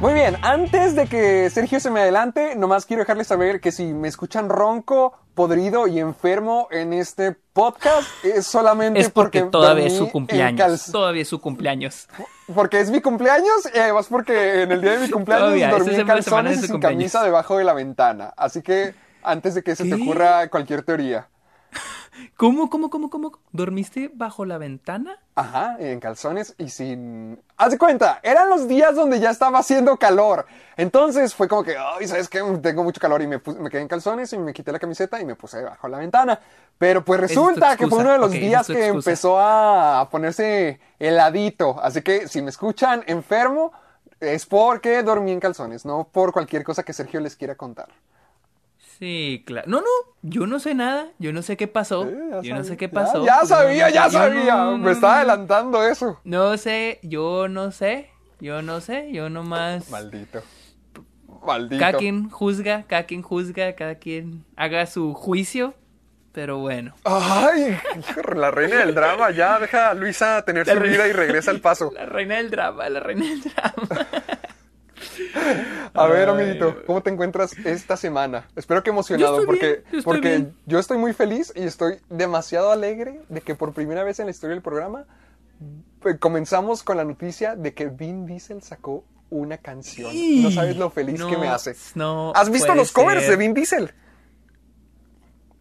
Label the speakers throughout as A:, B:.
A: Muy bien, antes de que Sergio se me adelante, nomás quiero dejarles saber que si me escuchan ronco, podrido y enfermo en este podcast, es solamente
B: Es porque, todavía es su cumpleaños. Todavía es su cumpleaños.
A: Porque es mi cumpleaños y además porque en el día de mi cumpleaños
B: Todavía,
A: dormí en calzones y sin
B: cumpleaños.
A: camisa debajo de la ventana. Así que antes de que se te ocurra cualquier teoría.
B: ¿Cómo, cómo, cómo, cómo? ¿Dormiste bajo la ventana?
A: Ajá, en calzones y sin... Haz de cuenta, eran los días donde ya estaba haciendo calor. Entonces fue como que, ay, ¿sabes qué? Tengo mucho calor y me, puse- me quedé en calzones y me quité la camiseta y me puse debajo de la ventana. Pero pues resulta que fue uno de los días que empezó a, a ponerse heladito. Así que si me escuchan enfermo, es porque dormí en calzones, no por cualquier cosa que Sergio les quiera contar.
B: Sí, claro. No, no, yo no sé nada. Yo no sé qué pasó.
A: Eh,
B: yo no sé qué pasó.
A: Ya, sabía, ya sabía.
B: no-
A: me estaba adelantando eso.
B: No sé, yo no sé. Yo no sé, yo nomás.
A: Maldito. Maldito.
B: Cada quien juzga, cada quien juzga, cada quien haga su juicio. Pero bueno.
A: Ay, la reina del drama, ya deja a Luisa tener su
B: reina-
A: vida y regresa al paso.
B: La reina del drama, la reina del drama.
A: A ver, amiguito. ¿cómo te encuentras esta semana? Espero que emocionado,
B: Yo
A: porque,
B: bien, yo estoy
A: porque
B: bien.
A: yo estoy muy feliz y estoy demasiado alegre de que por primera vez en la historia del programa eh, comenzamos con la noticia de que Vin Diesel sacó una canción. No sabes lo feliz que me hace.
B: no
A: ¿Has visto los covers
B: ser.
A: de Vin Diesel?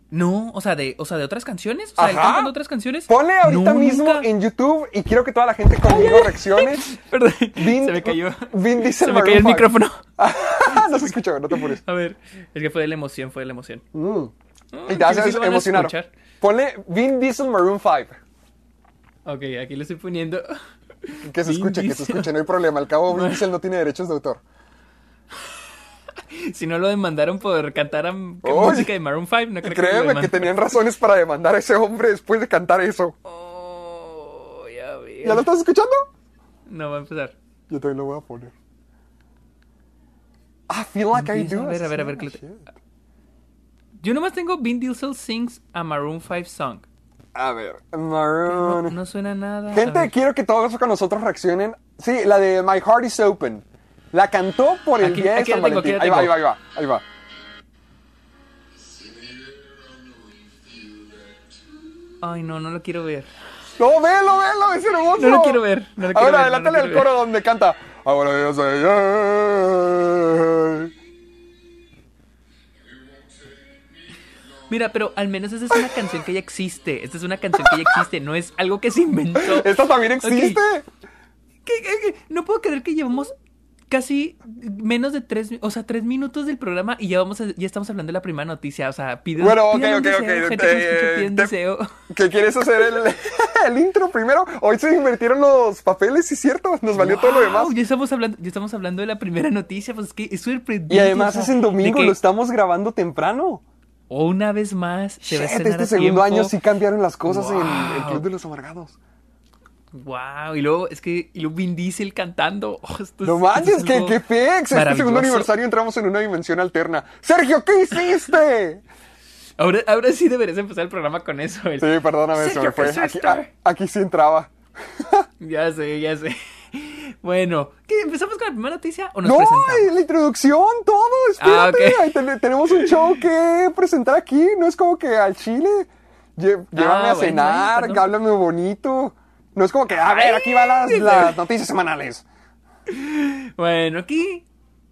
B: No, o sea, de, o sea, de otras canciones. O sea, ¿él
A: Ajá.
B: cantando otras canciones.
A: Ponle ahorita
B: No,
A: mismo
B: nunca.
A: en YouTube y quiero que toda la gente conmigo reaccione.
B: Perdón,
A: Vin-
B: se me cayó.
A: Vin Diesel
B: Se me cayó el micrófono.
A: no se escucha, no te apures.
B: A ver, es que fue de la emoción, fue de la emoción.
A: Mm.
B: Ah,
A: Y te haces
B: sí
A: emocionar. Ponle Vin Diesel Maroon 5.
B: Ok, aquí lo estoy poniendo.
A: Que se
B: Vin
A: escuche, que se escuche, no hay problema. Al cabo, Vin Diesel no tiene derechos de autor.
B: Si no lo demandaron por cantar música de Maroon 5, no creo que
A: Créeme que tenían razones para demandar a ese hombre después de cantar eso.
B: Oh, ya.
A: ¿Ya lo estás escuchando?
B: No, va a empezar.
A: Yo también lo voy a poner. I feel like I do.
B: a ver, a ver, a ver, Yo nomás tengo Vin Diesel sings a Maroon 5 song.
A: A ver,
B: No,
A: Maroon.
B: no suena nada.
A: Gente, quiero que todos con nosotros reaccionen. Sí, la de My Heart is Open. La cantó por el
B: Aquí-
A: día de
B: aquí
A: San
B: la tengo, aquí
A: Valentín.
B: la
A: Ahí va, ahí va, ahí va, ahí va.
B: Ay, no, no lo quiero ver.
A: No, velo, velo, es hermoso.
B: No lo quiero ver, no lo quiero
A: Ahora,
B: ver, no
A: adelántale al
B: quiero
A: coro donde canta. Ahora yo soy yo.
B: Mira, pero al menos esa es una canción que ya existe. Esta es una canción que ya existe, no es algo que se inventó.
A: Esta también existe.
B: ¿Qué, qué, qué? No puedo creer que llevamos casi menos de tres, o sea, tres minutos del programa y ya vamos a- ya estamos hablando de la primera noticia. O sea, pide,
A: Bueno, ok, ok,
B: deseo,
A: ok,
B: gente
A: te-
B: escucha, deseo.
A: ¿Qué quieres hacer el, el intro primero? Hoy se invirtieron los papeles, ¿sí es cierto? Nos valió todo lo demás.
B: Wow, Ya estamos hablando, ya estamos hablando de la primera noticia, pues es que es sorprendente.
A: Y además
B: o sea,
A: es en domingo,
B: que-
A: lo estamos grabando temprano.
B: O una vez más se va a
A: este
B: a
A: segundo
B: tiempo.
A: año sí cambiaron las cosas en el
B: Wow.
A: Club de los Amargados.
B: Wow, y luego es que y luego Vin Diesel cantando. Oh, esto es-
A: No
B: esto
A: manches,
B: es
A: que qué fex. Este segundo aniversario entramos en una dimensión alterna. Sergio, ¿qué hiciste?
B: Ahora, ahora sí deberías empezar el programa con eso. el-
A: Sí, perdóname, se
B: Sergio,
A: me fue.
B: ¿qué
A: Aquí, a- aquí sí entraba.
B: Ya sé, ya sé. Bueno, ¿qué? ¿Empezamos con la primera noticia o nos
A: No,
B: presentamos?
A: la introducción, todo,
B: Ah,
A: espérate. Ahí tenemos un show que presentar aquí. No es como que al chile. lle- Llévame a
B: Ah, bueno,
A: cenar, háblame bonito. No es como que, a ver, aquí van las, las noticias semanales.
B: Bueno, aquí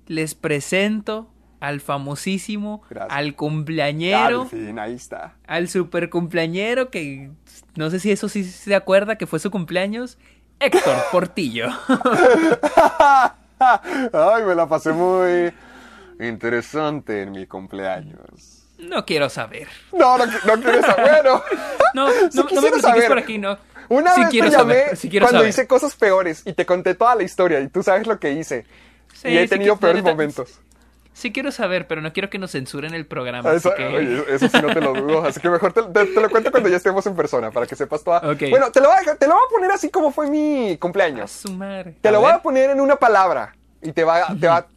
B: les presento al famosísimo,
A: Gracias.
B: al cumpleañero,
A: Al fin, ahí está.
B: al super cumpleañero que no sé si eso sí se acuerda que fue su cumpleaños, Héctor Portillo.
A: Ay, me la pasé muy interesante en mi cumpleaños.
B: No quiero saber.
A: No, no, no quieres saber. Bueno,
B: No,
A: Sí
B: no, no me
A: saber.
B: por aquí, no.
A: Una
B: Sí
A: vez te llamé
B: saber, sí quiero
A: cuando
B: saber.
A: hice cosas peores y te conté toda la historia y tú sabes lo que hice.
B: Sí,
A: y he tenido peores momentos.
B: Sí quiero saber, pero no quiero que nos censuren el programa.
A: Eso,
B: así que...
A: oye, eso sí no te lo dudo. Así que mejor te, te- te lo cuento cuando ya estemos en persona para que sepas toda. Bueno, te lo, voy a, te lo voy a poner así como fue mi
B: A
A: cumpleaños.
B: su madre.
A: Te
B: A
A: lo voy a poner en una palabra y te va, te va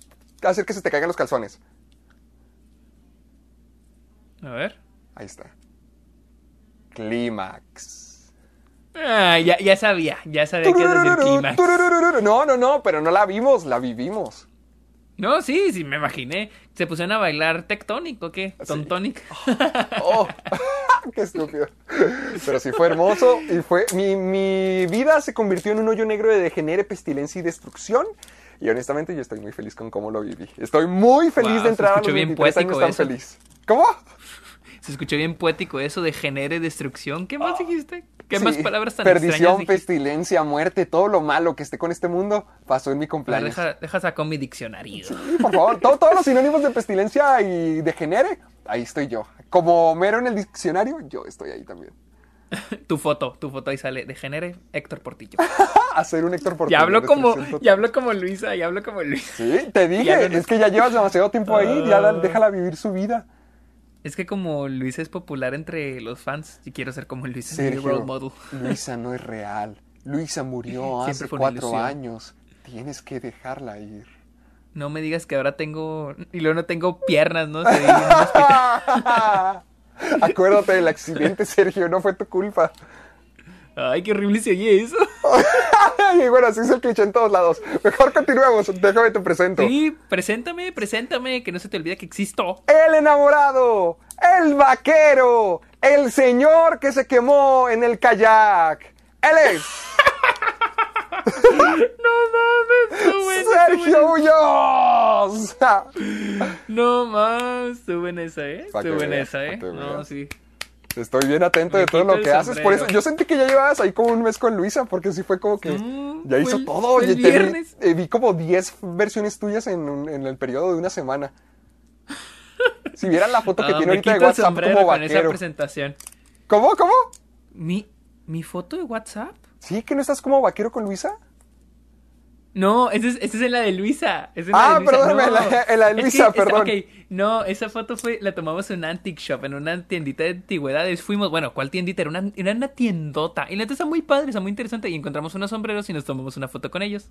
A: a hacer que se te caigan los calzones.
B: A ver.
A: Ahí está. Clímax.
B: Ah, ya, ya sabía, ya sabía que era el.
A: Tururururu. No, no, no, pero no la vimos, la vivimos.
B: No, sí, sí, me imaginé. ¿Se pusieron a bailar tectónico o qué? Tontonic.
A: Oh, qué estúpido. Pero sí fue hermoso y fue mi, mi vida se convirtió en un hoyo negro de degenere, pestilencia y destrucción. Y honestamente yo estoy muy feliz con cómo lo viví. Estoy muy feliz
B: Wow,
A: de entrar a los
B: bien
A: 23 años tan
B: eso.
A: feliz. ¿Cómo?
B: Se escuchó bien poético eso de genere destrucción. ¿Qué más dijiste? ¿Qué
A: Ah, Sí,
B: más palabras tan
A: Perdición, pestilencia, muerte, todo lo malo que esté con este mundo pasó en mi cumpleaños.
B: deja, deja sacar mi diccionario.
A: Sí, por favor, todo- todos los sinónimos de pestilencia y degenere, ahí estoy yo. Como mero en el diccionario, yo estoy ahí también.
B: Tu foto, tu foto ahí sale. De genere Héctor Portillo.
A: Hacer un Héctor Portillo.
B: Ya hablo como, ya hablo como Luisa, ya hablo como Luisa.
A: Sí, te dije, es que ya llevas demasiado tiempo ahí, ya
B: Ah.
A: déjala vivir su vida.
B: Es que como Luisa es popular entre los fans, y quiero ser como Luisa, mi
A: Sergio,
B: role model.
A: Luisa no es real. Luisa murió hace cuatro años. Tienes que dejarla ir.
B: No me digas que ahora tengo. Y luego no tengo piernas, ¿no? Estoy en un hospital.
A: Acuérdate del accidente, Sergio, no fue tu culpa.
B: Ay, qué horrible se oye eso.
A: y bueno, así es el cliché en todos lados. Mejor continuemos, déjame te presento.
B: Sí, preséntame, preséntame, que no se te olvide que existo.
A: El enamorado, el vaquero, el señor que se quemó en el kayak. Él es
B: No mames, bueno,
A: Sergio Ulloz.
B: No más, estuvo buena esa, ¿eh? Estuvo buena esa, ¿eh? No, sí.
A: Estoy bien atento de todo lo que haces. Por eso yo sentí que ya llevabas ahí como un mes con Luisa, porque sí fue como que ya hizo
B: el-
A: todo. te
B: viernes.
A: eh, vi como 10 versiones tuyas en, un- en el periodo de una semana. Si vieran la foto que
B: Ah,
A: tiene ahorita de WhatsApp como
B: esa
A: vaquero.
B: presentación.
A: ¿Cómo? ¿Cómo?
B: ¿Mi, ¿Mi foto de WhatsApp?
A: ¿Sí? ¿Que no estás como vaquero con Luisa?
B: No, esa es, esa es en la de Luisa. esa es
A: Ah,
B: la de Luisa.
A: perdóname, en la- en la de
B: Es que
A: Luisa, perdón.
B: ok, no, esa foto fue, la tomamos en un antique shop, en una tiendita de antigüedades. Fuimos, bueno, ¿cuál tiendita? Era una, era una tiendota. Y la neta está muy padre, está muy interesante. Y encontramos unos sombreros y nos tomamos una foto con ellos.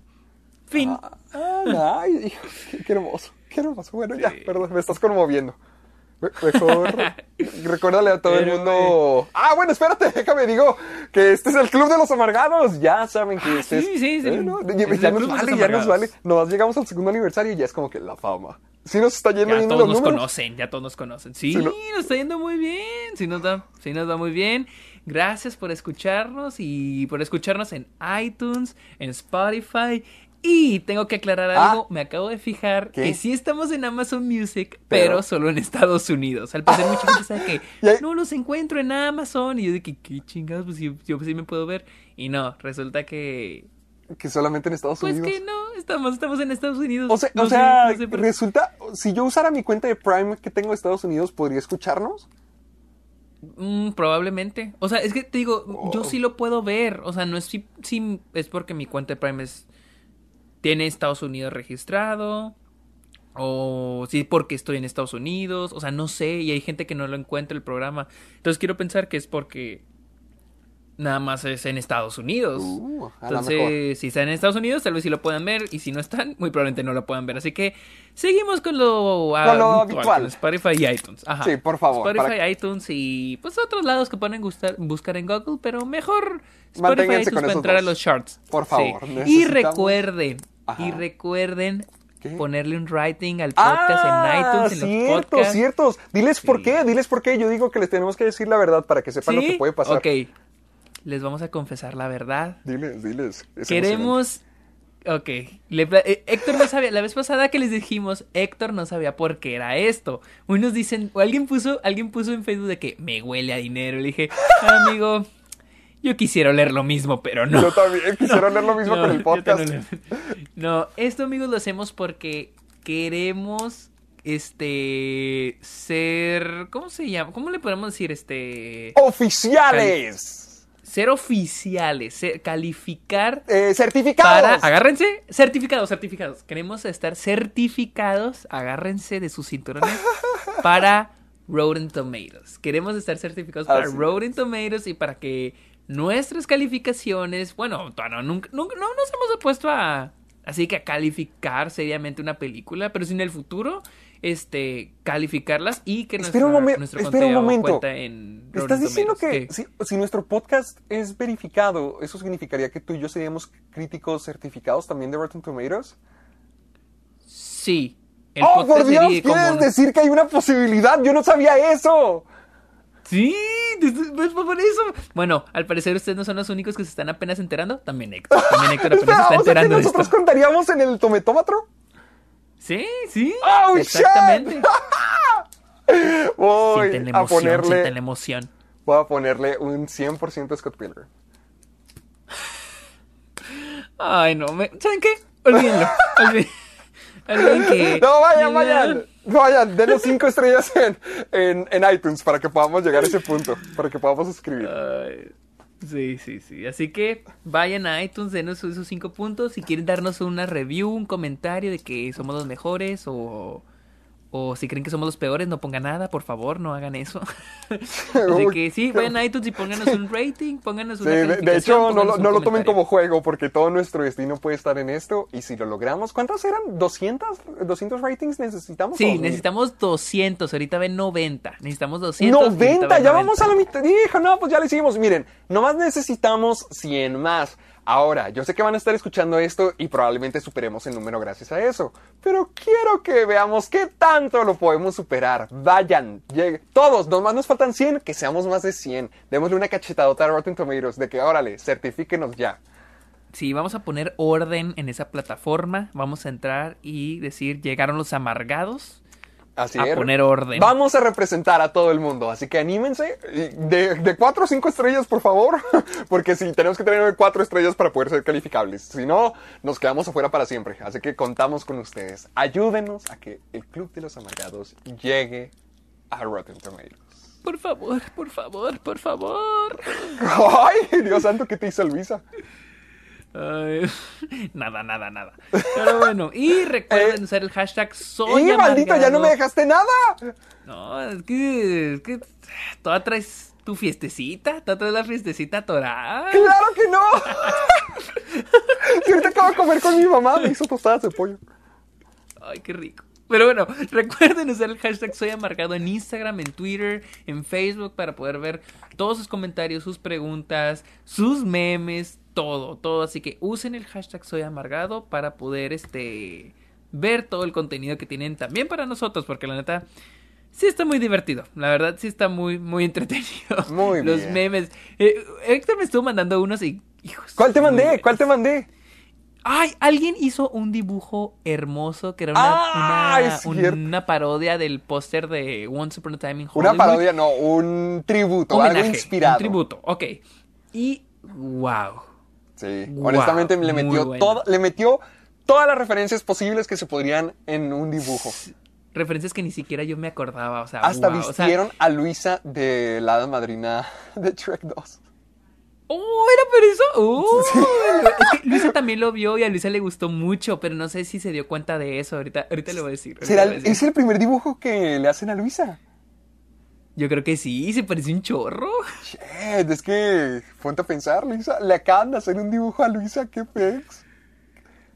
B: Fin.
A: Ah, ay, hijo, qué, qué hermoso, qué hermoso. Bueno, ya, perdón, me estás conmoviendo. Me- Mejor recuérdale a todo el mundo. Ah, bueno, espérate, déjame, digo que este es el Club de los Amargados. Ya saben que
B: Ah,
A: este
B: sí,
A: es.
B: sí, sí.
A: Eh, ¿no? Ya, nos vale, ya nos vale. Nos llegamos al segundo aniversario y ya es como que la fama. Sí nos está yendo
B: Ya
A: bien
B: todos
A: los
B: nos
A: números.
B: conocen, ya todos nos conocen. Sí,
A: Sí, no-
B: nos está yendo muy bien. Sí nos, da, sí nos va muy bien. Gracias por escucharnos y por escucharnos en iTunes, en Spotify. Y tengo que aclarar
A: Ah.
B: algo, me acabo de fijar
A: ¿Qué?
B: que sí estamos en Amazon Music,
A: Pero-
B: pero, solo en Estados Unidos. Al parecer mucha gente sabe que no los encuentro en Amazon. Y yo de que, ¿qué chingados? Pues yo, yo sí me puedo ver. Y no, resulta que...
A: Que solamente en Estados
B: Pues
A: Unidos.
B: que no, estamos, estamos en Estados Unidos.
A: O sea,
B: No
A: o
B: sé,
A: sea
B: no sé
A: resulta, si yo usara mi cuenta de Prime que tengo de Estados Unidos, ¿podría escucharnos?
B: Mm, probablemente. O sea, es que te digo,
A: Oh.
B: yo sí lo puedo ver. O sea, no es si, si es porque mi cuenta de Prime es tiene Estados Unidos registrado. O si porque estoy en Estados Unidos. O sea, no sé. Y hay gente que no lo encuentra el programa. Entonces quiero pensar que es porque nada más es en Estados Unidos.
A: Uh, a lo mejor.
B: Entonces, si están en Estados Unidos, tal vez sí lo puedan ver. Y si no están, muy probablemente no lo puedan ver. Así que seguimos con lo,
A: Con lo habitual.
B: con Spotify y iTunes. Ajá.
A: Sí, por favor,
B: Spotify,
A: para-
B: iTunes y pues otros lados que pueden gustar, buscar en Google. Pero mejor Spotify iTunes para entrar a
A: dos.
B: los charts.
A: Por
B: Sí.
A: favor,
B: Y recuerden,
A: Ajá.
B: y recuerden
A: ¿Qué?
B: ponerle un rating al podcast
A: ah,
B: en iTunes, en los
A: ciertos,
B: podcasts.
A: ciertos. Diles por qué, diles por qué. Yo digo que les tenemos que decir la verdad para que sepan lo que puede pasar.
B: Ok. Les vamos a confesar la verdad.
A: Diles, diles. Es
B: Queremos Ok. Le eh, Héctor no sabía. La vez pasada que les dijimos, Héctor no sabía por qué era esto. Unos dicen, o alguien puso, alguien puso en Facebook de que me huele a dinero. Le dije, amigo, yo quisiera leer lo mismo, pero no.
A: Yo también quisiera leer lo mismo
B: No,
A: con el podcast.
B: No, esto amigos lo hacemos porque queremos este ser ¿cómo se llama? ¿Cómo le podemos decir este
A: Oficiales.
B: Ser oficiales, ser- calificar
A: Eh, certificados.
B: para agárrense, certificados, certificados. Queremos estar certificados, agárrense de sus cinturones para Rotten Tomatoes. Queremos estar certificados para
A: es.
B: Rotten Tomatoes y para que nuestras calificaciones, bueno, no, nunca, nunca no nos hemos opuesto a así que a calificar seriamente una película, pero si en el futuro este calificarlas y que
A: Espera un
B: nuestra-
A: momen-
B: nuestro
A: espera un momento.
B: en
A: ¿Estás diciendo que si, si nuestro podcast es verificado, eso significaría que tú y yo seríamos críticos certificados también de Rotten Tomatoes?
B: Sí. El
A: ¡Oh, por Dios!
B: como
A: ¿Quieres
B: un-
A: decir que hay una posibilidad? ¡Yo no sabía eso!
B: Sí, pues por eso. Bueno, al parecer ustedes no son los únicos que se están apenas enterando. También Héctor. También Héctor apenas está
A: o sea que
B: enterando de
A: nosotros
B: esto.
A: contaríamos en el tometómetro.
B: Sí, sí.
A: ¡Oh,
B: exactamente.
A: Voy
B: Sienten la
A: a
B: emoción, sienten la
A: ponerle,
B: emoción.
A: voy a ponerle un 100% Scott Pilgrim.
B: Ay, no, me... ¿saben qué? Olvídenlo. Olvídenlo. Olviden que...
A: No, vayan, vayan. Vayan, denos 5 estrellas en, en, en iTunes para que podamos llegar a ese punto. Para que podamos escribir.
B: Ay, sí, sí, sí. Así que vayan a iTunes, denos esos cinco puntos. Si quieren darnos una review, un comentario de que somos los mejores o, o si creen que somos los peores, no pongan nada, por favor, no hagan eso. Así
A: Uy,
B: que sí, vayan a iTunes y pónganos un rating, pónganos
A: Sí,
B: una
A: de, de hecho, no, lo- no lo tomen como juego porque todo nuestro destino puede estar en esto. Y si lo logramos, ¿cuántos eran? ¿200? ¿200 ratings necesitamos?
B: Sí,
A: ¿O-
B: necesitamos 200, ahorita ven 90. Necesitamos 200. y ahorita
A: 90,
B: ven
A: ya
B: 90.
A: vamos a la mitad. Hijo, no, pues ya lo hicimos. Miren, nomás necesitamos 100 más. Ahora, yo sé que van a estar escuchando esto y probablemente superemos el número gracias a eso. Pero quiero que veamos qué tanto lo podemos superar. Vayan, llegue- todos, nomás nos faltan 100, que seamos más de 100. Démosle una cachetadota a Rotten Tomatoes de que, órale, certifíquenos ya.
B: Sí, vamos a poner orden en esa plataforma. Vamos a entrar y decir, llegaron los amargados.
A: Así
B: A
A: es.
B: poner orden.
A: Vamos a representar a todo el mundo, así que anímense. De, de 4 o 5 estrellas, por favor. Porque sí, tenemos que tener 4 estrellas para poder ser calificables. Si no, nos quedamos afuera para siempre. Así que contamos con ustedes. Ayúdenos a que el Club de los Amargados llegue a Rotten Tomatoes.
B: Por favor, por favor, por favor.
A: ¡Ay! Dios santo, ¿qué te hizo Luisa?
B: Ay, nada, nada, nada. Pero bueno, y recuerden
A: Eh,
B: usar el hashtag soy
A: ¡Y maldito, ya no me dejaste nada!
B: No, es que, es que toda traes tu fiestecita, toda traes la fiestecita atorada.
A: ¡Claro que no! Si ahorita acabo de comer con mi mamá, me hizo tostadas de pollo.
B: Ay, qué rico. Pero bueno, recuerden usar el hashtag Soy Amargado en Instagram, en Twitter, en Facebook para poder ver todos sus comentarios, sus preguntas, sus memes, todo, todo. Así que usen el hashtag Soy Amargado para poder este ver todo el contenido que tienen también para nosotros, porque la neta sí está muy divertido. La verdad sí está muy, muy entretenido.
A: Muy
B: Los
A: bien.
B: memes. Eh, Héctor me estuvo mandando unos y. hijos,
A: ¿Cuál te mandé? ¿Cuál te mandé?
B: Ay, alguien hizo un dibujo hermoso que era una,
A: Ah,
B: una, una parodia del póster de Once Upon a Time in
A: Una
B: Hollywood.
A: parodia, no, un tributo, algo
B: Homenaje,
A: inspirado.
B: Un tributo, ok. Y, wow.
A: Sí, honestamente le metió,
B: bueno.
A: todo, le metió todas las referencias posibles que se podrían en un dibujo.
B: Referencias que ni siquiera yo me acordaba, o sea,
A: Hasta
B: wow, o sea,
A: vistieron a Luisa de la madrina de Shrek 2.
B: ¡Oh, era por eso! ¡Oh! Es que Luisa también lo vio y a Luisa le gustó mucho, pero no sé si se dio cuenta de eso. Ahorita, ahorita le voy a decir.
A: ¿Será
B: voy a decir.
A: ¿Es el primer dibujo que le hacen a Luisa?
B: Yo creo que sí, se parece un chorro.
A: Shit, es que, ponte a pensar, Luisa, le acaban de hacer un dibujo a Luisa, qué pex.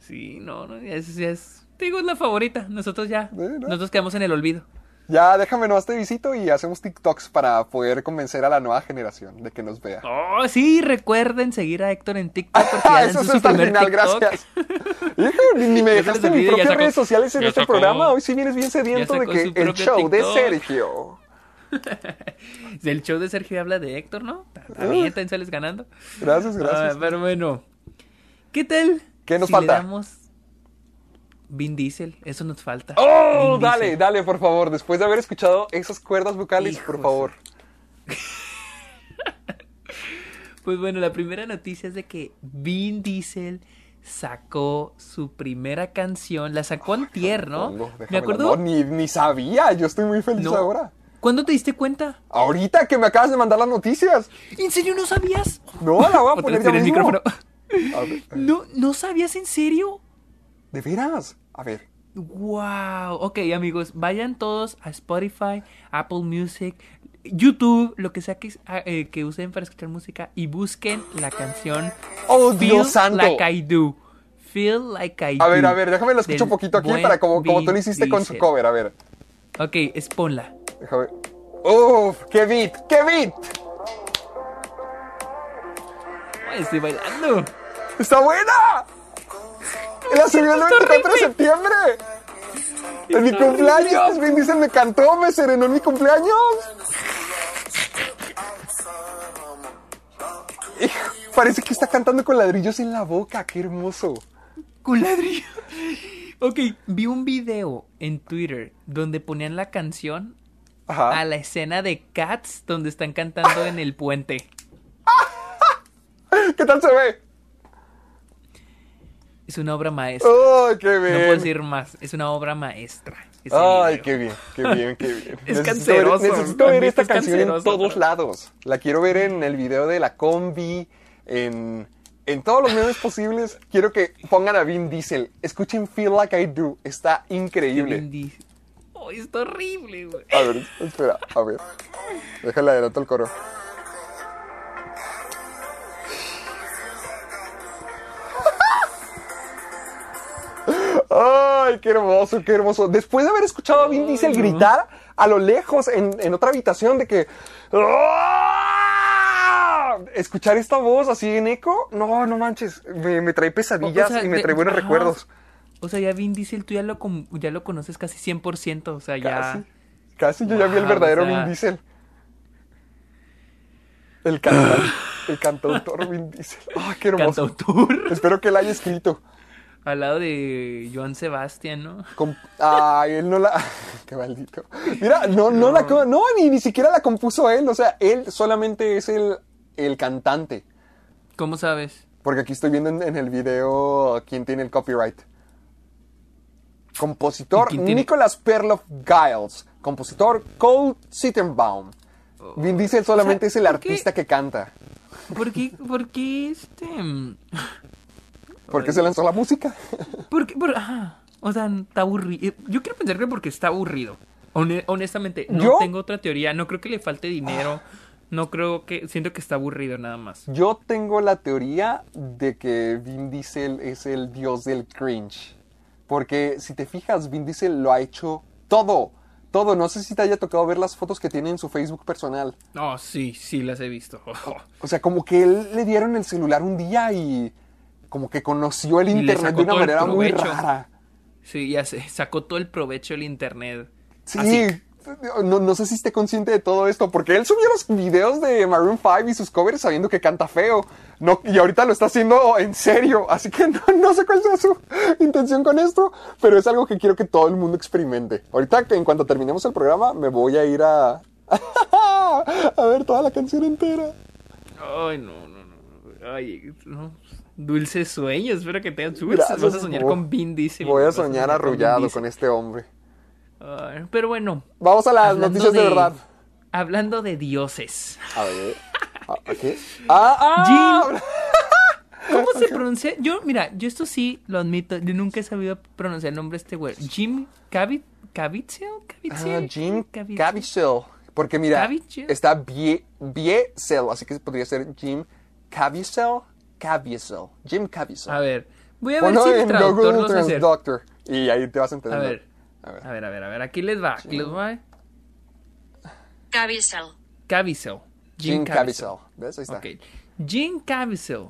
B: Sí, no, no, ya es, ya es. Te digo, es la favorita. Nosotros ya. Nosotros quedamos en el olvido.
A: Ya, déjame nomás te visito y hacemos TikToks para poder convencer a la nueva generación de que nos vea.
B: Oh, sí, recuerden seguir a Héctor en TikTok porque ya
A: Ah, Eso es hasta el final,
B: TikTok.
A: gracias. Hijo, ni, me dejaste mis propias redes sociales en este
B: sacó-
A: programa. Hoy sí vienes bien sediento de que el show de. Sergio.
B: El show de Sergio habla de Héctor, ¿no? También sales ganando.
A: Gracias, gracias.
B: Ah, pero bueno. ¿Qué tal
A: ¿Qué nos
B: si
A: falta?
B: Le damos Vin Diesel, eso nos falta.
A: ¡Oh!
B: Vin
A: Dale,
B: Diesel.
A: dale, por favor. Después de haber escuchado esas cuerdas vocales, por favor.
B: Pues bueno, la primera noticia es de que Vin Diesel sacó su primera canción. La sacó antier, ¿no? Me acuerdo.
A: No, ni, ni sabía. Yo estoy muy feliz
B: No.
A: ahora.
B: ¿Cuándo te diste cuenta?
A: Ahorita que me acabas de mandar las noticias.
B: ¿En serio no sabías?
A: No, la voy a poner ya
B: en el
A: mismo.
B: micrófono.
A: A ver,
B: ¿No, ¿No sabías en serio?
A: ¿De veras? A ver.
B: Wow. Ok, amigos, vayan todos a Spotify, Apple Music, YouTube, lo que sea que, ah, eh, que usen para escuchar música y busquen la canción
A: ¡Oh,
B: Feel
A: Dios santo!
B: Like I Do. Feel Like I Do.
A: A ver, a ver, déjame lo escucho un poquito aquí para como, como tú lo hiciste con su cover. A ver,
B: Ok, exponla.
A: Déjame. ¡Uf! ¡Qué beat! ¡Qué beat!
B: Ay, estoy bailando.
A: ¡Está buena! ¡La subió el 24 de septiembre! ¡En mi cumpleaños! Vin Diesel me cantó, me serenó en mi cumpleaños. Hijo, Parece que está cantando con ladrillos en la boca, qué hermoso.
B: Con ladrillo. Ok, vi un video en Twitter donde ponían la canción
A: Ajá.
B: a la escena de Cats donde están cantando en el puente.
A: ¿Qué tal se ve?
B: Es una obra maestra.
A: ¡Ay, qué bien!
B: No puedo decir más. Es una obra maestra.
A: Ay,
B: video.
A: qué bien, qué bien, qué bien.
B: Es
A: Necesito
B: canceroso,
A: Ver, necesito ver esta
B: es
A: canción en todos lados. La quiero ver en el video de la combi, en, en todos los medios posibles. Quiero que pongan a Vin Diesel. Escuchen Feel Like I Do. Está
B: Vin
A: increíble.
B: Ay, está horrible, güey.
A: A ver, espera, a ver. Déjale adelanto el coro. Ay, qué hermoso, qué hermoso. Después de haber escuchado a Vin Diesel gritar a lo lejos en, en otra habitación de que... ¡Ah! Escuchar esta voz así en eco, no, no manches, me, me trae pesadillas
B: O sea,
A: y me
B: de-
A: trae buenos
B: ajá.
A: recuerdos.
B: O sea, ya Vin Diesel tú ya lo, ya lo conoces casi 100%. O sea, ya...
A: Casi, casi yo ya vi el verdadero
B: o sea-
A: Vin Diesel. El cantante, el cantautor Vin Diesel. ¡Ah, qué hermoso!
B: Cantautor.
A: Espero que él haya escrito.
B: Al lado de Joan Sebastián, ¿no?
A: Ay, él no la. Qué maldito. Mira, no, no, la. No, ni, ni siquiera la compuso él. O sea, él solamente es el, el cantante.
B: ¿Cómo sabes?
A: Porque aquí estoy viendo en, en el video quién tiene el copyright. Compositor. Nicholas Perloff Giles. Compositor Cole Sittenbaum. Vin Diesel solamente.
B: O sea,
A: es el artista que canta.
B: ¿Por qué, por qué este...?
A: ¿Por qué se lanzó la música?
B: ¿Por qué? Por. O sea, está aburrido. Yo quiero pensar que porque está aburrido. Hone- honestamente, no
A: ¿Yo?
B: tengo otra teoría. No creo que le falte dinero. No creo que... Siento que está aburrido nada más.
A: Yo tengo la teoría de que Vin Diesel es el dios del cringe. Porque si te fijas, Vin Diesel lo ha hecho todo. Todo. No sé si te haya tocado ver las fotos que tiene en su Facebook personal.
B: Oh, sí, sí, las he visto.
A: O sea, como que él le dieron el celular un día y como que conoció el
B: Y
A: internet de una manera muy rara.
B: Sí, ya se sacó todo el provecho del internet.
A: Sí,
B: Así.
A: No, no sé si esté consciente de todo esto, porque él subió los videos de Maroon 5 y sus covers sabiendo que canta feo. No, y ahorita lo está haciendo en serio, así que no, no sé cuál sea su intención con esto, pero es algo que quiero que todo el mundo experimente. Ahorita, que en cuanto terminemos el programa, me voy a ir a, a ver toda la canción entera.
B: Ay, no, no, no. Ay, no. Dulces sueños. Espero que tengas
A: Gracias,
B: dulces. Vas a soñar
A: voy-
B: con Vin Diesel.
A: Voy a soñar arrullado con este hombre.
B: Pero bueno.
A: Vamos a las noticias de, verdad.
B: Hablando de dioses.
A: A ver. Ah, ¿qué? Ah, ah,
B: ¿Cómo se pronuncia? Yo, mira, yo esto sí lo admito. Yo nunca he sabido pronunciar el nombre de este güey. Jim Cavit Caviezel.
A: Ah, Jim.
B: Caviezel.
A: Porque mira, está Bie- Biesel, así que podría ser Jim Caviezel. Caviezel. Jim Caviezel.
B: A ver, voy a ver si el traductor lo
A: y ahí te vas a entender.
B: A ver.
A: A ver.
B: A ver, a ver, a ver. Aquí les va. Aquí les va.
C: Caviezel.
B: Caviezel.
A: Jim Caviezel. ¿Ves? Ahí está.
B: Ok. Jim Caviezel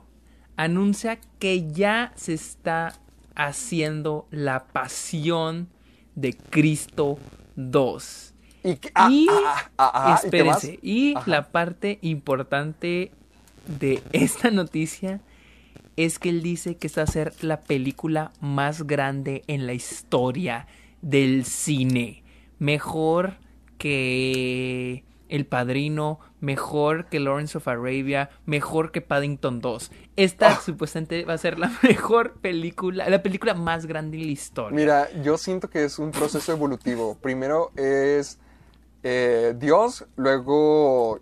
B: anuncia que ya se está haciendo la pasión de Cristo 2.
A: Y, que- ah,
B: y,
A: ah, ah, ah, ¿y qué más?
B: espérense, y la parte importante de esta noticia es que él dice que esta va a ser la película más grande en la historia del cine. Mejor que El Padrino, mejor que Lawrence of Arabia, mejor que Paddington 2. Esta
A: Ah.
B: supuestamente va a ser la mejor película, la película más grande en la historia.
A: Mira, yo siento que es un proceso evolutivo. Primero es eh, Dios, luego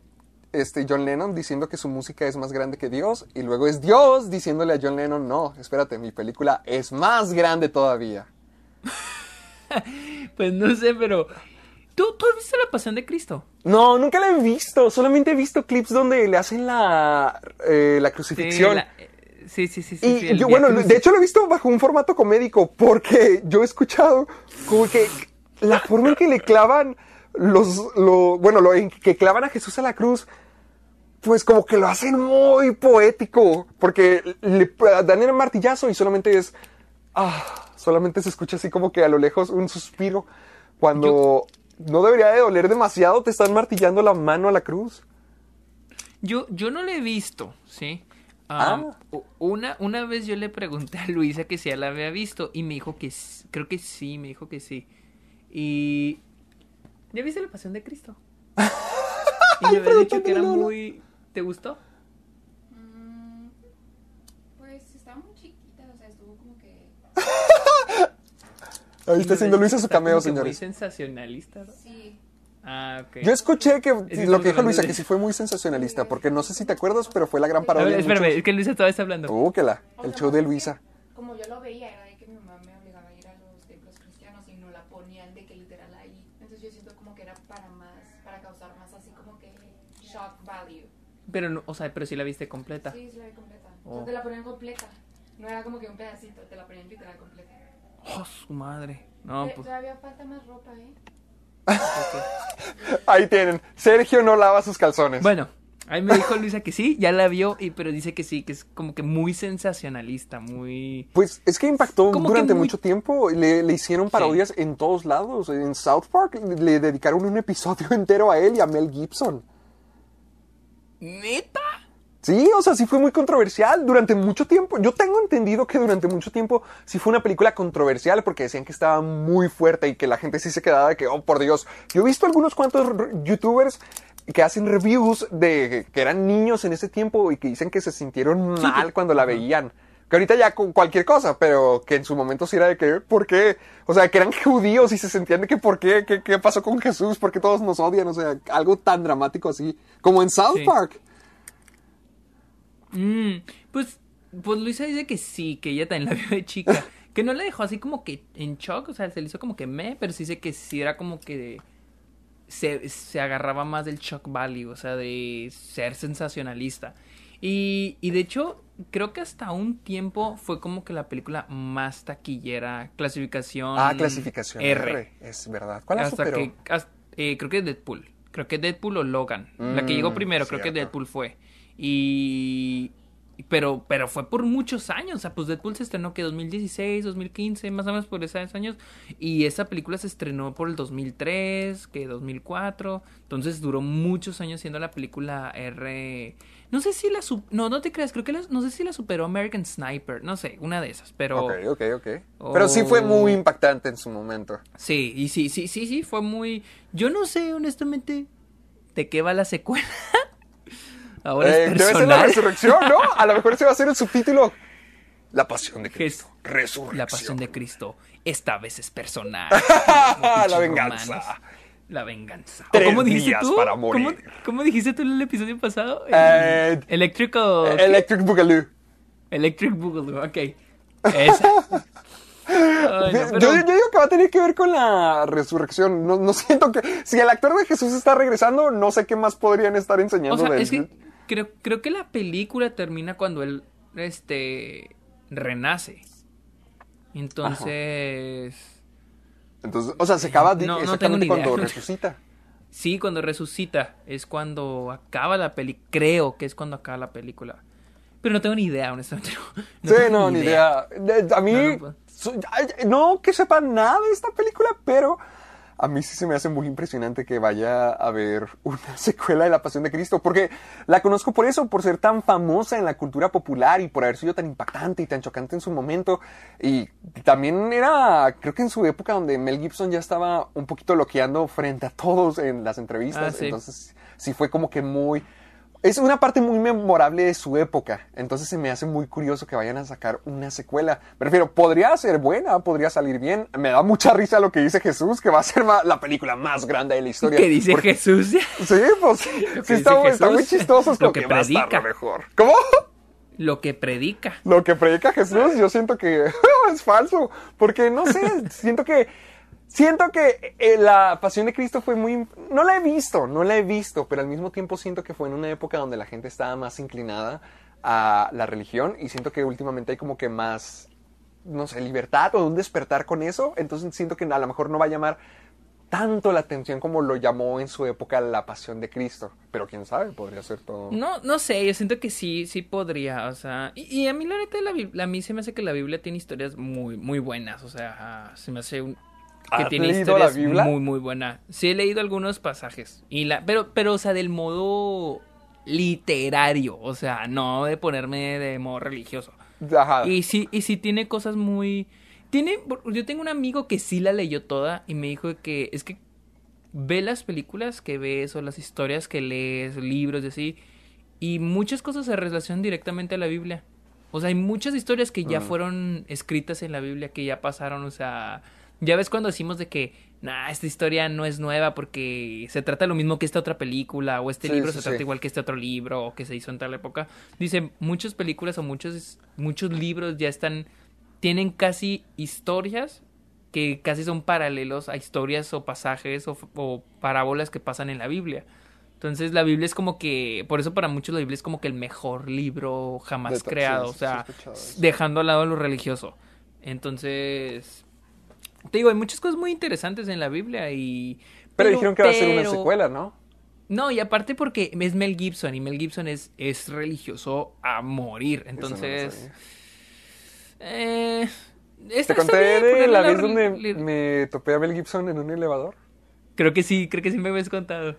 A: este John Lennon diciendo que su música es más grande que Dios, y luego es Dios diciéndole a John Lennon, no, espérate, mi película es más grande todavía.
B: Pues no sé, pero... ¿Tú, ¿Tú has visto La Pasión de Cristo?
A: No, nunca la he visto, solamente he visto clips donde le hacen la, eh, la
B: Sí,
A: crucifixión.
B: la- eh, sí, sí, sí. sí,
A: Y
B: sí,
A: yo, bueno,
B: Crucis.
A: de hecho lo he visto bajo un formato comédico, porque yo he escuchado como que la forma en que le clavan los, lo, bueno, lo en que clavan a Jesús a la cruz, pues como que lo hacen muy poético, porque le dan el martillazo y solamente es, ah, solamente se escucha así como que a lo lejos un suspiro, cuando no debería de doler demasiado, te están martillando la mano a la cruz.
B: Yo, yo no la he visto, ¿sí?
A: Ah.
B: u- una, una vez yo le pregunté a Luisa que si ella la había visto y me dijo que creo que sí, me dijo que sí. Y... ¿Ya viste la Pasión de Cristo? Y me había dicho que era muy... ¿Te gustó?
C: Mm, Pues estaba muy chiquita, o sea, estuvo como que.
A: Ahí está haciendo Luisa su cameo,
B: que Muy
A: señores.
B: sensacionalista. ¿no?
C: Sí.
B: Ah, ok.
A: Yo escuché que
B: que
A: lo que dijo Luisa,
B: hablando
A: que
B: de-
A: sí fue muy sensacionalista, porque no sé si te acuerdas, pero fue la gran
B: A
A: parodia.
B: ver,
A: de
B: espérame,
A: muchos-
B: es que Luisa todavía está hablando.
A: Uh, que la,
C: O
A: el
C: sea,
A: show de
C: es
A: Luisa.
C: Como yo lo veía, era de que mi mamá me obligaba a ir a los templos cristianos y no la ponían de que literal ahí. Entonces yo siento como que era para más, para causar más así como que shock value.
B: Pero, no, o sea, pero sí la viste completa.
C: Sí, sí la vi completa. O
B: Oh.
C: sea, te la ponían completa. No era como que un pedacito, te la ponían literal completa.
B: Oh, su madre. No,
C: Te-
B: pues...
C: Todavía falta más ropa, ¿eh?
A: Ahí tienen. Sergio no lava sus calzones.
B: Bueno, ahí me dijo Luisa que sí, ya la vio, y, pero dice que sí, que es como que muy sensacionalista, muy...
A: Pues es que impactó
B: Como que
A: durante
B: muy-
A: mucho tiempo. Le, le hicieron parodias en todos lados. En South Park le dedicaron un episodio entero a él y a Mel Gibson.
B: ¿Neta?
A: Sí, o sea, sí fue muy controversial durante mucho tiempo. Yo tengo entendido que durante mucho tiempo sí fue una película controversial porque decían que estaba muy fuerte y que la gente sí se quedaba de que, oh, por Dios. Yo he visto algunos cuantos youtubers que hacen reviews de que eran niños en ese tiempo y que dicen que se sintieron mal cuando la veían. Que ahorita ya con cualquier cosa, pero que en su momento sí era de que, ¿por qué? O sea, que eran judíos y se sentían de que, ¿por qué? ¿Qué, qué pasó con Jesús? ¿Por qué todos nos odian? O sea, algo tan dramático así, como en South
B: Sí.
A: Park.
B: Mm, pues, pues Luisa dice que sí, que ella también la vio de chica. Que no la dejó así como que en shock, o sea, se le hizo como que me, pero sí dice que sí era como que se, se agarraba más del shock value, o sea, de ser sensacionalista. Y, y de hecho, creo que hasta un tiempo fue como que la película más taquillera, clasificación
A: Ah, clasificación R.
B: R.
A: Es verdad. ¿Cuál la
B: hasta
A: superó?
B: que hasta- eh, creo que Deadpool creo que Deadpool o Logan la que llegó
A: Mm,
B: primero creo que. Deadpool fue y pero pero fue por muchos años o sea pues Deadpool se estrenó que 2016 2015 más o menos por esos años y esa película se estrenó por el 2003 que 2004 entonces duró muchos años siendo la película R no sé si la no no te creas creo que la- no sé si la superó American Sniper no sé una de esas pero
A: Ok, ok, ok. Pero sí fue
B: Oh.
A: muy impactante en su momento.
B: Sí, y sí, sí, sí, sí, fue muy... Yo no sé, honestamente, de qué va la secuela. Ahora
A: Eh,
B: es
A: debe ser la
B: personal.
A: resurrección, ¿no? A lo mejor ese va a ser el subtítulo. La pasión de Cristo. Resurrección.
B: La pasión de Cristo. Esta vez es personal.
A: La venganza.
B: romanos. La venganza. ¿O
A: Tres
B: ¿Cómo dijiste
A: días
B: tú?
A: para
B: ¿Cómo,
A: morir.
B: cómo dijiste tú en el episodio pasado? El-
A: Eh,
B: Electrical... ¿qué?
A: Electric Boogaloo.
B: Electric Boogaloo, ok. Esa. Ay, no,
A: yo,
B: pero-
A: yo digo que va a tener que ver con la resurrección. No, no siento que. Si el actor de Jesús está regresando, no sé qué más podrían estar enseñando
B: O sea,
A: de
B: es
A: él.
B: que creo, creo que la película termina cuando él este renace. Entonces,
A: Entonces, o sea, se acaba de,
B: No, no tengo ni idea.
A: cuando resucita.
B: sí, cuando resucita es cuando acaba la peli, creo que es cuando acaba la película. Pero no tengo ni idea, honestamente. No, no
A: sí, no, ni idea. De- A mí,
B: No, no,
A: no que sepa nada de esta película, pero a mí sí se me hace muy impresionante que vaya a haber una secuela de La Pasión de Cristo, porque la conozco por eso, por ser tan famosa en la cultura popular y por haber sido tan impactante y tan chocante en su momento. Y también era, creo que en su época donde Mel Gibson ya estaba un poquito loqueando frente a todos en las entrevistas,
B: Ah, sí.
A: entonces sí fue como que muy... Es una parte muy memorable de su época, entonces se me hace muy curioso que vayan a sacar una secuela. Me refiero, podría ser buena, podría salir bien. Me da mucha risa lo que dice Jesús, que va a ser la película más grande de la historia.
B: ¿Qué dice
A: Porque-
B: Jesús?
A: Sí, pues sí, está, muy chistoso, es
B: lo
A: como
B: que
A: que va a estar
B: predica.
A: mejor. ¿Cómo?
B: Lo que predica.
A: Lo que predica Jesús, yo siento que es falso, porque no sé, siento que siento que eh, la Pasión de Cristo fue muy no la he visto, no la he visto, pero al mismo tiempo siento que fue en una época donde la gente estaba más inclinada a la religión y siento que últimamente hay como que más no sé, libertad o un despertar con eso, entonces siento que a lo mejor no va a llamar tanto la atención como lo llamó en su época la Pasión de Cristo, pero quién sabe, podría ser todo.
B: No, no sé, yo siento que sí, sí podría, o sea, y, a mí la neta, la, a mí se me hace que la Biblia tiene historias muy, muy buenas, o sea, se me hace un, que
A: ¿Has
B: tiene
A: la
B: historias
A: Biblia?
B: muy, muy buena. Sí he leído algunos pasajes, y la, pero, pero, o sea, del modo literario, o sea, no de ponerme de modo religioso.
A: Ajá.
B: Y sí, y sí tiene cosas muy... Tiene, yo tengo un amigo que sí la leyó toda y me dijo que es que ve las películas que ves o las historias que lees, libros y así, y muchas cosas se relacionan directamente a la Biblia. O sea, hay muchas historias que ya fueron escritas en la Biblia, que ya pasaron, o sea, ya ves cuando decimos de que, nah, esta historia no es nueva porque se trata lo mismo que esta otra película, o este
A: Sí,
B: libro
A: sí,
B: se trata
A: sí.
B: igual que este otro libro, o que se hizo en tal época. Dice, muchas películas o muchos, muchos libros ya están, tienen casi historias que casi son paralelos a historias o pasajes o, o parábolas que pasan en la Biblia. Entonces la Biblia es como que, por eso para muchos la Biblia es como que el mejor libro jamás creado, o sea, dejando al lado lo religioso. Entonces, te digo, hay muchas cosas muy interesantes en la Biblia y...
A: pero, dijeron que va a ser una
B: pero-
A: secuela, ¿no?
B: No, y aparte porque es Mel Gibson y Mel Gibson es, es religioso a morir,
A: no
B: entonces... eh,
A: Te conté de la vez donde me topé a Mel Gibson en un elevador.
B: Creo que sí, creo que sí me habías contado.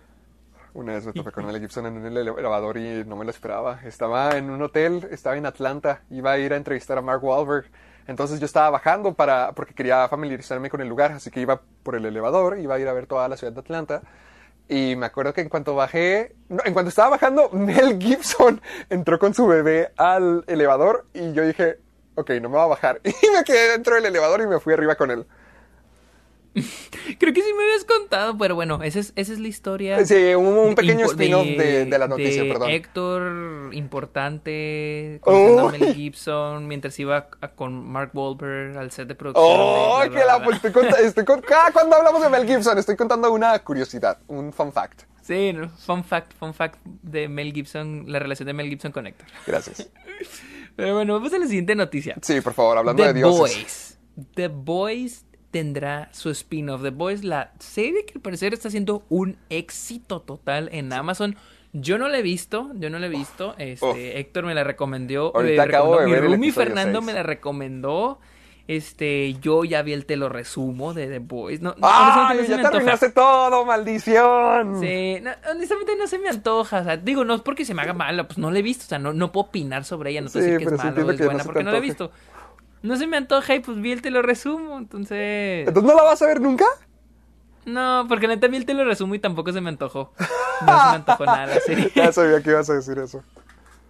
A: Una vez me topé con Mel Gibson en un ele- elevador y no me lo esperaba. Estaba en un hotel, estaba en Atlanta, iba a ir a entrevistar a Mark Wahlberg. Entonces yo estaba bajando para, porque quería familiarizarme con el lugar, así que iba por el elevador, iba a ir a ver toda la ciudad de Atlanta. Y me acuerdo que en cuanto bajé, en cuanto estaba bajando, Mel Gibson entró con su bebé al elevador y yo dije, ok, no me va a bajar. Y me quedé dentro del elevador y me fui arriba con él.
B: Creo que sí me habías contado, pero bueno, esa es, esa es la historia.
A: Sí, un pequeño spin-off de, de la noticia,
B: de
A: perdón.
B: Héctor, importante, a
A: Uy.
B: Mel Gibson, mientras iba a- con Mark Wahlberg al set de producción.
A: ¡Oh! que la, pues, estoy cont- estoy con- cada cuando hablamos de Mel Gibson, estoy contando una curiosidad, un fun fact.
B: Sí, fun fact, fun fact de Mel Gibson, la relación de Mel Gibson con Héctor.
A: Gracias.
B: Pero bueno, vamos a la siguiente noticia.
A: Sí, por favor, hablando
B: The
A: de dioses.
B: Boys. The Boys tendrá su spin-off. The Boys, la serie que al parecer está siendo un éxito total en Amazon. Yo no la he visto, yo no la he visto. Este,
A: Uf.
B: Héctor me la recomendó.
A: Ahorita
B: eh,
A: acabo
B: recomendó-
A: de ver
B: Mi Rumi Fernando me la recomendó. Este, yo ya vi el te lo resumo de The Boys. No,
A: ¡Ay,
B: honestamente no se
A: ya
B: me
A: te
B: antoja.
A: arruinaste todo, maldición!
B: Sí, no, honestamente no se me antoja. O sea, digo, no es porque se me haga mala, pues no la he visto. O sea, no, no puedo opinar sobre ella. No te
A: Sí,
B: decir que es mala o es
A: no
B: buena porque no la he visto. No se me antoja y pues vi el te lo resumo. Entonces.
A: ¿Entonces no la vas a ver nunca?
B: No, porque neta vi el te lo resumo y tampoco se me antojó. No se me antojó nada la serie.
A: Ya sabía que ibas a decir eso.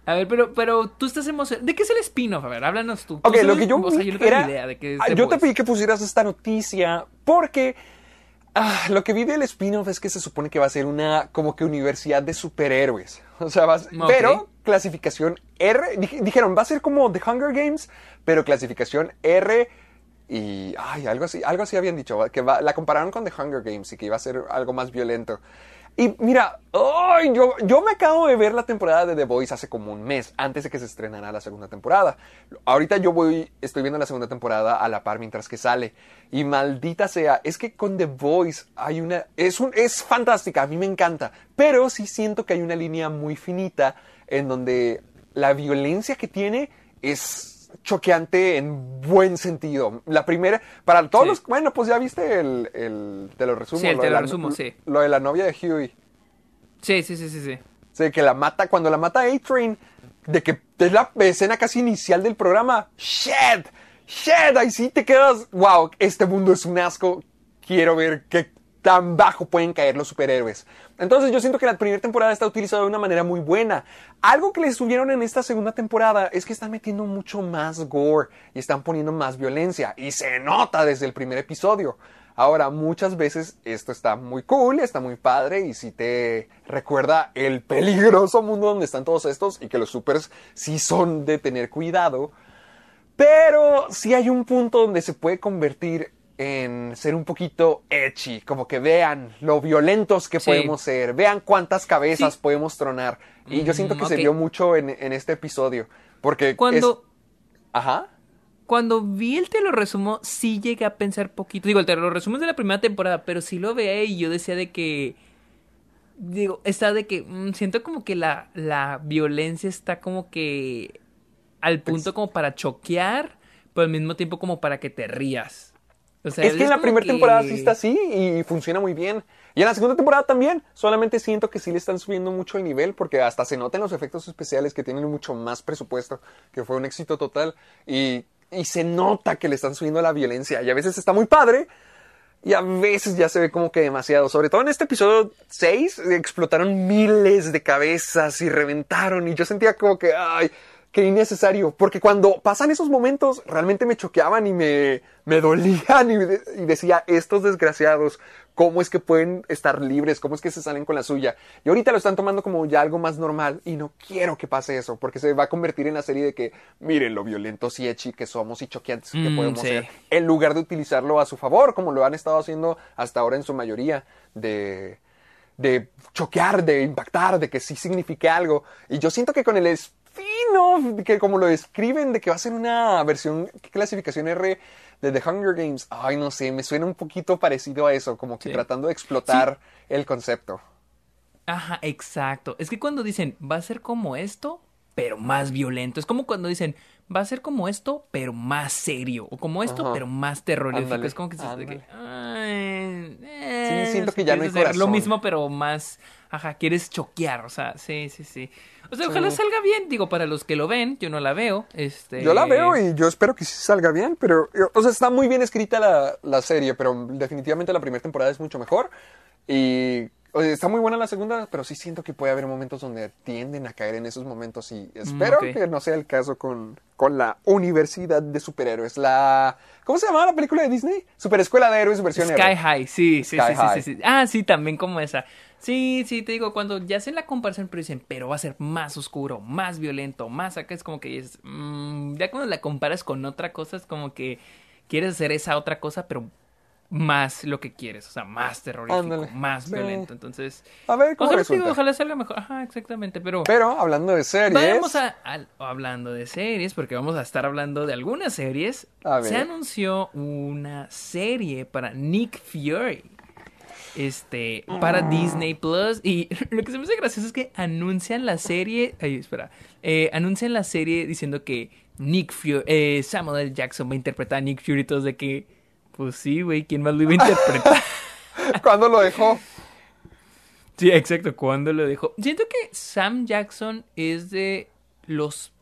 B: A ver, pero, pero tú estás emocionado. ¿De qué es el spin-off? A ver, háblanos tú.
A: Ok,
B: Tú
A: lo que yo
B: O sea,
A: vi
B: yo no tengo idea de qué es
A: Ah, Yo te pedí que pusieras esta noticia porque ah, lo que vi del spin-off es que se supone que va a ser una como que universidad de superhéroes. O sea, va a ser-
B: Ok.
A: pero clasificación R. Dij- Dijeron, va a ser como The Hunger Games, pero clasificación R. Y ay, algo así, algo así habían dicho, que la compararon con The Hunger Games y que iba a ser algo más violento. Y mira, ay, yo, yo me acabo de ver la temporada de The Voice hace como un mes, antes de que se estrenara la segunda temporada. Ahorita yo voy, estoy viendo la segunda temporada a la par mientras que sale. Y maldita sea, es que con The Voice hay una, es un, es fantástica, a mí me encanta. Pero sí siento que hay una línea muy finita en donde la violencia que tiene es choqueante en buen sentido. La primera, para todos
B: Sí.
A: los, bueno, pues ya viste el, el te lo resumo.
B: Sí, el
A: lo
B: te lo
A: la-
B: resumo, sí.
A: Lo de la novia de Huey.
B: Sí, sí, sí, sí, sí.
A: Sí, que la mata, cuando la mata A-Train, de que es la escena casi inicial del programa. ¡Shit! ¡Shit! Ahí sí te quedas. ¡Wow! Este mundo es un asco. Quiero ver qué tan bajo pueden caer los superhéroes. Entonces yo siento que la primera temporada está utilizada de una manera muy buena. Algo que le subieron en esta segunda temporada es que están metiendo mucho más gore y están poniendo más violencia. Y se nota desde el primer episodio. Ahora, muchas veces esto está muy cool, está muy padre y si te recuerda el peligroso mundo donde están todos estos y que los supers sí son de tener cuidado. Pero sí hay un punto donde se puede convertir en ser un poquito edgy, como que vean lo violentos que
B: Sí.
A: podemos ser, vean cuántas cabezas
B: Sí.
A: podemos tronar. Y yo siento que
B: Mm,
A: se vio mucho en, en este episodio, porque
B: Cuando,
A: es- Ajá.
B: cuando vi el te lo resumo, sí llegué a pensar poquito. Digo, el te lo resumo es de la primera temporada, pero sí lo veía y yo decía de que. Digo, está de que. mm, siento como que la, la violencia está como que. Al punto como para choquear, pero al mismo tiempo como para que te rías. O sea,
A: Es que en la primera
B: que-
A: temporada sí está así y funciona muy bien. Y en la segunda temporada también. Solamente siento que sí le están subiendo mucho el nivel porque hasta se notan los efectos especiales que tienen mucho más presupuesto, que fue un éxito total. Y, y se nota que le están subiendo la violencia. Y a veces está muy padre. Y a veces ya se ve como que demasiado. Sobre todo en este episodio 6 explotaron miles de cabezas y reventaron. Y yo sentía como que, ay, qué innecesario. Porque cuando pasan esos momentos, realmente me choqueaban y me, me dolían. Y, de- y decía, estos desgraciados, ¿cómo es que pueden estar libres? ¿Cómo es que se salen con la suya? Y ahorita lo están tomando como ya algo más normal. Y no quiero que pase eso. Porque se va a convertir en la serie de que, miren lo violentos y echi que somos y choqueantes que
B: Mm,
A: podemos
B: sí.
A: ser en lugar de utilizarlo a su favor, como lo han estado haciendo hasta ahora en su mayoría, de, de choquear, de impactar, de que sí signifique algo. Y yo siento que con el spin-off, que como lo describen, de que va a ser una versión, ¿qué clasificación R de The Hunger Games? Ay, no sé, me suena un poquito parecido a eso, como que
B: Sí.
A: tratando de explotar el concepto.
B: Ajá, exacto. Es que cuando dicen, va a ser como esto, pero más violento. Es como cuando dicen, va a ser como esto, pero más serio. O como esto,
A: Ajá.
B: pero más terrorífico.
A: Ándale,
B: es como que, se- de que,
A: ándale.
B: ay, eh,
A: siento que ya no hay
B: hacer Lo
A: corazón.
B: mismo, pero más, ajá, quieres choquear. O sea, sí, sí, sí. O sea,
A: Sí.
B: ojalá salga bien. Digo, para los que lo ven, yo no la veo. Este...
A: Yo la veo y yo espero que sí salga bien, pero, o sea, está muy bien escrita la, la serie, pero definitivamente la primera temporada es mucho mejor. Y está muy buena la segunda, pero sí siento que puede haber momentos donde tienden a caer en esos momentos y espero
B: ok.
A: que no sea el caso con, con la Universidad de Superhéroes. La, ¿Cómo se llamaba la película de Disney? Super Escuela de Héroes versión
B: Sky
A: héroe.
B: High, sí, sí,
A: Sky
B: sí, sí,
A: High.
B: sí, sí. Ah, sí, también como esa. Sí, sí, te digo, cuando ya hacen la comparación, pero dicen, pero va a ser más oscuro, más violento, más acá, es como que es. mm, ya cuando la comparas con otra cosa, es como que quieres hacer esa otra cosa, pero más lo que quieres, o sea, más terrorífico,
A: Ándale.
B: más
A: Sí.
B: violento. Entonces,
A: A ver cómo
B: ojalá, digo, ojalá salga mejor. Ajá, exactamente, pero.
A: Pero hablando de series,
B: Vamos a, al- hablando de series, porque vamos a estar hablando de algunas series.
A: A ver.
B: Se anunció una serie para Nick Fury. Este, para
A: Ah.
B: Disney Plus. Y lo que se me hace gracioso es que anuncian la serie. Ay, espera. Eh, anuncian la serie diciendo que Nick Fury. eh, Samuel L. Jackson va a interpretar a Nick Fury. y Todos de que. Pues sí, güey, ¿quién más lo iba a interpretar?
A: ¿cuándo lo dejó?
B: Sí, exacto, cuando lo dejó. Siento que Sam Jackson es de los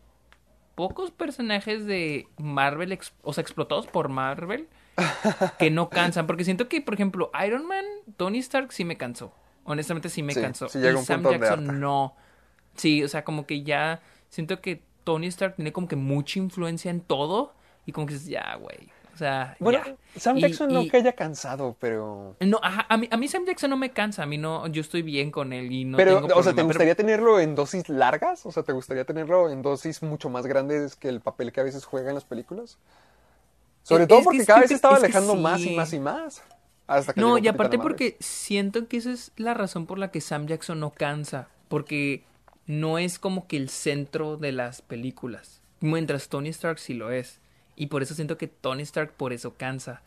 B: pocos personajes de Marvel, o sea, explotados por Marvel, que no cansan. Porque siento que, por ejemplo, Iron Man, Tony Stark sí me cansó. Honestamente sí me
A: Sí,
B: cansó.
A: sí
B: y
A: un
B: Sam Jackson no. Sí, o sea, como que ya siento que Tony Stark tiene como que mucha influencia en todo. Y como que dices, ya, güey. O sea,
A: Bueno,
B: ya.
A: Sam
B: Y-
A: Jackson no
B: y-
A: que haya cansado, pero...
B: no, ajá, a mí, a mí Sam Jackson no me cansa, a mí no, yo estoy bien con él y no
A: pero,
B: tengo
A: o sea, ¿te
B: problema, pero-
A: gustaría tenerlo en dosis largas? O sea, ¿te gustaría tenerlo en dosis mucho más grandes que el papel que a veces juega en las películas? Sobre
B: Es-
A: todo
B: es que
A: porque
B: es
A: cada
B: que-
A: vez se estaba alejando
B: sí.
A: más y más y más. Hasta que
B: No, y aparte porque siento que esa es la razón por la que Sam Jackson no cansa, porque no es como que el centro de las películas, mientras Tony Stark sí lo es. Y por eso siento que Tony Stark por eso cansa.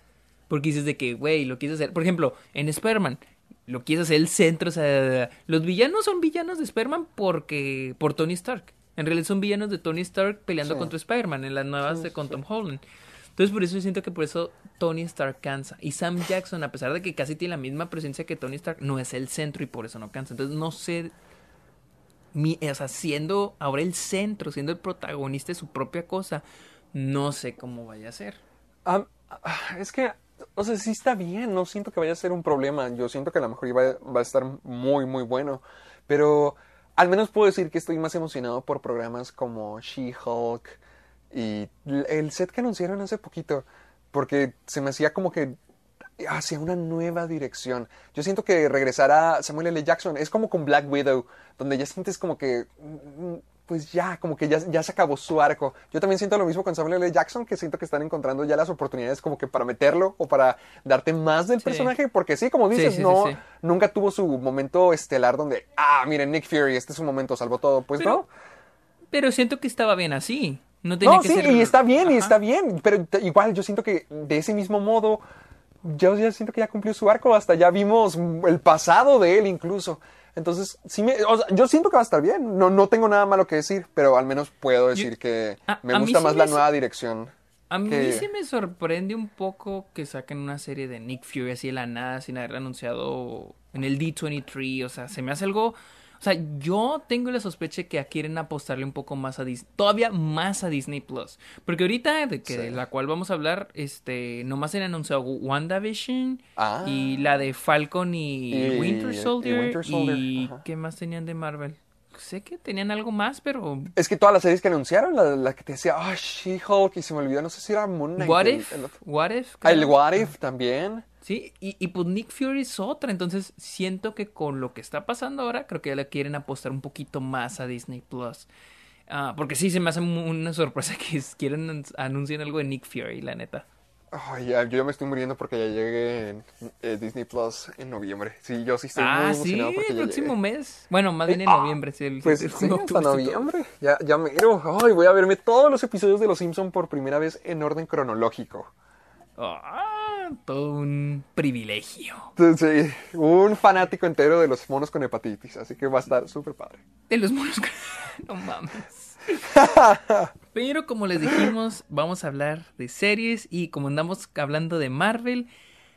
B: Porque dices de que, güey, lo quieres hacer. Por ejemplo, en Spider-Man, lo quieres hacer el centro. O sea, los villanos son villanos de Spider-Man porque. por Tony Stark. En realidad son villanos de Tony Stark peleando
A: Sí.
B: contra Spider-Man en las nuevas
A: Sí,
B: de con
A: sí.
B: Tom Holland. Entonces por eso yo siento que por eso Tony Stark cansa. Y Sam Jackson, a pesar de que casi tiene la misma presencia que Tony Stark, no es el centro y por eso no cansa. Entonces no sé, mi, o sea, siendo ahora el centro, siendo el protagonista de su propia cosa, no sé cómo vaya a ser.
A: Am- ah, es que, o sea, sí está bien, no siento que vaya a ser un problema. Yo siento que a lo mejor iba- va a estar muy, muy bueno. Pero al menos puedo decir que estoy más emocionado por programas como She-Hulk y el set que anunciaron hace poquito. Porque se me hacía como que hacia una nueva dirección. Yo siento que regresar a Samuel L. Jackson es como con Black Widow, donde ya sientes como que, mm, pues ya, como que ya, ya se acabó su arco. Yo también siento lo mismo con Samuel L. Jackson, que siento que están encontrando ya las oportunidades como que para meterlo o para darte más del
B: Sí.
A: personaje, porque sí, como dices,
B: sí, sí,
A: no, nunca tuvo su momento estelar donde, ah, miren, Nick Fury, este es su momento, salvó todo. Pues
B: Pero-
A: no.
B: Pero siento que estaba bien así. No tenía
A: No,
B: que
A: sí,
B: ser...
A: y está bien, y está bien, pero igual yo siento que de ese mismo modo, yo ya siento que ya cumplió su arco, hasta ya vimos el pasado de él incluso. Entonces, sí me, o sea, yo siento que va a estar bien, no, no tengo nada malo que decir, pero al menos puedo decir que
B: a-
A: me gusta más
B: me
A: la nueva dirección.
B: A mí
A: que-
B: sí me sorprende un poco que saquen una serie de Nick Fury así de la nada sin haber anunciado en el D23. O sea, se me hace algo. O sea, yo tengo la sospecha que quieren apostarle un poco más a Disney, todavía más a Disney Plus. Porque ahorita, de que
A: Sí.
B: de la cual vamos a hablar, este, nomás se han anunciado WandaVision
A: Ah.
B: y la de Falcon y,
A: Y-
B: Winter Soldier. Y,
A: Winter Soldier,
B: qué más tenían de Marvel? Sé que tenían algo más, pero
A: Es que todas las series que anunciaron, la, la que te decía, ah, She-Hulk, y se me olvidó, no sé si era Moon Knight.
B: What
A: el-
B: If?
A: el.
B: What If?
A: Ah, el. What If también.
B: Sí, y, y pues Nick Fury es otra, entonces siento que con lo que está pasando ahora, creo que ya le quieren apostar un poquito más a Disney Plus. Ah, porque sí, se me hace una sorpresa que quieren an- anunciar algo de Nick Fury, la neta.
A: Ay, ya, yo ya me estoy muriendo porque ya llegue en, eh, Disney Plus en noviembre. Sí, yo sí estoy muy
B: ah, sí,
A: emocionado porque
B: el
A: ya
B: próximo mes. Bueno, más bien en
A: Ah,
B: noviembre. Sí, el,
A: Pues
B: el
A: sí, hasta
B: sí, todo.
A: noviembre. Ya, ya mero. Ay, voy a verme todos los episodios de Los Simpson por primera vez en orden cronológico.
B: Ah, todo un privilegio.
A: Sí, un fanático entero de los monos con hepatitis, así que va a estar súper padre.
B: De los monos. no mames. Pero como les dijimos, vamos a hablar de series y como andamos hablando de Marvel,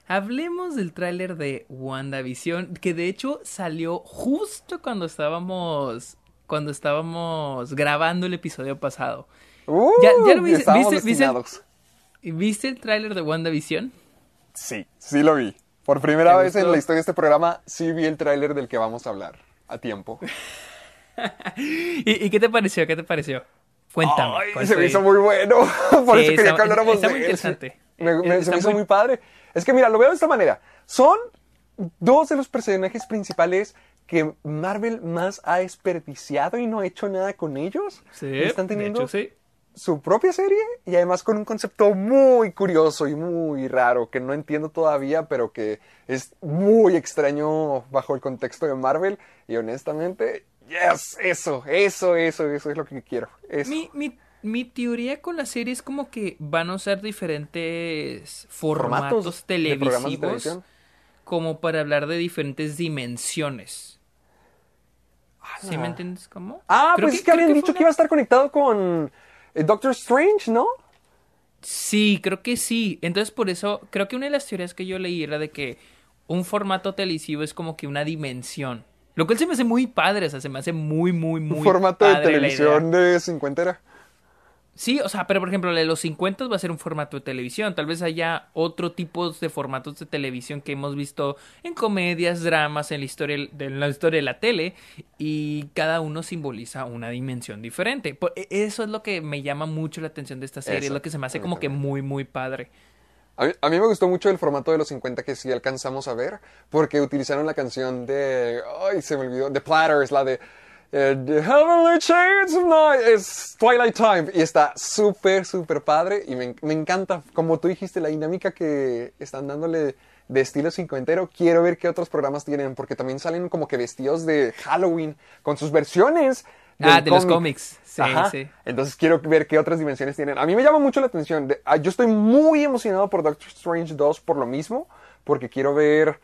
B: hablemos del tráiler de WandaVision, que de hecho salió justo cuando estábamos cuando estábamos grabando el episodio pasado.
A: Uh,
B: Ya- ya lo viste- viste- viste-. ¿Viste el tráiler de WandaVision?
A: Sí, sí lo vi. Por primera
B: ¿Te
A: vez en la historia de este programa, sí vi el tráiler del que vamos a hablar a tiempo.
B: ¿Y, y qué te pareció? ¿Qué te pareció? Cuéntame.
A: Ay,
B: ¿cuál
A: se me hizo muy bueno. Por
B: Sí,
A: eso quería
B: está-
A: que habláramos
B: está
A: de
B: muy interesante.
A: Me- se me hizo
B: muy-
A: muy padre. Es que mira, lo veo de esta manera. Son dos de los personajes principales que Marvel más ha desperdiciado y no ha hecho nada con ellos.
B: Sí,
A: están
B: de
A: teniendo
B: hecho, sí.
A: Su propia serie y además con un concepto muy curioso y muy raro que no entiendo todavía, pero que es muy extraño bajo el contexto de Marvel. Y honestamente, yes, eso, eso, eso, eso es lo que quiero. Eso.
B: Mi, mi, mi teoría con la serie es como que van a usar diferentes formatos,
A: Formatos de programas de
B: televisivos como para hablar de diferentes dimensiones. ¿Sí me entiendes cómo?
A: Ah,
B: Creo
A: pues es que habían dicho
B: una-
A: que iba a estar conectado con Doctor Strange, ¿no?
B: Sí, creo que sí. Entonces por eso creo que una de las teorías que yo leí era de que un formato televisivo es como que una dimensión. Lo cual se me hace muy padre, o sea, se me hace muy, muy, muy
A: Un formato de
B: padre
A: televisión de cincuentera.
B: Sí, o sea, pero por ejemplo, la de los 50 va a ser un formato de televisión. Tal vez haya otro tipo de formatos de televisión que hemos visto en comedias, dramas, en la historia de la, historia de la tele. Y cada uno simboliza una dimensión diferente. Por- e- Eso es lo que me llama mucho la atención de esta serie.
A: Eso,
B: es lo que se me hace como que muy, muy padre.
A: A mí, a mí me gustó mucho el formato de los 50 que sí alcanzamos a ver, porque utilizaron la canción de. Ay, se me olvidó. The Platters, la de. Eh, The Heavenly Shades of Night. Es Twilight Time. Y está súper, súper padre. Y me, me encanta, como tú dijiste, la dinámica que están dándole de estilo cincuentero. Quiero ver qué otros programas tienen, porque también salen como que vestidos de Halloween con sus versiones.
B: Ah, de los
A: cómic.
B: cómics. Sí,
A: Ajá.
B: sí.
A: Entonces quiero ver qué otras dimensiones tienen. A mí me llama mucho la atención. Ah, yo estoy muy emocionado por Doctor Strange 2 por lo mismo, porque quiero ver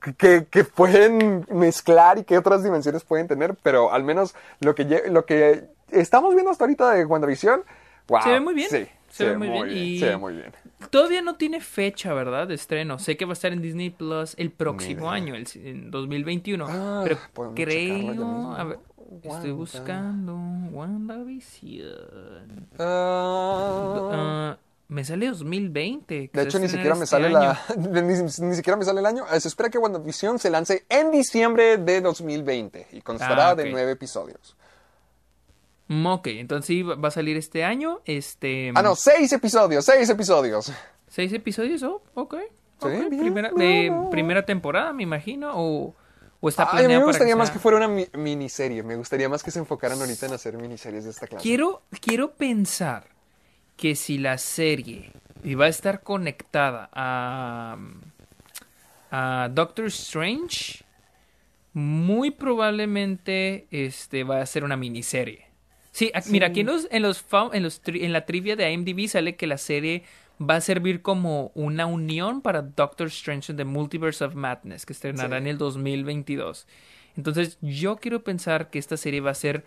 A: qué pueden mezclar y qué otras dimensiones pueden tener, pero al menos lo que, lo que estamos viendo hasta ahorita de WandaVision, wow.
B: Se ve muy bien.
A: Sí,
B: Se ve muy bien y-
A: Se ve muy bien.
B: Todavía no tiene fecha, ¿verdad? De estreno. Sé que va a estar en Disney Plus el próximo año, el, en 2021.
A: Ah,
B: pero creo. A ver, estoy buscando. WandaVision.
A: Ah,
B: me sale 2020. que
A: de hecho, ni siquiera me
B: este
A: sale
B: año.
A: la. Ni, ni siquiera me sale el año. Eh, Se espera que WandaVision se lance en diciembre de 2020 y constará
B: Ah,
A: de nueve episodios.
B: Mm, Ok, entonces sí, va a salir este año. Este.
A: Ah, no, seis episodios, seis episodios.
B: ¿Seis episodios? Oh, ok.
A: Sí,
B: ok.
A: bien,
B: Primera,
A: no,
B: de
A: no.
B: primera temporada, me imagino. O, o está
A: Ay, a mí me gustaría más
B: sea-
A: que fuera una mi- miniserie. Me gustaría más que se enfocaran ahorita en hacer miniseries de esta clase.
B: Quiero, quiero pensar que si la serie va a estar conectada a, a Doctor Strange, muy probablemente este va a ser una miniserie. Sí, ac- mira, aquí en los, en los, en los en la trivia de IMDb sale que la serie va a servir como una unión para Doctor Strange en The Multiverse of Madness, que estrenará
A: Sí.
B: en el 2022. Entonces, yo quiero pensar que esta serie va a ser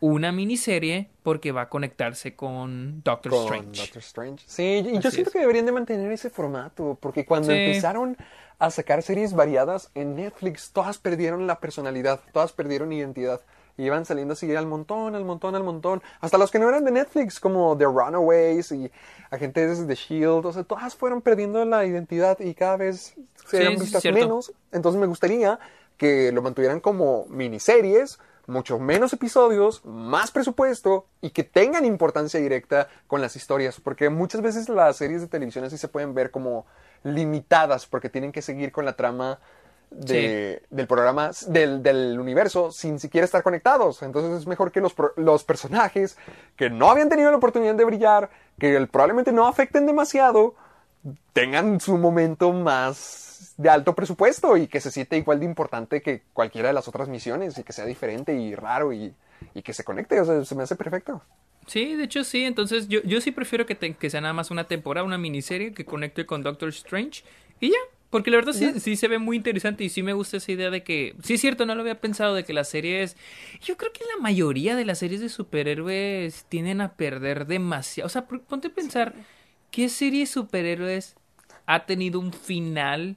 B: una miniserie porque va a conectarse con Doctor
A: con
B: Strange.
A: Doctor Strange. Sí, y yo siento
B: es.
A: que deberían de mantener ese formato, porque cuando
B: Sí.
A: empezaron a sacar series variadas en Netflix, todas perdieron la personalidad, todas perdieron identidad. Y iban saliendo así al montón, al montón, al montón. Hasta los que no eran de Netflix, como The Runaways y Agentes de S.H.I.E.L.D. O sea, todas fueron perdiendo la identidad y cada vez se
B: Sí,
A: eran vistas menos. Entonces me gustaría que lo mantuvieran como miniseries, mucho menos episodios, más presupuesto y que tengan importancia directa con las historias, porque muchas veces las series de televisión así se pueden ver como limitadas porque tienen que seguir con la trama de- del programa, del, del universo, sin siquiera estar conectados. Entonces es mejor que los, los personajes que no habían tenido la oportunidad de brillar, que probablemente no afecten demasiado, tengan su momento más de alto presupuesto y que se siente igual de importante que cualquiera de las otras misiones y que sea diferente y raro y, y que se conecte. O sea, se me hace perfecto.
B: Sí, de hecho sí. Entonces yo, yo sí prefiero que, te- que sea nada más una temporada, una miniserie que conecte con Doctor Strange y ya. Porque la verdad sí, sí se ve muy interesante y sí me gusta esa idea de que... Sí es cierto, no lo había pensado de que las series... Yo creo que la mayoría de las series de superhéroes tienden a perder demasiado. O sea, ponte a pensar, ¿qué serie de superhéroes ha tenido un final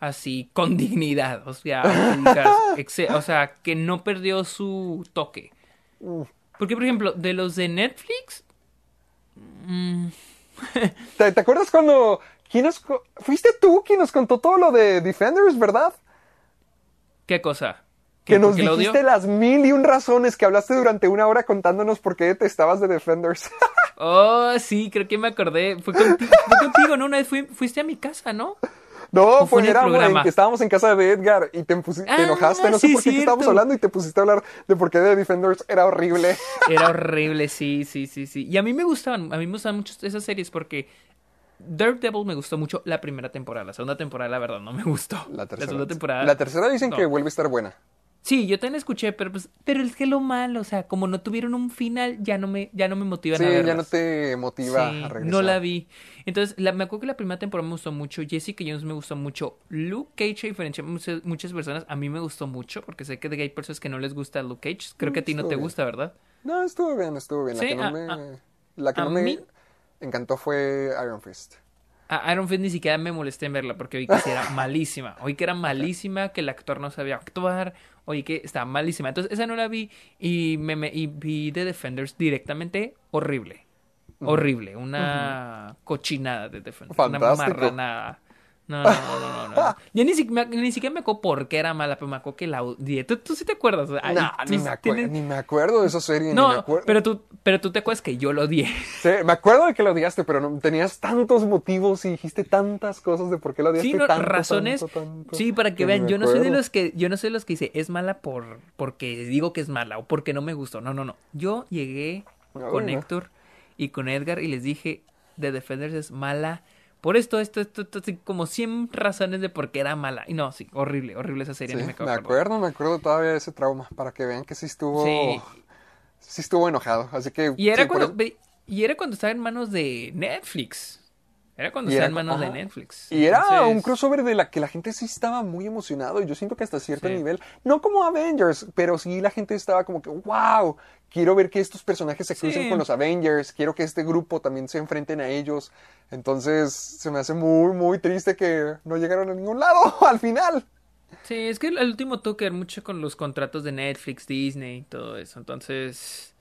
B: así con dignidad? O sea, o sea, que no perdió su toque. Porque, por ejemplo, de los de Netflix... mm,
A: ¿Te, te acuerdas cuando... ¿quién nos fuiste tú quien nos contó todo lo de Defenders, ¿verdad?
B: ¿Qué cosa?
A: Que
B: ¿Por
A: nos dijiste las mil y un razones que hablaste durante una hora contándonos por qué detestabas de Defenders.
B: Oh, sí, creo que me acordé. Fue, conti- fue contigo, ¿no? Una vez fui- fuiste a mi casa, ¿no?
A: No,
B: ¿O fue
A: fue
B: en el
A: era en que estábamos en casa de Edgar y te, te
B: Ah,
A: enojaste, no sé
B: sí,
A: por qué te estábamos hablando y te pusiste a hablar de por qué de Defenders era horrible.
B: Era horrible, sí, sí, sí, sí. Y a mí me gustaban, a mí me gustaban mucho esas series porque Daredevil me gustó mucho la primera temporada. La segunda temporada, la verdad, no me gustó.
A: La tercera.
B: segunda temporada.
A: La tercera dicen
B: no.
A: que vuelve a estar buena.
B: Sí, yo también escuché, pero pues, pero es que lo malo, o sea, como no tuvieron un final, ya no me, ya no me motivan
A: Sí,
B: a
A: ya no te motiva
B: Sí,
A: a regresar.
B: no la vi. Entonces, la- me acuerdo que la primera temporada me gustó mucho. Jessica Jones me gustó mucho. Luke Cage, a diferencia de muchas, muchas personas, a mí me gustó mucho. Porque sé que hay personas que no les gusta Luke Cage. Creo que a ti no te
A: bien.
B: gusta, ¿verdad?
A: No, estuvo bien, estuvo bien. La
B: Sí,
A: que no
B: a-
A: me,
B: a-
A: la que no me encantó fue Iron Fist.
B: A Iron Fist ni siquiera me molesté en verla porque oí que era malísima. Oí que era malísima, que el actor no sabía actuar. Oí que estaba malísima. Entonces, esa no la vi y, me, me- y vi The Defenders directamente horrible. Horrible. Una cochinada de Defenders. Una marranada. No, no, no, no, no. no. Yo ni, si- me- ni siquiera me acuerdo por qué era mala, pero me acuerdo que la odié. ¿Tú, tú sí te acuerdas? Ay,
A: no,
B: tú
A: ni me, acuer-
B: tienes-
A: ni me acuerdo de esa serie. ni me
B: No,
A: acuerdo.
B: pero tú, pero tú te acuerdas que yo lo odié.
A: Sí, me acuerdo de que lo odiaste, pero no, tenías tantos motivos y dijiste tantas cosas de por qué lo odiaste.
B: Sí, no,
A: tanto,
B: razones.
A: tanto, tanto,
B: sí, para que
A: ni
B: vean, yo no soy de los que, yo no soy de los que dice es mala por porque digo que es mala o porque no me gustó. No, no, no. Yo llegué
A: Ah,
B: con. Héctor y con Edgar y les dije The Defenders es mala. Por esto, esto, esto, esto, así como 100 razones de por qué era mala. Y no, sí, horrible, horrible esa serie.
A: Sí, me, acuerdo, me acuerdo todavía de ese trauma, para que vean que sí estuvo...
B: Sí.
A: Sí estuvo enojado, así que...
B: Y era
A: sí,
B: cuando,
A: eso-
B: y era cuando estaba en manos de Netflix. Era cuando estaba en manos de
A: ajá.
B: Netflix.
A: Y era un crossover de la que la gente sí estaba muy emocionado. Y yo siento que hasta cierto
B: Sí.
A: nivel, no como Avengers, pero sí la gente estaba como que, wow, quiero ver que estos personajes se crucen
B: Sí.
A: con los Avengers, quiero que este grupo también se enfrenten a ellos. Entonces se me hace muy, muy triste que no llegaron a ningún lado al final.
B: Sí, es que el el último tuvo que ver mucho con los contratos de Netflix, Disney y todo eso. Entonces,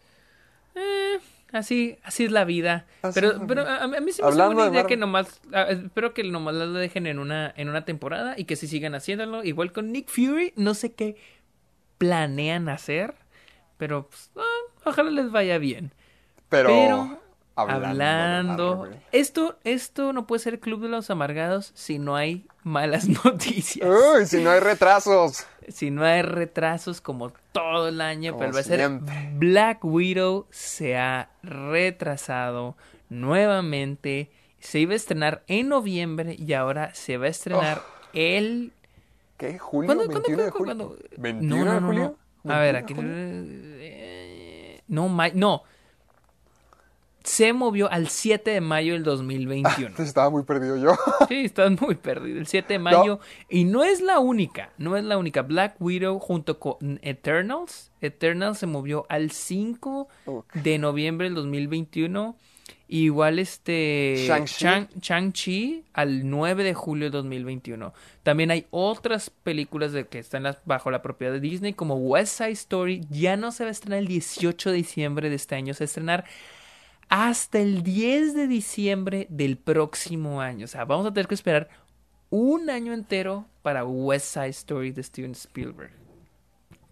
B: eh, así, así es la vida.
A: Así
B: pero, pero a, a mí sí me hace buena
A: de
B: idea que nomás, espero que nomás lo dejen en una, en una temporada y que sí sigan haciéndolo. Igual con Nick Fury, no sé qué planean hacer, pero pues, ah, ojalá les vaya bien.
A: Pero,
B: Pero,
A: hablando, de
B: esto, esto no puede ser Club de los Amargados si no hay malas noticias.
A: Uy, si no hay retrasos.
B: Si no hay retrasos como todo el año,
A: Como
B: pero va a ser. Black Widow se ha retrasado nuevamente. Se iba a estrenar en noviembre y ahora se va a estrenar
A: Oh.
B: el
A: ¿Qué? ¿Julio?
B: ¿Cuándo,
A: 21 de
B: cuándo,
A: julio.
B: cuándo?
A: 21
B: no,
A: de
B: no,
A: julio.
B: A ver,
A: 21
B: aquí.
A: de
B: eh, No, no. Se movió al 7 de mayo del 2021.
A: Estaba muy perdido yo.
B: Sí, estás muy perdido. El 7 de mayo. Y no es la única. No es la única. Black Widow junto con Eternals. Eternals se movió al 5
A: Ok.
B: de noviembre del 2021. Igual este.
A: Shang-Chi.
B: Shang- Shang-Chi al 9 de julio del 2021. También hay otras películas de que están las- bajo la propiedad de Disney, como West Side Story. Ya no se va a estrenar el 18 de diciembre de este año. Se va a estrenar hasta el 10 de diciembre del próximo año. O sea, vamos a tener que esperar un año entero para West Side Story de Steven Spielberg.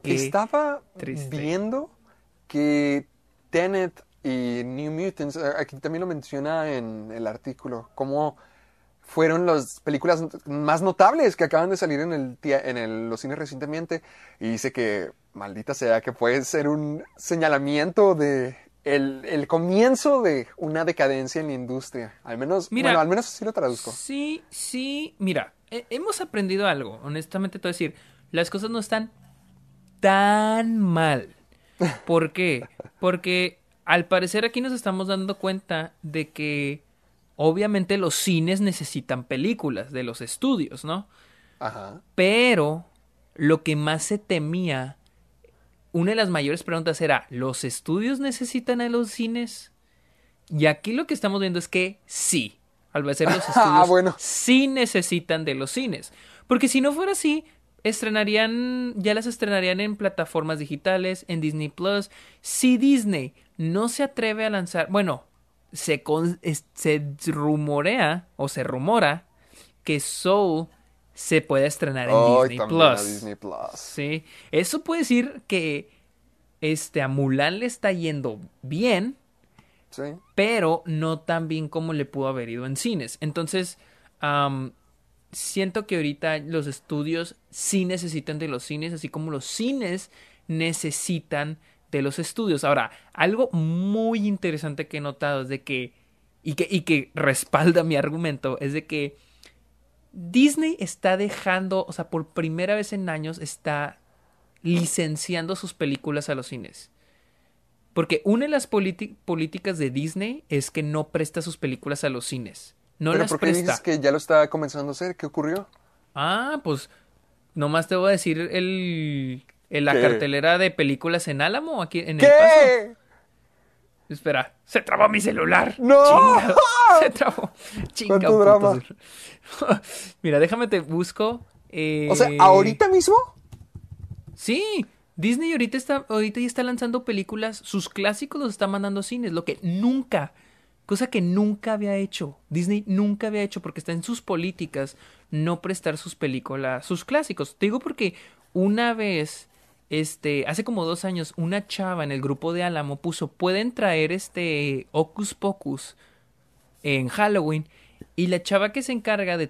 B: Qué
A: Estaba
B: triste.
A: viendo que Tenet y New Mutants, aquí también lo menciona en el artículo, cómo fueron las películas más notables que acaban de salir en, el, en el- los cines recientemente. Y dice que, maldita sea, que puede ser un señalamiento de el, el comienzo de una decadencia en la industria. Al menos,
B: Mira.
A: bueno, al menos así lo traduzco.
B: Sí, sí, mira, he- hemos aprendido algo, honestamente te voy a decir, las cosas no están tan mal. ¿Por qué? Porque al parecer aquí nos estamos dando cuenta de que obviamente los cines necesitan películas de los estudios, ¿no?
A: Ajá.
B: Pero lo que más se temía, una de las mayores preguntas era, ¿los estudios necesitan a los cines? Y aquí lo que estamos viendo es que sí. Al parecer los estudios
A: Ah, bueno.
B: sí necesitan de los cines. Porque si no fuera así, estrenarían, ya las estrenarían en plataformas digitales, en Disney Plus. Si Disney no se atreve a lanzar, bueno, se, con- se rumorea o se rumora que Soul se puede estrenar en Disney Plus.
A: Disney Plus.
B: Sí, eso puede decir que este a Mulan le está yendo bien,
A: Sí.
B: pero no tan bien como le pudo haber ido en cines. Entonces, siento que ahorita los estudios sí necesitan de los cines, así como los cines necesitan de los estudios. Ahora, algo muy interesante que he notado es de que, y que, y que respalda mi argumento, es de que Disney está dejando, o sea, por primera vez en años está licenciando sus películas a los cines. Porque una de las políticas de Disney es que no presta sus películas a los cines. No
A: Pero
B: las
A: ¿por qué
B: presta.
A: dices que ya lo está comenzando a hacer? ¿Qué ocurrió?
B: Ah, pues nomás te voy a decir el, el- la
A: ¿Qué?
B: cartelera de películas en Álamo, aquí en El Paso.
A: ¿Qué?
B: Espera, se trabó mi celular.
A: ¡No!
B: Chinga, se trabó. Chinga,
A: ¿Cuánto drama?
B: Mira, déjame te busco. eh,
A: O sea, ¿ahorita mismo?
B: Sí, Disney ahorita está, ahorita ya está lanzando películas, sus clásicos los está mandando a cines, lo que nunca, cosa que nunca había hecho. Disney nunca había hecho porque está en sus políticas no prestar sus películas, sus clásicos. Te digo porque una vez, este, hace como dos años, una chava en el grupo de Álamo puso, pueden traer este Ocus Pocus en Halloween y la chava que se encarga de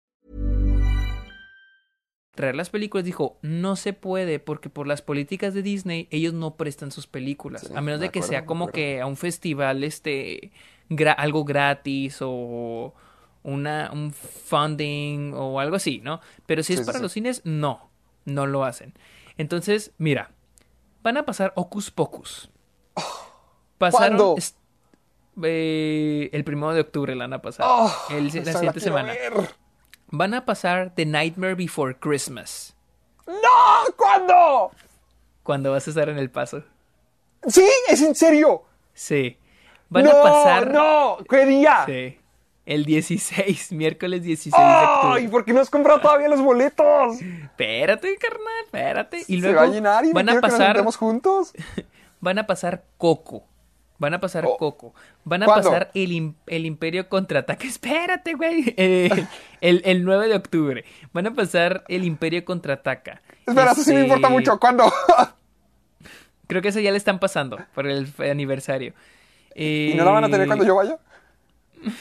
B: Traer las películas dijo no se puede porque por las políticas de Disney ellos no prestan sus películas
A: Sí,
B: a menos
A: de
B: que sea como que a un festival este gra- algo gratis o una un funding o algo así no pero si es
A: Sí,
B: para
A: sí.
B: los cines no no lo hacen. Entonces mira van a pasar Ocus Pocus. Pasaron eh, el primero de octubre la van a pasar.
A: Oh,
B: el- la siguiente semana.
A: ver.
B: Van a pasar The Nightmare Before Christmas
A: ¡No! ¿Cuándo?
B: cuando vas a estar en el paso.
A: ¿Sí? ¿Es en serio?
B: Sí. Van
A: no,
B: a pasar.
A: no. ¿Qué día?
B: Sí. El 16, miércoles 16 de
A: ¡Ay!
B: octubre.
A: ¿Por qué no has comprado todavía los boletos?
B: Espérate, carnal, espérate. Y
A: Se
B: luego
A: va a llenar y
B: van a
A: que nos
B: pasar,
A: sentemos juntos.
B: van a pasar Coco. Van a pasar
A: Oh.
B: Coco. Van a
A: ¿Cuándo?
B: pasar el, el Imperio Contraataca. Espérate, güey. Eh, el, el 9 de octubre. Van a pasar el Imperio Contraataca.
A: Espera, eso sí me
B: Este,
A: importa mucho. ¿Cuándo?
B: Creo que eso ya le están pasando por el aniversario.
A: ¿Y no la van a tener
B: Eh,
A: cuando yo vaya?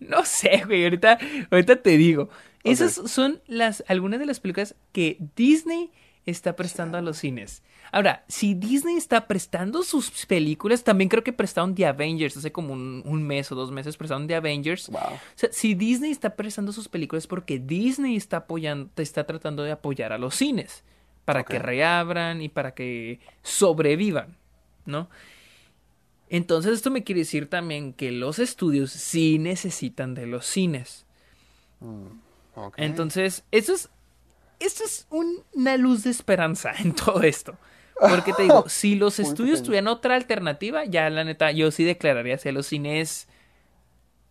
B: No sé, güey, ahorita, ahorita te digo. Esas son las, algunas de las películas que Disney está prestando a los cines. Ahora, si Disney está prestando sus películas, también creo que prestaron The Avengers, hace como un, un mes o dos meses prestaron The Avengers.
A: Wow.
B: O sea, si Disney está prestando sus películas es porque Disney está apoyando, está tratando de apoyar a los cines para que reabran y para que sobrevivan, ¿no? Entonces esto me quiere decir también que los estudios sí necesitan de los cines.
A: Ok.
B: Entonces, eso es, eso es un- una luz de esperanza en todo esto. Porque te digo, si los
A: Muy
B: estudios
A: pequeño.
B: tuvieran otra alternativa, ya la neta, yo sí declararía hacia los cines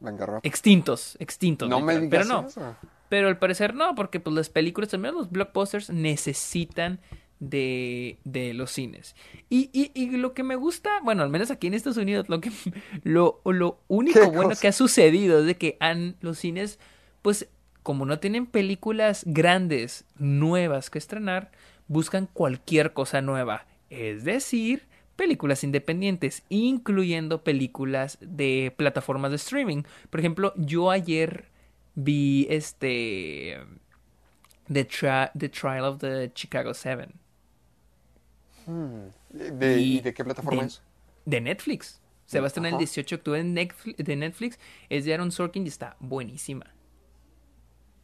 A: rápido.
B: extintos, extintos.
A: No me digas
B: Pero no,
A: eso.
B: pero al parecer no, porque pues las películas, también los blockbusters necesitan de, de los cines. Y, y, y lo que me gusta, bueno, al menos aquí en Estados Unidos, lo que lo, lo único
A: ¿Qué
B: bueno
A: cosa?
B: que ha sucedido es de que han, los cines, pues, como no tienen películas grandes, nuevas que estrenar, buscan cualquier cosa nueva. Es decir, películas independientes, incluyendo películas de plataformas de streaming. Por ejemplo, yo ayer vi este The, Tri- The Trial of the Chicago Seven
A: ¿De,
B: Y-
A: ¿Y de qué plataforma
B: de-
A: es?
B: de Netflix. Se va a estrenar el
A: Ajá.
B: 18 de octubre Netflix, de Netflix. Es de Aaron Sorkin y está buenísima.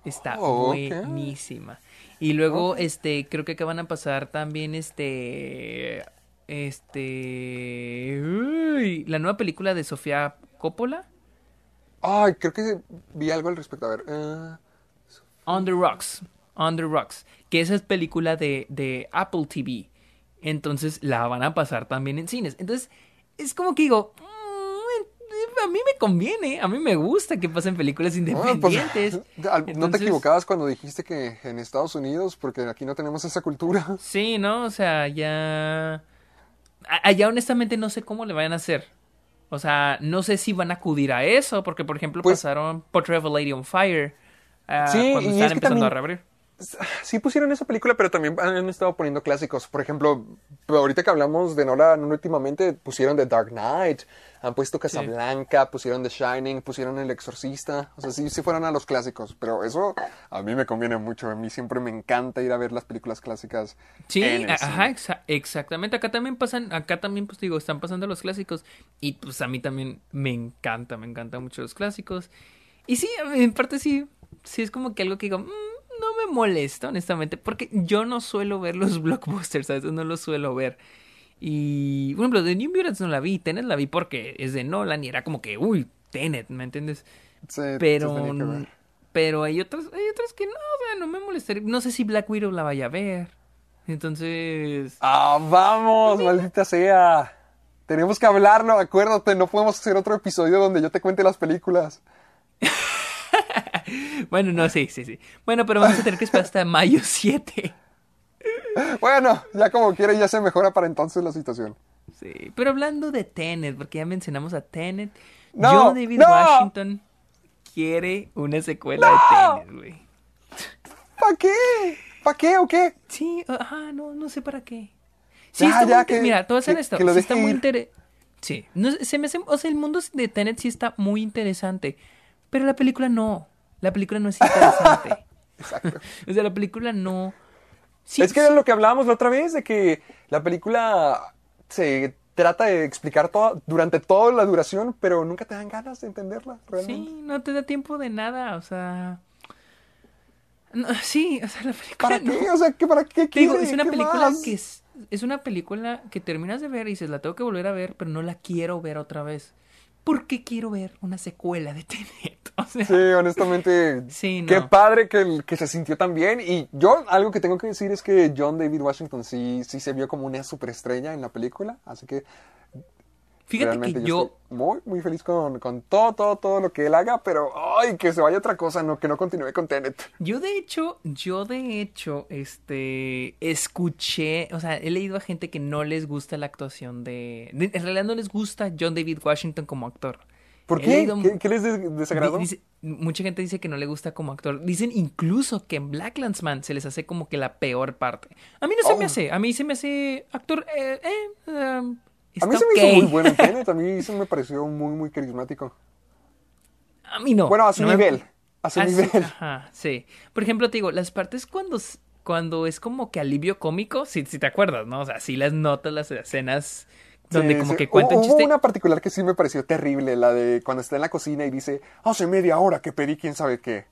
B: Está
A: Oh,
B: buenísima. Y luego, este, creo que acá van a pasar también, este, este, uy, la nueva película de Sofía Coppola,
A: Ay, creo que vi algo al respecto. A ver. eh,
B: On the Rocks, On the Rocks, que esa es película de, de Apple TV. Entonces la van a pasar también en cines. Entonces, es como que digo, "Mm, a mí me conviene, a mí me gusta que pasen películas
A: ah, pues,
B: independientes.
A: no te equivocabas cuando dijiste que en Estados Unidos, porque aquí no tenemos esa cultura.
B: Sí, ¿no? O sea, ya... Allá honestamente no sé cómo le vayan a hacer. O sea, no sé si van a acudir a eso, porque por ejemplo
A: Pues-
B: pasaron Portrait of a Lady on Fire ah,
A: Sí,
B: cuando están
A: es
B: empezando a reabrir.
A: Sí pusieron esa película, pero también han estado poniendo clásicos. Por ejemplo, ahorita que hablamos de Nolan últimamente, pusieron The Dark Knight, han puesto Casablanca, pusieron The Shining, pusieron El Exorcista. O sea, sí, sí fueron a los clásicos. Pero eso a mí me conviene mucho. A mí siempre me encanta ir a ver las películas clásicas.
B: Sí,
A: en el
B: ajá, exa- exactamente. Acá también pasan, acá también, pues digo, están pasando los clásicos. Y pues a mí también me encanta, me encantan mucho los clásicos. Y sí, en parte sí, sí es como que algo que digo, "Mm, no me molesta, honestamente, porque yo no suelo ver los blockbusters, a veces no los suelo ver. Y, por ejemplo, de New Mutants no la vi, Tenet la vi porque es de Nolan y era como que, uy, Tenet, ¿me entiendes?
A: Sí,
B: Pero, pero hay otras, hay otras que no, o sea, no me molestaría. No sé si Black Widow la vaya a ver. Entonces,
A: ¡Ah, vamos! ¡Maldita sea! Tenemos que hablarlo, acuérdate, no podemos hacer otro episodio donde yo te cuente las películas.
B: bueno, no, sí, sí, sí. Bueno, pero vamos a tener que esperar hasta mayo 7.
A: Bueno, ya como quiera, ya se mejora para entonces la situación.
B: Sí, pero hablando de Tenet, porque ya mencionamos a Tenet,
A: No,
B: John David
A: no.
B: Washington quiere una secuela
A: No.
B: de Tenet, güey.
A: ¿Para qué? ¿Para qué o qué?
B: Sí, ajá, no, no sé para qué. Sí,
A: Ya,
B: está
A: que-
B: Mira, a hacer esto.
A: que lo
B: sí está muy
A: ir.
B: inter- Sí, no, se me hace, o sea, el mundo de Tenet sí está muy interesante, pero la película no. La película no es interesante.
A: Exacto.
B: o sea, la película no. Sí,
A: es que
B: sí,
A: era lo que hablábamos la otra vez, de que la película se trata de explicar todo durante toda la duración, pero nunca te dan ganas de entenderla, realmente.
B: sí, no te da tiempo de nada, o sea. no, sí, o sea, la película.
A: ¿Para
B: no.
A: qué? O sea, ¿qué, ¿para qué
B: digo,
A: quiere?
B: es una
A: ¿Qué
B: película
A: más?
B: que es, es una película que terminas de ver y dices, la tengo que volver a ver, pero no la quiero ver otra vez. ¿Por qué quiero ver una secuela de Tenet? O sea,
A: Sí, honestamente,
B: Sí, no.
A: qué padre que, que se sintió tan bien. Y yo, algo que tengo que decir es que John David Washington sí, sí se vio como una superestrella en la película. Así que
B: fíjate
A: realmente
B: que yo,
A: estoy muy, muy feliz con, con todo, todo, todo lo que él haga. Pero, ay, que se vaya otra cosa, no, que no continúe con Tenet.
B: yo de hecho, yo de hecho, este, escuché, o sea, he leído a gente que no les gusta la actuación de, de- en realidad no les gusta John David Washington como actor.
A: ¿Por qué?
B: leído-
A: ¿Qué, qué les des- desagradó?
B: Dice- mucha gente dice que no le gusta como actor. Dicen incluso que en Black Landsman se les hace como que la peor parte. A mí no se
A: Oh.
B: me hace. A mí se me hace actor. Eh, eh, um,
A: A mí se me hizo muy bueno en Tenet. A mí se me pareció muy, muy carismático.
B: A mí no.
A: Bueno, a su
B: No me-
A: nivel. A su
B: a su-
A: nivel.
B: Ajá, sí. Por ejemplo, te digo, las partes cuando, cuando es como que alivio cómico, si, si te acuerdas, ¿no? O sea, sí las notas, las escenas donde
A: Sí,
B: como
A: sí.
B: que cuentan
A: Hubo-
B: chiste.
A: Hubo una particular que sí me pareció terrible, la de cuando está en la cocina y dice, hace media hora que pedí quién sabe qué.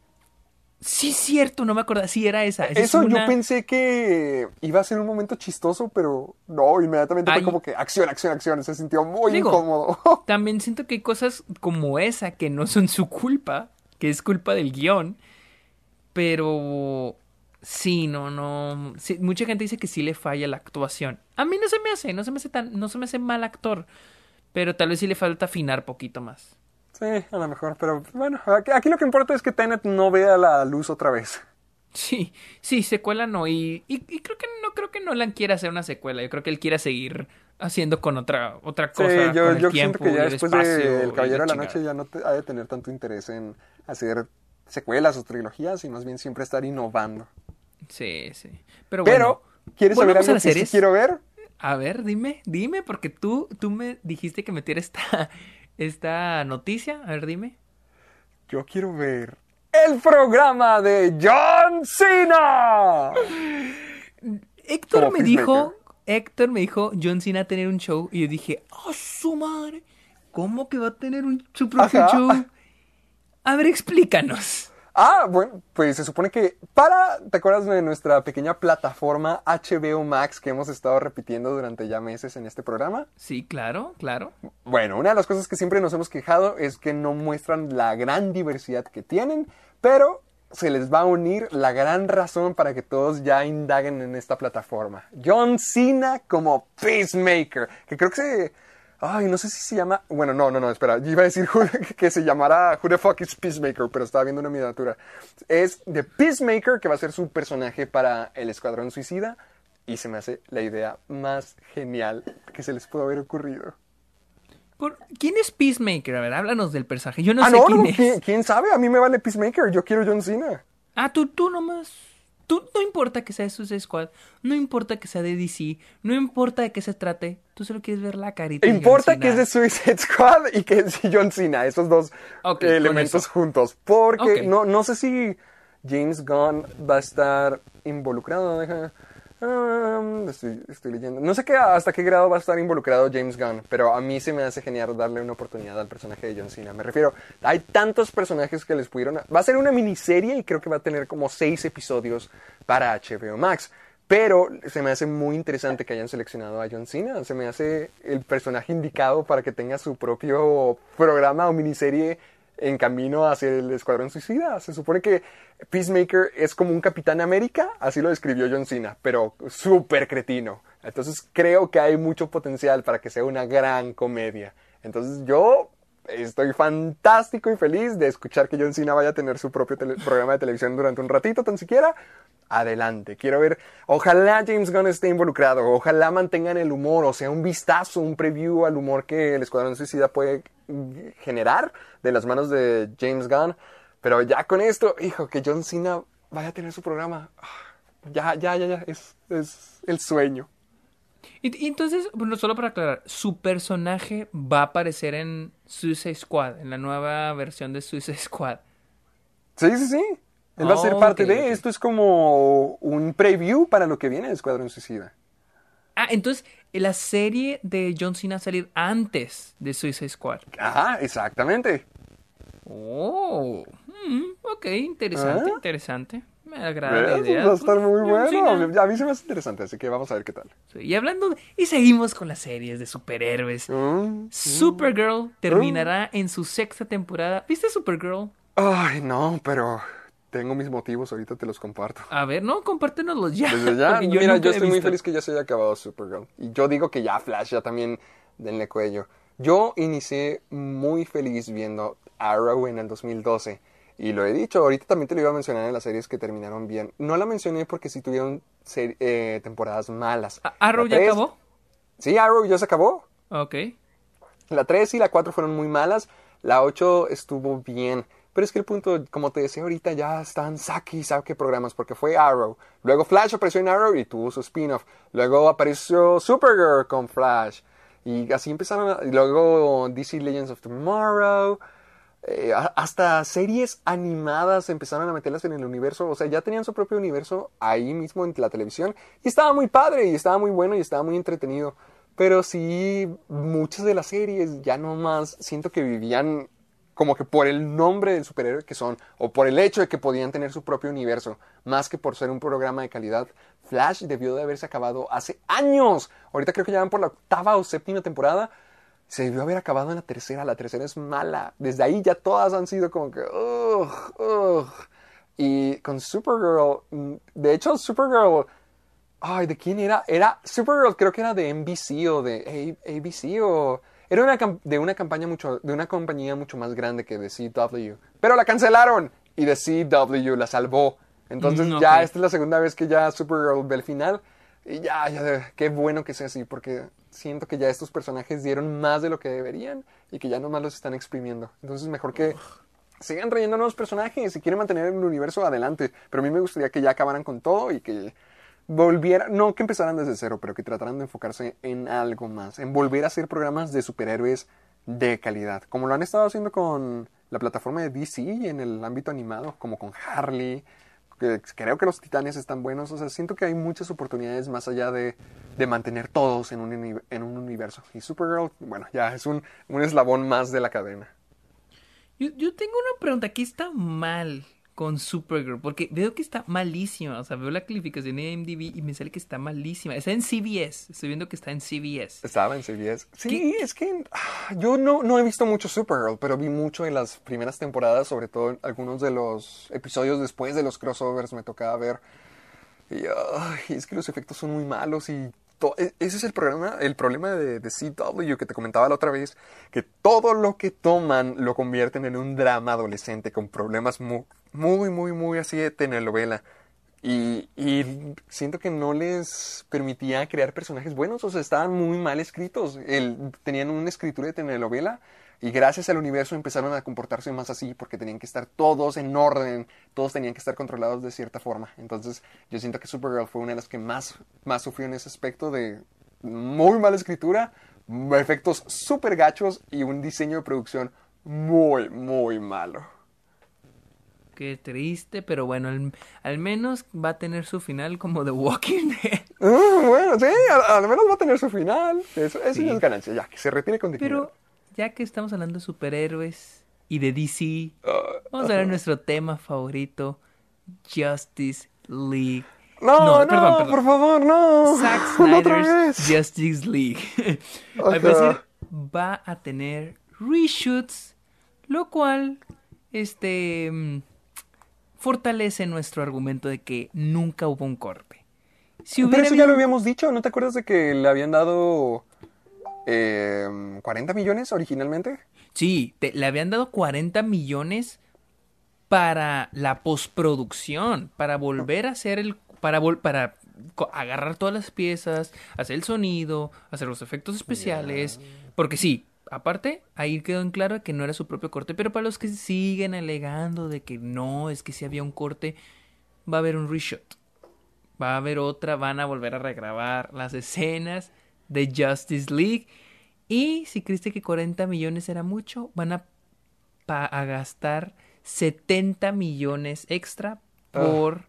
B: Sí, cierto, no me acuerdo. Sí, era esa. Esa es
A: Eso yo pensé que iba a ser un momento chistoso, pero no, inmediatamente
B: Ay.
A: fue como que acción, acción, acción. Se sintió muy
B: Digo,
A: incómodo.
B: También siento que hay cosas como esa que no son su culpa, que es culpa del guion, pero sí, no, no, sí, mucha gente dice que sí le falla la actuación. A mí no se me hace, no se me hace tan, no se me hace mal actor, pero tal vez sí le falta afinar poquito más.
A: Sí, a lo mejor, pero bueno, aquí, aquí lo que importa es que Tenet no vea la luz otra vez.
B: Sí, sí, secuela no, y, y, y creo que no creo que Nolan quiera hacer una secuela, yo creo que él quiera seguir haciendo con otra, otra
A: Sí,
B: cosa.
A: yo,
B: con el
A: yo
B: tiempo
A: siento que ya después de El Caballero de la. Noche ya no te, ha de tener tanto interés en hacer secuelas o trilogías y más bien siempre estar innovando.
B: Sí, sí. Pero,
A: Pero,
B: bueno,
A: ¿quieres saber algo que sí quiero ver?
B: A ver, dime, dime, porque tú, tú me dijiste que metiera esta, esta noticia. A ver, dime.
A: Yo quiero ver el programa de John Cena.
B: Héctor me dijo, Héctor me dijo John Cena a tener un show y yo dije, ¡oh, su madre! ¿Cómo que va a tener un, su propio
A: Ajá.
B: show? A ver, explícanos.
A: Ah, bueno, pues se supone que para, ¿te acuerdas de nuestra pequeña plataforma HBO Max que hemos estado repitiendo durante ya meses en este programa?
B: Sí, claro, claro.
A: Bueno, una de las cosas que siempre nos hemos quejado es que no muestran la gran diversidad que tienen, pero se les va a unir la gran razón para que todos ya indaguen en esta plataforma. John Cena como Peacemaker, que creo que se... Ay, no sé si se llama... Bueno, no, no, no, espera. Yo iba a decir que se llamará Who the fuck is Peacemaker, pero estaba viendo una miniatura. Es The Peacemaker, que va a ser su personaje para el Escuadrón Suicida, y se me hace la idea más genial que se les pudo haber ocurrido.
B: Por- ¿Quién es Peacemaker? A ver, háblanos del personaje. Yo no
A: ah,
B: sé
A: no,
B: quién
A: no,
B: es.
A: ¿quién, quién sabe? A mí me vale Peacemaker. Yo quiero John Cena.
B: Ah, tú, tú nomás. Tú, no importa que sea de Suicide Squad, no importa que sea de DC, no importa de qué se trate, tú solo quieres ver la carita. de John
A: Importa que es de Suicide Squad y que es John Cena. Esos dos eh, elementos juntos. Porque no, no sé si James Gunn va a estar involucrado. Deja- estoy, estoy leyendo. No sé qué, hasta qué grado va a estar involucrado James Gunn, pero a mí se me hace genial darle una oportunidad al personaje de John Cena. Me refiero, hay tantos personajes que les pudieron... Va a ser una miniserie y creo que va a tener como seis episodios para HBO Max. Pero se me hace muy interesante que hayan seleccionado a John Cena. Se me hace el personaje indicado para que tenga su propio programa o miniserie en camino hacia el Escuadrón Suicida. Se supone que Peacemaker es como un Capitán América, así lo describió John Cena, pero súper cretino. Entonces creo que hay mucho potencial para que sea una gran comedia. Entonces yo estoy fantástico y feliz de escuchar que John Cena vaya a tener su propio programa de televisión durante un ratito, tan siquiera. Adelante, quiero ver, ojalá James Gunn esté involucrado, ojalá mantengan el humor, o sea, un vistazo, un preview al humor que el Escuadrón Suicida puede generar de las manos de James Gunn. Pero ya con esto, hijo, que John Cena vaya a tener su programa, ah, ya, ya, ya, ya, es, es el sueño.
B: Y, y entonces, bueno, solo para aclarar, su personaje va a aparecer en Suicide Squad, en la nueva versión de Suicide Squad.
A: Sí, sí, sí. Él va a ser
B: Oh,
A: parte de esto. Es como un preview para lo que viene de Escuadrón Suicida.
B: Ah, entonces la serie de John Cena va a salir antes de Suicide Squad.
A: Ajá, exactamente.
B: Oh, mm, ok, interesante,
A: ¿Ah?
B: interesante. Me agrada la idea.
A: Va a estar muy
B: John
A: bueno.
B: Cena.
A: A mí se me hace interesante, así que vamos a ver qué tal.
B: Y hablando de- y seguimos con las series de superhéroes.
A: Mm.
B: Supergirl terminará en su sexta temporada. ¿Viste Supergirl?
A: Ay, no, pero tengo mis motivos, ahorita te los comparto.
B: A ver, no, compártenoslos ya.
A: Desde ya, mira, yo estoy muy feliz que ya se haya acabado Supergirl. Y yo digo que ya Flash, ya también denle cuello. Yo inicié muy feliz viendo Arrow en el 2012. Y lo he dicho, ahorita también te lo iba a mencionar en las series que terminaron bien. No la mencioné porque sí tuvieron eh, temporadas malas.
B: ¿A- ¿Arrow ya acabó?
A: Sí, Arrow ya se acabó.
B: Ok.
A: La 3 y la 4 fueron muy malas. La 8 estuvo bien. Pero es que el punto, como te decía ahorita, ya están saque y saque programas porque fue Arrow. Luego Flash apareció en Arrow y tuvo su spin-off. Luego apareció Supergirl con Flash. Y así empezaron. y luego DC Legends of Tomorrow. eh, hasta series animadas empezaron a meterlas en el universo. O sea, ya tenían su propio universo ahí mismo en la televisión. Y estaba muy padre, y estaba muy bueno, y estaba muy entretenido. Pero sí, muchas de las series ya no más siento que vivían como que por el nombre del superhéroe que son, o por el hecho de que podían tener su propio universo, más que por ser un programa de calidad. Flash debió de haberse acabado hace años. Ahorita creo que ya van por la octava o séptima temporada. Se debió haber acabado en la tercera. La tercera es mala. Desde ahí ya todas han sido como que. ugh, ugh. Y con Supergirl. mm, De hecho, Supergirl. Ay, ¿de quién era? Era Supergirl, creo que era de NBC o de ABC o. Era una de una campaña mucho. de una compañía mucho más grande que de CW. Pero la cancelaron. Y de CW la salvó. Entonces
B: Mm,
A: ya esta es la segunda vez que ya Supergirl ve el final. Y ya, ya, qué bueno que sea así, porque siento que ya estos personajes dieron más de lo que deberían y que ya nomás los están exprimiendo. Entonces mejor que sigan trayendo nuevos personajes si quieren mantener el universo adelante. Pero a mí me gustaría que ya acabaran con todo y que volvieran, no que empezaran desde cero, pero que trataran de enfocarse en algo más, en volver a hacer programas de superhéroes de calidad, como lo han estado haciendo con la plataforma de DC y en el ámbito animado, como con Harley. creo que los titanes están buenos, o sea, siento que hay muchas oportunidades más allá de, de mantener todos en un, en un universo. Y Supergirl, bueno, ya es un, un eslabón más de la cadena.
B: Yo, yo tengo una pregunta. ¿Qué está mal con Supergirl? Porque veo que está malísima. O sea, veo la calificación de IMDb y me sale que está malísima. Está en CBS. Estoy viendo que está en CBS.
A: Estaba en CBS. Sí, es que ah, yo no, no he visto mucho Supergirl, pero vi mucho en las primeras temporadas, sobre todo en algunos de los episodios después de los crossovers me tocaba ver. Y es que los efectos son muy malos y e- ese es el problema, el problema de, de CW que te comentaba la otra vez, que todo lo que toman lo convierten en un drama adolescente con problemas mu- muy, muy, muy así de telenovela. Y, y siento que no les permitía crear personajes buenos, o sea, estaban muy mal escritos. El- tenían una escritura de telenovela y gracias al universo empezaron a comportarse más así porque tenían que estar todos en orden, todos tenían que estar controlados de cierta forma. Entonces yo siento que Supergirl fue una de las que más, más sufrió en ese aspecto de muy mala escritura, efectos súper gachos y un diseño de producción muy, muy malo.
B: Qué triste, pero bueno, al, al menos va a tener su final como The Walking Dead.
A: Ah, bueno, sí, al, al menos va a tener su final. Eso, eso
B: Sí.
A: ya es ganancia, ya, que se retire con dignidad.
B: Pero ya que estamos hablando de superhéroes y de DC,
A: Ah,
B: vamos a ver nuestro tema favorito, Justice League.
A: no, no,
B: perdón, perdón.
A: por favor, no.
B: Zack
A: No otra
B: Snyder's
A: vez.
B: Justice League. Al parecer va a tener reshoots, lo cual este mm, fortalece nuestro argumento de que nunca hubo un corte. Si
A: Pero eso ya lo habíamos dicho, ¿no te acuerdas de que le habían dado eh, 40 millones originalmente?
B: Sí, te- le habían dado 40 millones para la postproducción, para volver a hacer el para vol- para agarrar todas las piezas, hacer el sonido, hacer los efectos especiales, porque sí, aparte ahí quedó en claro que no era su propio corte, pero para los que siguen alegando de que no, es que si había un corte, va a haber un reshoot. va a haber otra, van a volver a regrabar las escenas de Justice League. Y si creíste que 40 millones era mucho, van a gastar 70 millones extra
A: Ah.
B: por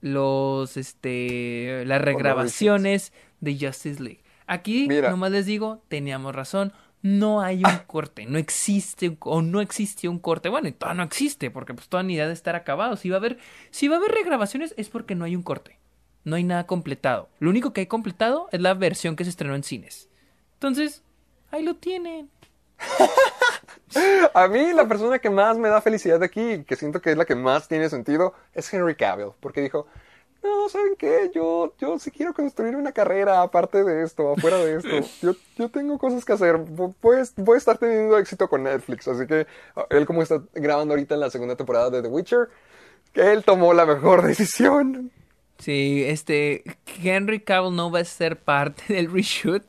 B: los este las regrabaciones de Justice League. Aquí
A: Mira.
B: nomás les digo, teníamos razón, no hay un corte, no existe o no existió un corte. Bueno, y todavía no existe porque pues toda ni idea de estar acabado. Si va a haber si va a haber regrabaciones es porque no hay un corte. No hay nada completado. Lo único que hay completado es la versión que se estrenó en cines. Entonces, ahí lo tienen.
A: A mí la persona que más me da felicidad de aquí, que siento que es la que más tiene sentido, es Henry Cavill, porque dijo, no, ¿saben qué? Yo, yo sí quiero construir una carrera aparte de esto, afuera de esto. Yo, yo tengo cosas que hacer. Vo- Voy, a- voy a estar teniendo éxito con Netflix, así que él como está grabando ahorita en la segunda temporada de The Witcher, que él tomó la mejor decisión.
B: Sí, este Henry Cavill no va a ser parte del reshoot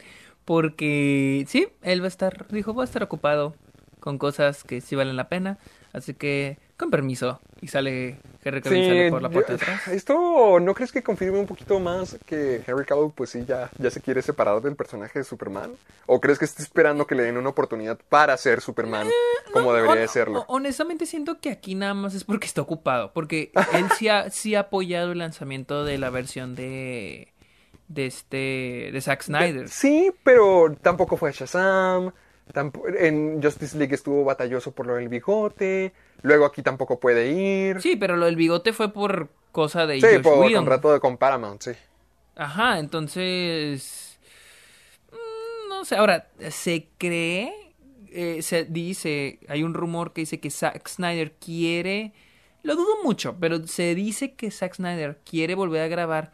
B: porque sí, él va a estar, dijo, va a estar ocupado con cosas que sí valen la pena, así que con permiso y sale Henry Cavill sale por la puerta de atrás.
A: esto no crees que confirme un poquito más que Henry Cavill pues sí ya, ya se quiere separar del personaje de Superman? ¿O crees que está esperando que le den una oportunidad para ser Superman como debería de serlo?
B: hon- Honestamente siento que aquí nada más es porque está ocupado, porque él sí ha, sí ha apoyado el lanzamiento de la versión de de este de Zack Snyder.
A: Sí, pero tampoco fue Shazam. En Justice League estuvo batalloso por lo del bigote. Luego aquí tampoco puede ir.
B: Sí, pero lo del bigote fue por cosa de
A: Sí,
B: Josh
A: por
B: Whedon.
A: contrato de con Paramount, sí.
B: Ajá, entonces. mm, No sé, ahora, se cree. eh, se dice. Hay un rumor que dice que Zack Snyder quiere. Lo dudo mucho, pero se dice que Zack Snyder quiere volver a grabar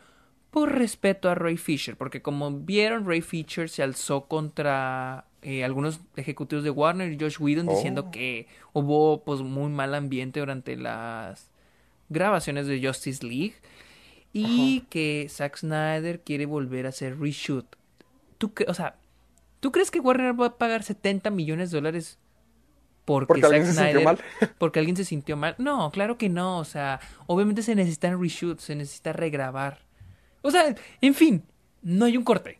B: por respeto a Ray Fisher. Porque como vieron, Ray Fisher se alzó contra eh, algunos ejecutivos de Warner y Josh Whedon
A: Oh.
B: diciendo que hubo pues muy mal ambiente durante las grabaciones de Justice League y que Zack Snyder quiere volver a hacer reshoot. ¿Tú o sea, ¿tú crees que Warner va a pagar 70 millones de dólares porque,
A: Porque alguien
B: Zack
A: se sintió
B: Snyder-
A: mal.
B: porque alguien se sintió mal? No, claro que no, o sea, obviamente se necesitan reshoots, se necesita regrabar. O sea, en fin, no hay un corte.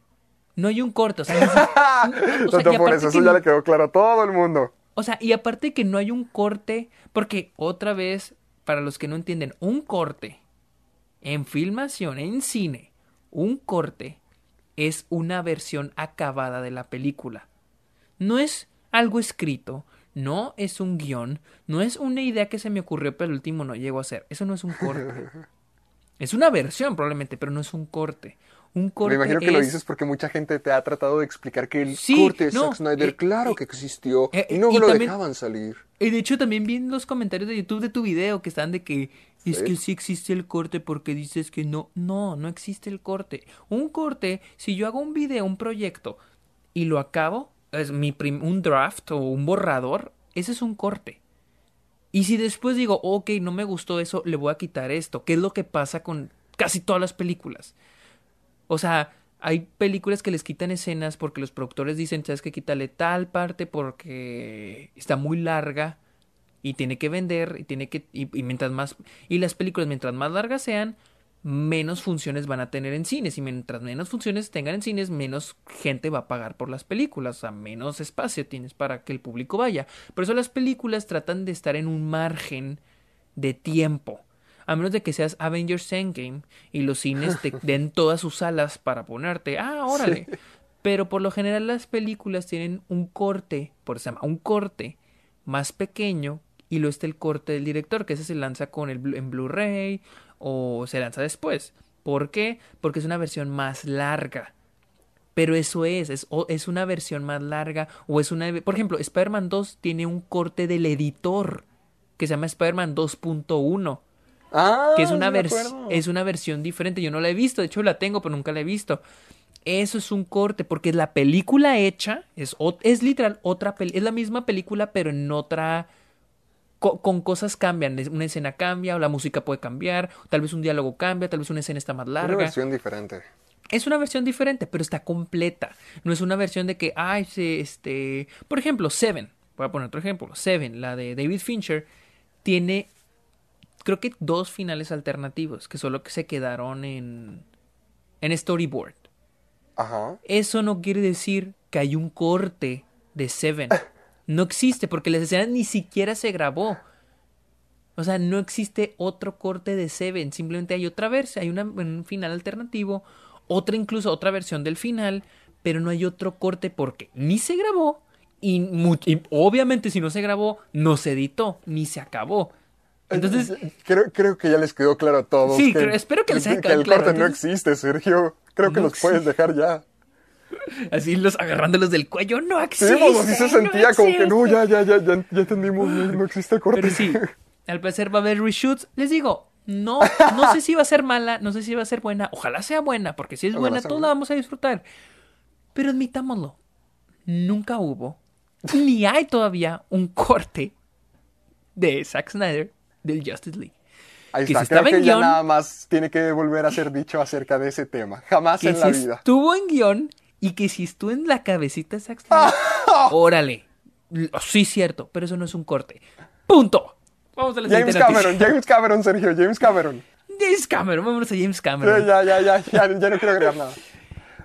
B: No hay un corte, o sea, neces- o sea,
A: No
B: aparte
A: eso
B: que
A: ya
B: no-
A: le quedó claro a todo el mundo.
B: o sea, y aparte que no hay un corte, porque otra vez, para los que no entienden, un corte en filmación, en cine, un corte es una versión acabada de la película. No es algo escrito, no es un guion, no es una idea que se me ocurrió pero el último no llegó a ser. Eso no es un corte. Es una versión probablemente, pero no es un corte. Un corte
A: Me imagino que lo
B: es-
A: dices porque mucha gente te ha tratado de explicar que el
B: Sí,
A: corte de
B: no,
A: Zack Snyder,
B: eh,
A: claro
B: eh,
A: que existió,
B: eh,
A: y no
B: y
A: lo
B: también-
A: dejaban salir.
B: Y de hecho también vi en los comentarios de YouTube de tu video que están de que es
A: Sí.
B: que sí existe el corte porque dices que no. No, no existe el corte. Un corte, si yo hago un video, un proyecto y lo acabo, es mi prim- un draft o un borrador, ese es un corte. Y si después digo, ok, no me gustó eso, le voy a quitar esto, que es lo que pasa con casi todas las películas. O sea, hay películas que les quitan escenas porque los productores dicen, sabes que quítale tal parte porque está muy larga y tiene que vender y tiene que y, y mientras más y las películas mientras más largas sean menos funciones van a tener en cines y mientras menos funciones tengan en cines menos gente va a pagar por las películas, o sea, menos espacio tienes para que el público vaya. Por eso las películas tratan de estar en un margen de tiempo. A menos de que seas Avengers Endgame y los cines te den todas sus salas para ponerte, ah, órale. Pero por lo general las películas tienen un corte, por eso se llama un corte más pequeño y luego está el corte del director, que ese se lanza con el en Blu-ray o se lanza después. ¿Por qué? Porque es una versión más larga. Pero eso es, es, es una versión más larga o es una... Por ejemplo, Spider-Man 2 tiene un corte del editor que se llama Spider-Man 2.1
A: Ah,
B: que es una, es una versión diferente. Yo no la he visto, de hecho la tengo, pero nunca la he visto. Eso es un corte, porque la película hecha es, es literal otra pel- es la misma película, pero en otra. Co- con cosas cambian. Una escena cambia, o la música puede cambiar, tal vez un diálogo cambia, tal vez una escena está más
A: Una
B: larga.
A: versión diferente.
B: Es una versión diferente, pero está completa. No es una versión de que, ay, se, este. Por ejemplo, Seven. Voy a poner otro ejemplo. Seven, la de David Fincher, tiene. creo que dos finales alternativos, que solo que se quedaron en, en storyboard.
A: Ajá.
B: Eso no quiere decir que hay un corte de Seven. No existe, porque la escena ni siquiera se grabó. O sea, no existe otro corte de Seven. Simplemente hay otra versión, hay una, un final alternativo, otra incluso otra versión del final, pero no hay otro corte porque ni se grabó y, obviamente si no se grabó, no se editó, ni se acabó. Entonces,
A: Creo, creo que ya les quedó claro a todos.
B: Sí, creo- espero que les haya
A: que
B: quedado
A: el
B: claro.
A: corte no existe, Sergio. Creo que
B: No
A: los puedes dejar ya.
B: Así los agarrándolos del cuello, no
A: Sí,
B: existe.
A: pues así se
B: no
A: sentía como que no,
B: existe".
A: ya, ya, ya, ya, ya entendimos, no, no existe corte.
B: Pero sí, al parecer va a haber reshoots. Les digo, no, no sé si va a ser mala, no sé si va a ser buena. Ojalá sea buena, porque si es
A: Ojalá
B: buena, todos
A: buena.
B: la vamos a disfrutar. Pero admitámoslo, nunca hubo, ni hay todavía un corte de Zack Snyder del Justice League.
A: Ahí
B: que
A: está,
B: si estaba
A: creo
B: en
A: que ya
B: guión-
A: nada más tiene que volver a ser dicho acerca de ese tema. Jamás
B: Que
A: en
B: si
A: la vida.
B: estuvo en guion y que si estuvo en la cabecita Snyder, órale. Sí, cierto, pero eso no es un corte. Punto. Vamos a la
A: James Cameron,
B: noticia.
A: James Cameron, Sergio, James Cameron.
B: James Cameron, vámonos a James Cameron.
A: ya, ya, ya, ya, ya no quiero agregar nada.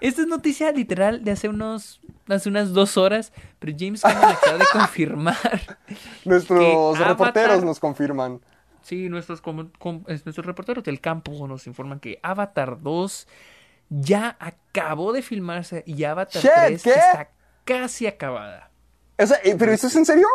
B: Esta es noticia literal de hace unos hace unas dos horas, pero James Cameron acaba de confirmar.
A: Nuestros reporteros nos confirman.
B: Sí, nuestros, com- com- es- nuestros reporteros del campo nos informan que Avatar 2 ya acabó de filmarse y Avatar
A: Shit,
B: 3
A: ¿qué?
B: está casi acabada.
A: O sea, ¿pero esto es en serio?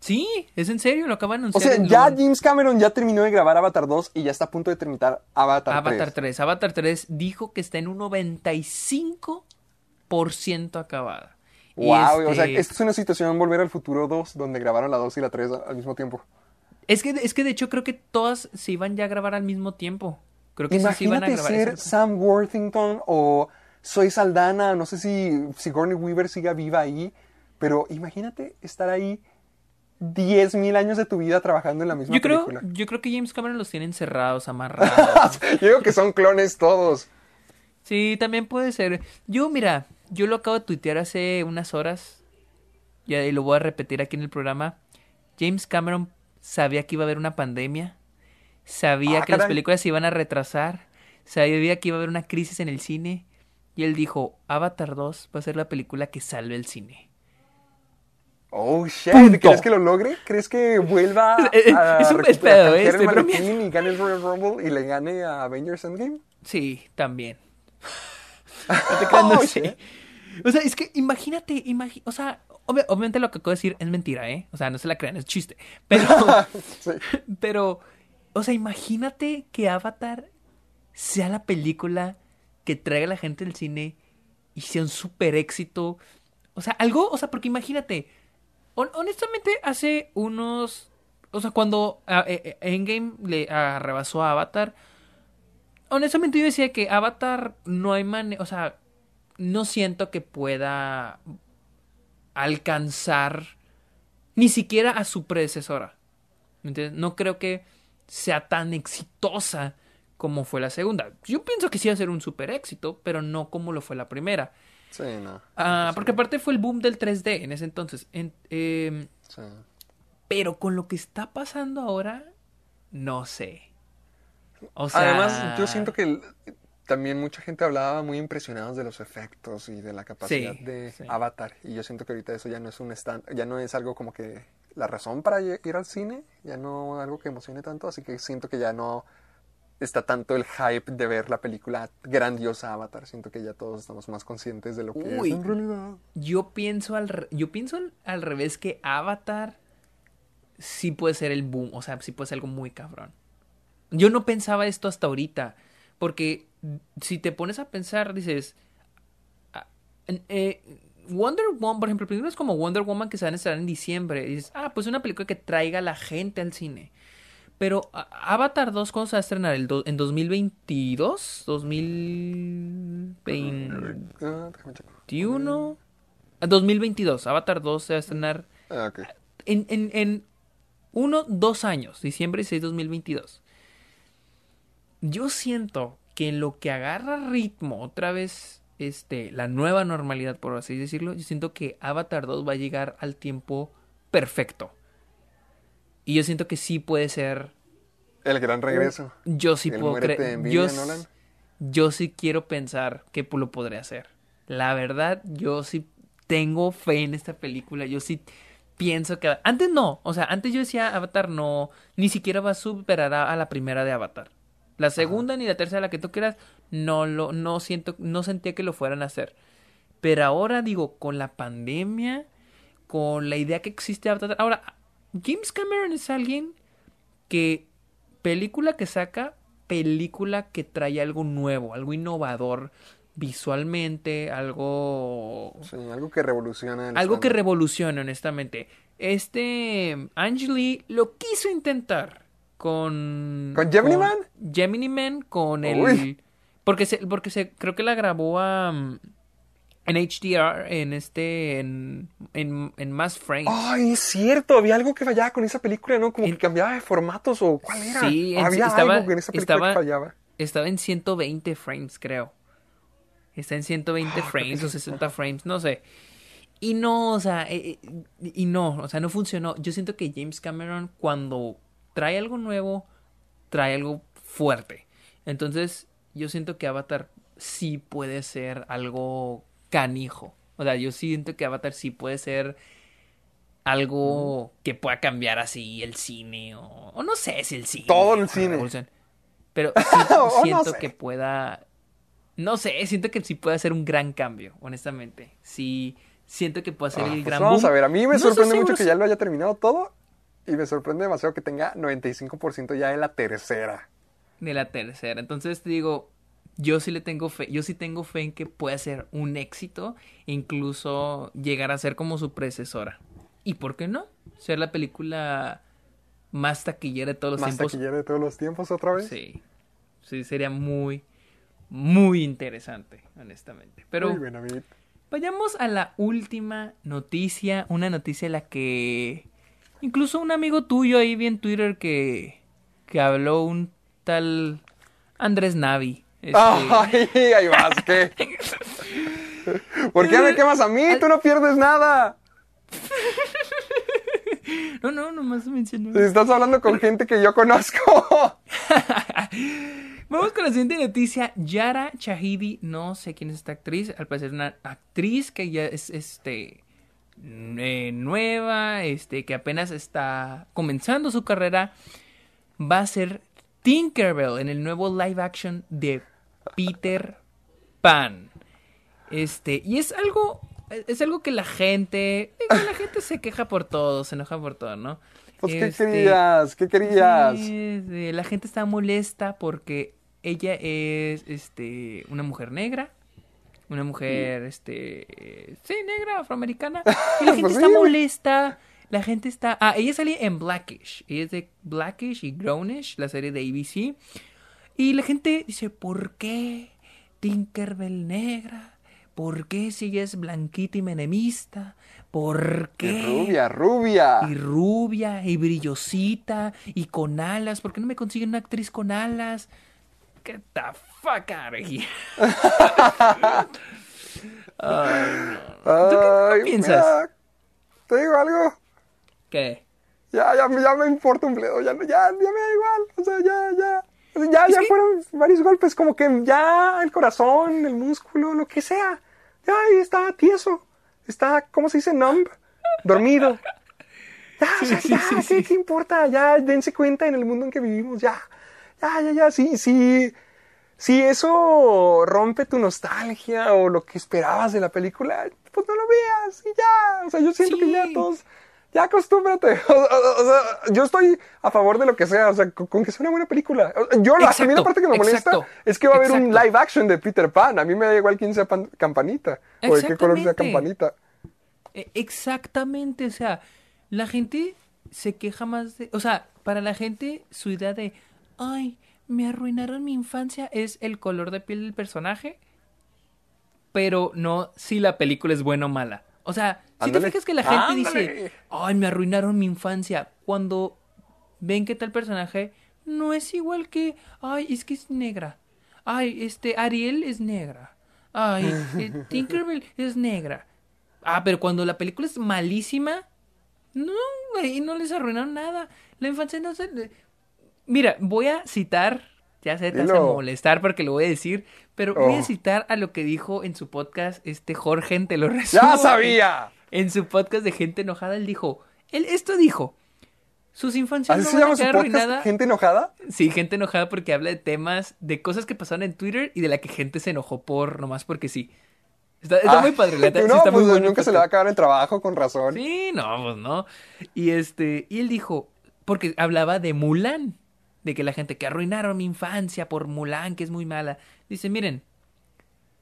B: Sí, es en serio, lo acaban de
A: O
B: anunciar.
A: sea,
B: en
A: ya
B: lo-
A: James Cameron ya terminó de grabar Avatar 2 y ya está a punto de terminar Avatar,
B: Avatar
A: 3.
B: 3. Avatar 3 dijo que está en un 95% acabada.
A: Wow, o sea,
B: este-
A: esto es una situación Volver al Futuro 2, donde grabaron la 2 y la 3 al mismo tiempo.
B: Es que, es que de hecho creo que todas se iban ya a grabar al mismo tiempo. Creo que sí se iban a
A: Imagínate
B: grabar.
A: ser Sam Worthington o Soy Saldana, no sé si Sigourney Weaver siga viva ahí, pero imagínate estar ahí 10.000 años de tu vida trabajando en la misma
B: Yo creo,
A: película.
B: yo creo que James Cameron los tiene encerrados, amarrados.
A: Yo digo que son clones todos.
B: sí, también puede ser. Yo, mira, yo lo acabo de tuitear hace unas horas. Y lo voy a repetir aquí en el programa. James Cameron sabía que iba a haber una pandemia. Sabía
A: Ah,
B: que las películas se iban a retrasar. Sabía que iba a haber una crisis en el cine. Y él dijo, Avatar 2 va a ser la película que salve el cine.
A: Oh, shit.
B: Punto.
A: ¿Crees que lo logre? ¿Crees que vuelva a,
B: es un espero, eh, estoy
A: y gane el Royal Rumble y le gane a Avengers Endgame?
B: Sí, también. No
A: Oh,
B: sé.
A: shit.
B: O sea, es que imagínate, imagi- o sea, obvia- obviamente lo que acabo de decir es mentira, ¿eh? O sea, no se la crean, es chiste. Pero,
A: Sí.
B: pero, o sea, imagínate que Avatar sea la película que traiga a la gente del cine y sea un super éxito. O sea, algo, o sea, porque imagínate, hon- honestamente, hace unos, o sea, cuando ah, eh, eh, Endgame le rebasó a Avatar, honestamente yo decía que Avatar no hay manera, o sea, no siento que pueda alcanzar ni siquiera a su predecesora. ¿Me entiendes? No creo que sea tan exitosa como fue la segunda. Yo pienso que sí va a ser un super éxito, pero no como lo fue la primera.
A: Sí, no.
B: Ah, porque aparte fue el boom del 3D en ese entonces. En- em,
A: Sí.
B: pero con lo que está pasando ahora, no sé. O sea,
A: Además, yo siento que también mucha gente hablaba muy impresionados de los efectos y de la capacidad
B: Sí,
A: de
B: sí.
A: Avatar. Y yo siento que ahorita eso ya no es un stand, ya no es algo como que la razón para ir al cine, ya no algo que emocione tanto, así que siento que ya no está tanto el hype de ver la película grandiosa Avatar. Siento que ya todos estamos más conscientes de lo que
B: Uy.
A: es en realidad.
B: Yo pienso al, re- yo pienso al, revés que Avatar sí puede ser el boom, o sea, sí puede ser algo muy cabrón. Yo no pensaba esto hasta ahorita, porque si te pones a pensar, dices, ah, eh, Wonder Woman, por ejemplo, películas como Wonder Woman que se van a estrenar en diciembre, y dices, ah, pues una película que traiga a la gente al cine. Pero Avatar 2, ¿cuándo se va a estrenar? ¿El do- ¿En 2022? ¿2020?
A: Ah, déjame checar.
B: 21 a 2022 Avatar 2 se va a estrenar
A: Ah, ok.
B: en, en, en uno, dos años, diciembre 6 2022. Yo siento que en lo que agarra ritmo otra vez este, la nueva normalidad, por así decirlo, yo siento que Avatar 2 va a llegar al tiempo perfecto. Y yo siento que sí puede ser
A: El gran regreso.
B: Yo sí
A: El
B: puedo creer. Yo, sí quiero pensar que lo podré hacer. La verdad, yo sí tengo fe en esta película. Yo sí pienso que. Antes no. O sea, antes yo decía Avatar no. Ni siquiera va a superar a, a la primera de Avatar. La segunda ni la tercera, la que tú quieras, no lo, no siento, no sentía que lo fueran a hacer. Pero ahora digo, con la pandemia, con la idea que existe Avatar. Ahora, James Cameron es alguien que película que saca, película que trae algo nuevo, algo innovador visualmente, algo
A: Sí, algo que revoluciona.
B: algo que revoluciona honestamente. Este Angeli lo quiso intentar con
A: ¿Con Gemini Man?
B: Gemini Man con el
A: Uy.
B: Porque se porque se creo que la grabó a en HDR en este en en, en más frames.
A: Ay, es cierto, había algo que fallaba con esa película, ¿no? Como
B: En-
A: que cambiaba de formatos o cuál era.
B: Sí,
A: había
B: estaba-
A: algo que en esa película
B: estaba-
A: que fallaba.
B: Estaba en 120 frames, creo. Está en 120
A: Ah,
B: frames o
A: que-
B: 60 frames, no sé. Y no, o sea, eh, eh, y no, o sea, no funcionó. Yo siento que James Cameron cuando trae algo nuevo, trae algo fuerte. Entonces, yo siento que Avatar sí puede ser algo canijo. O sea, yo siento que Avatar sí puede ser algo que pueda cambiar así el cine o, o no sé si el cine.
A: Todo el
B: o la
A: cine.
B: revolución. Pero sí
A: O no
B: siento
A: sé.
B: que pueda. No sé, siento que sí puede hacer un gran cambio, honestamente. Sí, siento que puede hacer
A: Ah,
B: el
A: pues
B: gran
A: vamos
B: boom.
A: a ver, a mí me
B: No
A: sorprende mucho que ya lo haya terminado todo y me sorprende demasiado que tenga 95% ya en la tercera.
B: De la tercera. Entonces digo, yo sí le tengo fe, yo sí tengo fe en que puede ser un éxito, incluso llegar a ser como su predecesora. ¿Y por qué no? Ser la película más taquillera de todos los
A: Más
B: tiempos.
A: taquillera de todos los tiempos otra vez.
B: Sí. Sí, sería muy, muy interesante, honestamente. Pero
A: Muy buena, David.
B: vayamos a la última noticia, una noticia en la que incluso un amigo tuyo ahí vi en Twitter que, que habló un tal Andrés Navi. Este,
A: Ay, ahí vas, ¿qué? ¿Por qué me quemas a mí? Tú no pierdes nada.
B: No, no, nomás mencionó.
A: Estás hablando con gente que yo conozco.
B: Vamos con la siguiente noticia. Yara Chahidi, no sé quién es esta actriz, al parecer una actriz que ya es este eh, nueva, este que apenas está comenzando su carrera, va a ser Tinkerbell en el nuevo live action de Peter Pan. Este, y es algo es algo que la gente, la gente se queja por todo, se enoja por todo, ¿no?
A: Pues, ¿qué
B: Este,
A: querías? ¿Qué querías?
B: Sí, sí, la gente está molesta porque ella es este una mujer negra. Una mujer, este. eh, Sí, negra, afroamericana. Y la gente
A: Pues
B: está
A: sí.
B: molesta. La gente está. Ah, ella sale en Blackish. Ella es de Blackish y Grownish, la serie de ABC. Y la gente dice: ¿Por qué Tinkerbell negra? ¿Por qué si ella es blanquita y menemista? ¿Por qué?
A: Y rubia, rubia.
B: y rubia y brillosita y con alas. ¿Por qué no me consiguen una actriz con alas? Get the fuck out of here. Ay, no. ¿Tú qué,
A: Ay,
B: piensas?
A: mira, ¿Te digo algo?
B: ¿Qué?
A: Ya, ya, ya me importa un bledo, ya, ya, ya me da igual, o sea, ya, ya, ya, ya
B: que-
A: fueron varios golpes, como que ya el corazón, el músculo, lo que sea, ya ahí está tieso, está, ¿cómo se dice? Numb, dormido. Ya, o sea,
B: Sí,
A: ya,
B: sí,
A: ¿qué, qué importa? Ya, dense cuenta en el mundo en que vivimos, ya, ya, ya, ya, sí, sí, si eso rompe tu nostalgia o lo que esperabas de la película, pues no lo veas y ya. O sea, yo siento que ya todos, ya acostúmbrate. O, o- o sea, yo estoy a favor de lo que sea, o sea, con, con que sea una buena película. Yo, la, a mí la
B: Exacto,
A: parte que me molesta
B: exacto,
A: es que va a haber un live action de Peter Pan. A mí me da igual quién sea pan- campanita o de qué color sea campanita.
B: E- Exactamente, o sea, la gente se queja más de, o sea, para la gente su idea de, ay, me arruinaron mi infancia es el color de piel del personaje, pero no si la película es buena o mala. O sea, si te fijas que la gente dice, ay, me arruinaron mi infancia, cuando ven que tal personaje no es igual que, ay, es que es negra. Ay, este, Ariel es negra. Ay, eh, Tinkerbell es negra. Ah, pero cuando la película es malísima, no, güey, no les arruinaron nada. La infancia no se... Mira, voy a citar, ya sé, te hace
A: Dilo.
B: molestar porque lo voy a decir, pero voy a
A: Oh.
B: citar a lo que dijo en su podcast este Jorge, te lo resumo.
A: ¡Ya sabía!
B: En su podcast de Gente Enojada, él dijo, él esto dijo, sus infancias
A: ¿Así
B: no
A: se
B: van a quedar
A: podcast?
B: arruinadas.
A: ¿Gente enojada?
B: Sí, Gente Enojada porque habla de temas, de cosas que pasaron en Twitter y de la que gente se enojó por, nomás porque sí. Está, está
A: Ah,
B: muy padre, la sí
A: no,
B: muy
A: pues
B: bueno
A: nunca se le va a acabar el trabajo, con razón.
B: Sí, no, pues no. Y este, y él dijo, porque hablaba de Mulan, de que la gente que arruinaron mi infancia por Mulan, que es muy mala. Dice, miren,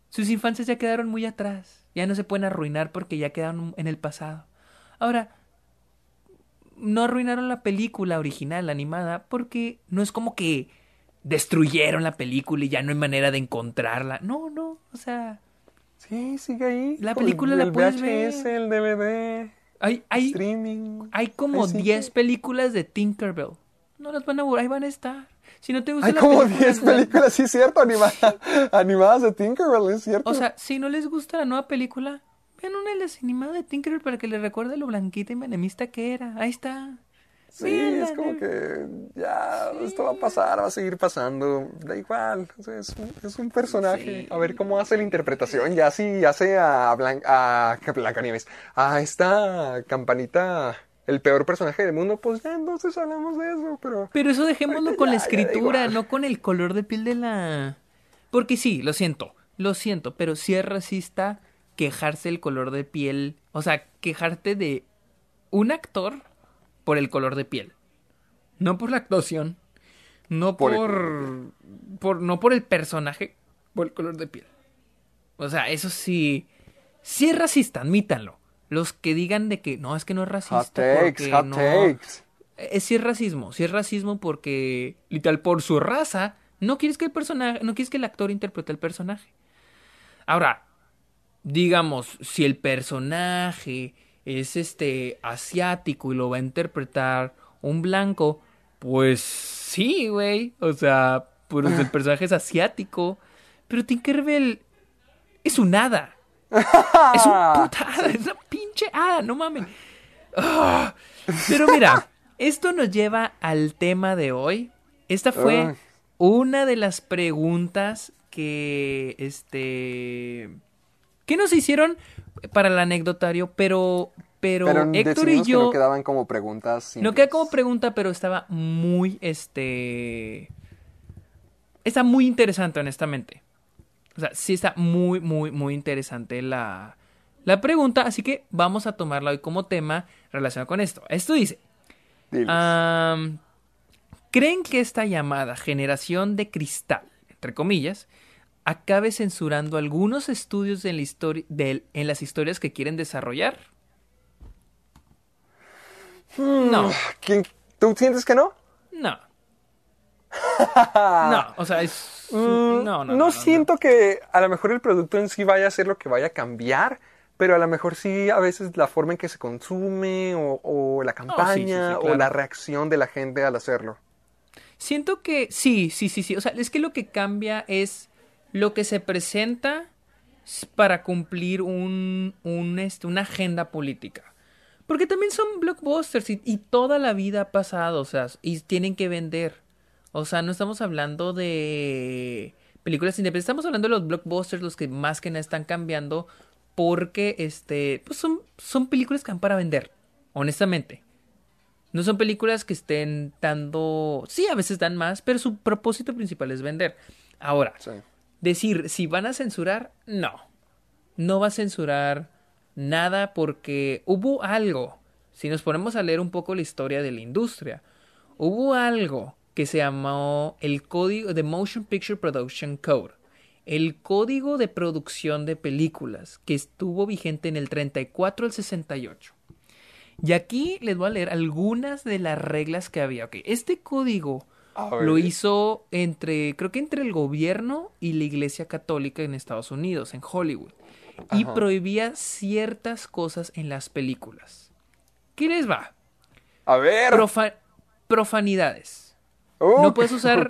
B: sus infancias ya quedaron muy atrás, ya no se pueden arruinar porque ya quedaron en el pasado. Ahora, no arruinaron la película original, la animada, porque no es como que destruyeron la película y ya no hay manera de encontrarla. No, no, o sea,
A: Sí, sigue ahí.
B: La película la
A: el
B: puedes
A: VHS,
B: ver.
A: el DVD,
B: hay, hay,
A: streaming.
B: Hay como
A: Ahí sigue.
B: 10 películas de Tinkerbell. No las van a borrar, ahí van a estar. Si no te gusta
A: Hay
B: la
A: como
B: película,
A: 10
B: la-
A: películas, sí, cierto, animada- animadas de Tinkerbell, es cierto.
B: O sea, si no les gusta la nueva película, vean una de las animadas de Tinkerbell para que les recuerde lo blanquita y menemista que era. Ahí está.
A: sí,
B: véanla,
A: es como que ya, esto va a pasar, va a seguir pasando, da igual, o sea, es, un, es un personaje,
B: Sí.
A: a ver cómo hace la interpretación, ya si hace a, Blan a Blancanieves, a esta campanita, el peor personaje del mundo, pues ya entonces hablamos de eso, pero...
B: Pero eso dejémoslo con la
A: Ya,
B: escritura, no con el color de piel de la... Porque sí, lo siento, lo siento, pero sí es racista quejarse el color de piel, o sea, quejarte de un actor por el color de piel. No por la actuación, no
A: Por
B: por, por, no por el personaje, por el color de piel. O sea, eso sí, sí es racista, admítanlo. Los que digan de que no, es que no es racista.
A: Hot takes,
B: porque
A: hot
B: no-
A: takes.
B: eh, sí es racismo, sí es racismo porque, literal, por su raza, no quieres que el personaje, no quieres que el actor interprete el personaje. Ahora, digamos, si el personaje es este asiático y lo va a interpretar un blanco, pues sí, güey. O sea, pues el personaje es asiático. Pero Tinkerbell es un hada. Es un puta hada, es una pinche hada, no mames. Ah, Pero mira, esto nos lleva al tema de hoy. Esta fue una de las preguntas que este que nos hicieron para el anecdotario, pero pero,
A: Pero
B: Héctor y
A: que
B: yo
A: no quedaban como preguntas.
B: no queda como pregunta, pero estaba muy este está muy interesante honestamente. O sea, sí está muy muy muy interesante la la pregunta, así que vamos a tomarla hoy como tema relacionado con esto. Esto dice, ¿Creen que esta llamada generación de cristal, entre comillas, acabe censurando algunos estudios en, la en las historias que quieren desarrollar? No,
A: ¿Quién- ¿Tú sientes que no?
B: no. No, o sea, es...
A: Mm,
B: No, no, no, no,
A: siento que a lo mejor el producto en sí vaya a ser lo que vaya a cambiar, pero a lo mejor sí a veces la forma en que se consume o, o la campaña
B: sí, sí,
A: o
B: claro.
A: la reacción de la gente al hacerlo.
B: Siento que sí, sí, sí, sí. O sea, es que lo que cambia es lo que se presenta para cumplir un, un, este, una agenda política. Porque también son blockbusters y, y toda la vida ha pasado, o sea, y tienen que vender. O sea, no estamos hablando de películas independientes, estamos hablando de los blockbusters, los que más que nada están cambiando porque, este, pues son, son películas que van para vender, honestamente. No son películas que estén dando. Sí, a veces dan más, pero su propósito principal es vender. Ahora,
A: Sí.
B: decir si van a censurar, no. No va a censurar nada porque hubo algo. Si nos ponemos a leer un poco la historia de la industria, hubo algo que se llamó el código de Motion Picture Production Code. El código de producción de películas que estuvo vigente en el 34 al 68. Y aquí les voy a leer algunas de las reglas que había. Ok, este código lo hizo entre, creo que entre el gobierno y la iglesia católica en Estados Unidos, en Hollywood. Y
A: Ajá.
B: prohibía ciertas cosas en las películas. ¿Qué les va?
A: A ver.
B: Profa- profanidades. No puedes usar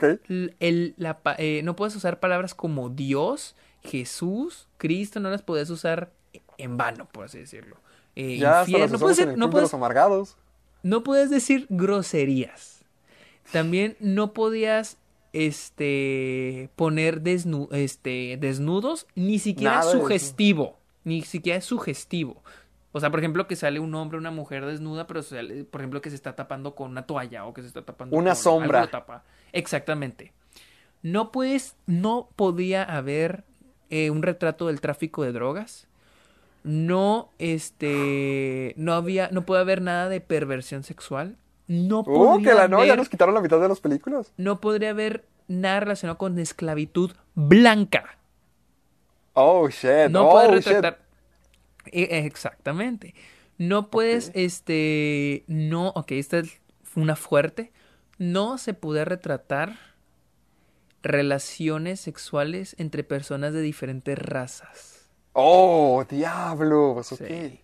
B: el, la eh, no puedes usar palabras como Dios, Jesús, Cristo, no las puedes usar en vano, por así decirlo. Eh,
A: Ya hasta
B: no puedes,
A: en
B: ser-
A: el
B: no
A: de
B: puedes-
A: los amargados.
B: no puedes decir groserías. También no podías este poner desnu- este desnudos ni siquiera
A: Nada
B: sugestivo, ni siquiera es sugestivo. O sea, por ejemplo, que sale un hombre, una mujer desnuda, pero sale, por ejemplo, que se está tapando con una toalla o que se está tapando
A: Una
B: con
A: sombra.
B: algo tapa. Exactamente. No puedes, no podía haber eh, un retrato del tráfico de drogas. No, este, no había, no puede haber nada de perversión sexual. No
A: Uh, que la no, ya nos quitaron la mitad de las películas.
B: no podría haber nada relacionado con esclavitud blanca.
A: Oh, shit.
B: No
A: oh,
B: puedes
A: shit.
B: retratar. E- Exactamente. No puedes, este, no, ok, esta es una fuerte. No se puede retratar relaciones sexuales entre personas de diferentes razas.
A: Oh, diablos. Ok.
B: Sí.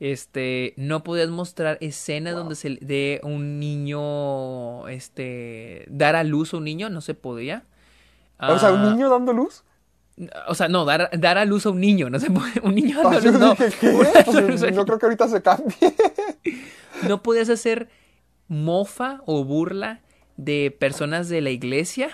B: Este, no podías mostrar escenas donde se dé un niño, este, dar a luz a un niño, no se podía.
A: O sea, un
B: Ah,
A: niño dando luz.
B: O sea, no, dar, dar a luz a un niño, no se puede, un niño dando
A: yo
B: luz, no.
A: Pues,
B: a-
A: no creo que ahorita se cambie.
B: No podías hacer mofa o burla de personas de la iglesia.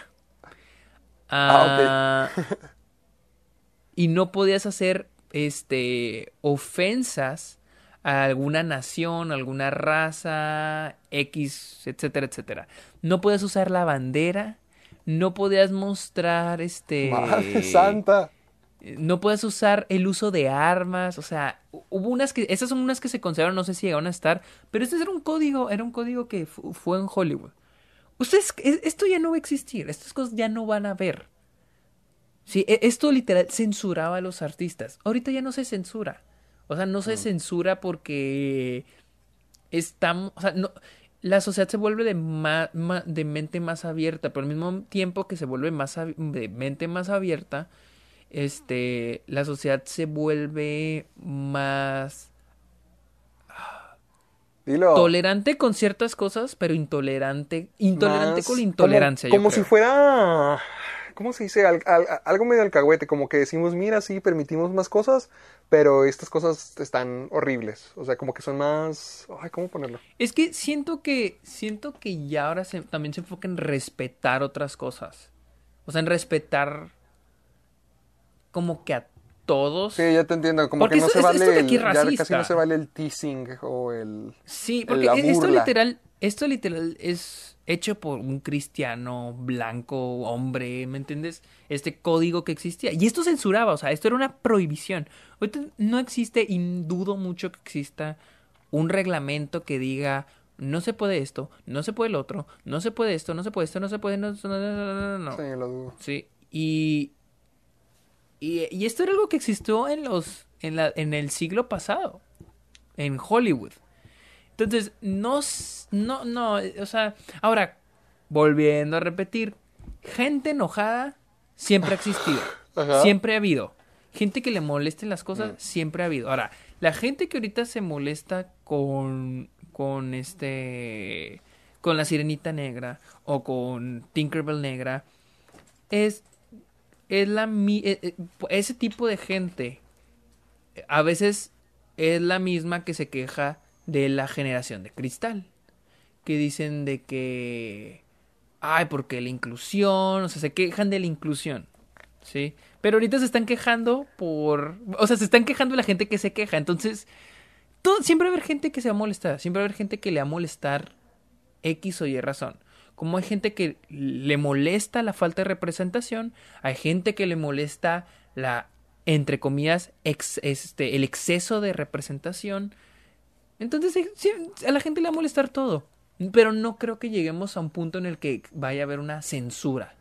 A: Ah,
B: Ah, y no podías hacer este ofensas a alguna nación, alguna raza, X, etcétera, etcétera. No podías usar la bandera, no podías mostrar este
A: Madre santa.
B: no puedes usar el uso de armas, o sea, hu- hubo unas que, esas son unas que se consideraron, no sé si llegaron a estar, pero este era un código, era un código que fu- fue en Hollywood. Ustedes, e- esto ya no va a existir, estas cosas ya no van a ver. Sí, e- esto literal censuraba a los artistas. Ahorita ya no se censura. O sea, no se censura porque estamos, o sea, no, la sociedad se vuelve de, ma- ma- de mente más abierta, pero al mismo tiempo que se vuelve más de mente más abierta, este, la sociedad se vuelve más
A: Dilo.
B: tolerante con ciertas cosas, pero intolerante, intolerante
A: Más
B: con la intolerancia.
A: Como,
B: yo
A: si
B: creo.
A: fuera. ¿Cómo se dice? Al- al- algo medio alcahuete, como que decimos, mira, sí, permitimos más cosas, pero estas cosas están horribles. O sea, como que son más. Ay, ¿cómo ponerlo?
B: Es que siento que siento que ya ahora se, también se enfoca en respetar otras cosas. O sea, en respetar como que a todos.
A: Sí, ya te entiendo. Como
B: Porque
A: que no
B: esto-
A: se vale.
B: esto de
A: el-
B: aquí es
A: ya casi no se vale el teasing o el.
B: Sí, porque
A: la
B: e- esto literal, esto literal es hecho por un cristiano blanco, hombre, ¿me entiendes? Este código que existía. Y esto censuraba, o sea, esto era una prohibición. Ahorita no existe y dudo mucho que exista un reglamento que diga no se puede esto, no se puede el otro, no se puede esto, no se puede esto, no se puede, no, no, no, no, no.
A: Sí, lo dudo.
B: Sí, y, y, y esto era algo que existió en los en, la, en el siglo pasado, en Hollywood. Entonces, no, no, no, o sea, ahora, volviendo a repetir, gente enojada siempre ha existido,
A: Ajá.
B: siempre ha habido. Gente que le molesten las cosas, siempre ha habido. Ahora, la gente que ahorita se molesta con, con este, con la sirenita negra o con Tinkerbell negra, es, es la, eh, eh, ese tipo de gente a veces es la misma que se queja de la generación de cristal. Que dicen de que. Ay, porque la inclusión. O sea, se quejan de la inclusión. ¿Sí? Pero ahorita se están quejando por. O sea, se están quejando la gente que se queja. Entonces. Todo, siempre va a haber gente que se va a molestar. Siempre va a haber gente que le va a molestar X o Y razón. Como hay gente que le molesta la falta de representación, hay gente que le molesta la, entre comillas, este, el exceso de representación. Entonces sí, a la gente le va a molestar todo. Pero no creo que lleguemos a un punto en el que vaya a haber una censura.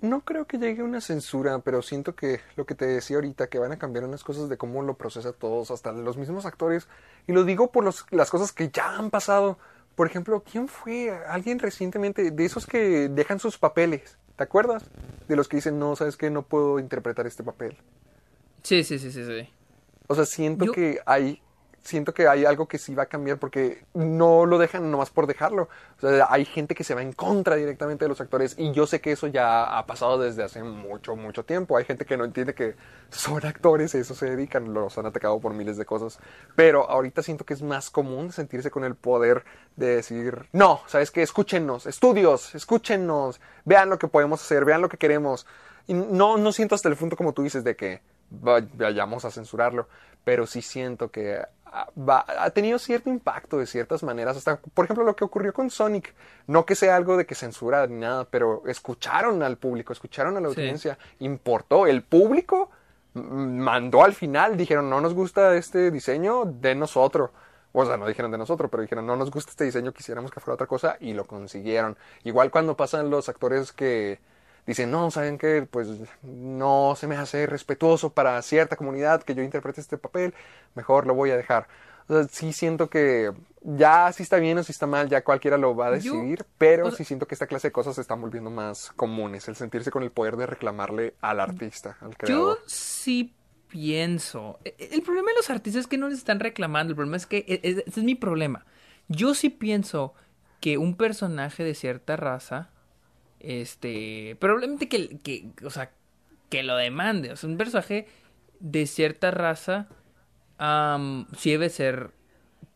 A: No creo que llegue una censura, pero siento que lo que te decía ahorita, que van a cambiar unas cosas de cómo lo procesa todos, hasta los mismos actores. Y lo digo por los- las cosas que ya han pasado. Por ejemplo, ¿quién fue? Alguien recientemente, de esos que dejan sus papeles. ¿Te acuerdas? De los que dicen, no, sabes que no puedo interpretar este papel.
B: Sí, sí, sí, sí, sí.
A: O sea, siento
B: Yo-
A: que hay siento que hay algo que sí va a cambiar porque no lo dejan nomás por dejarlo. Hay gente que se va en contra directamente de los actores y yo sé que eso ya ha pasado desde hace mucho, mucho tiempo. Hay gente que no entiende que son actores, a eso se dedican, los han atacado por miles de cosas. Pero ahorita siento que es más común sentirse con el poder de decir, no, ¿sabes qué? Escúchenos, estudios, escúchenos, vean lo que podemos hacer, vean lo que queremos. Y no, no siento hasta el punto como tú dices de que vayamos a censurarlo, pero sí siento que ha, ha tenido cierto impacto de ciertas maneras, hasta por ejemplo lo que ocurrió con Sonic, no que sea algo de que censura ni nada, pero escucharon al público, escucharon a la
B: Sí.
A: audiencia, importó, el público mandó al final, dijeron no nos gusta este diseño, de nosotros. O sea, no dijeron de nosotros, pero dijeron, no nos gusta este diseño, quisiéramos que fuera otra cosa, y lo consiguieron. Igual cuando pasan los actores que dicen, no, ¿saben qué? Pues no se me hace respetuoso para cierta comunidad que yo interprete este papel, mejor lo voy a dejar. O sea, sí siento que ya si está bien o si está mal, ya cualquiera lo va a
B: Yo-
A: decidir, pero
B: o sea-
A: sí siento que esta clase de cosas se están volviendo más comunes, el sentirse con el poder de reclamarle al artista, al
B: Yo
A: creador.
B: sí pienso. e- e- El problema de los artistas es que no les están reclamando. El problema es que. e- Ese es mi problema. Yo sí pienso que un personaje de cierta raza. Este. Probablemente que. que o sea. Que lo demande. O sea, un personaje de cierta raza. am, sí debe ser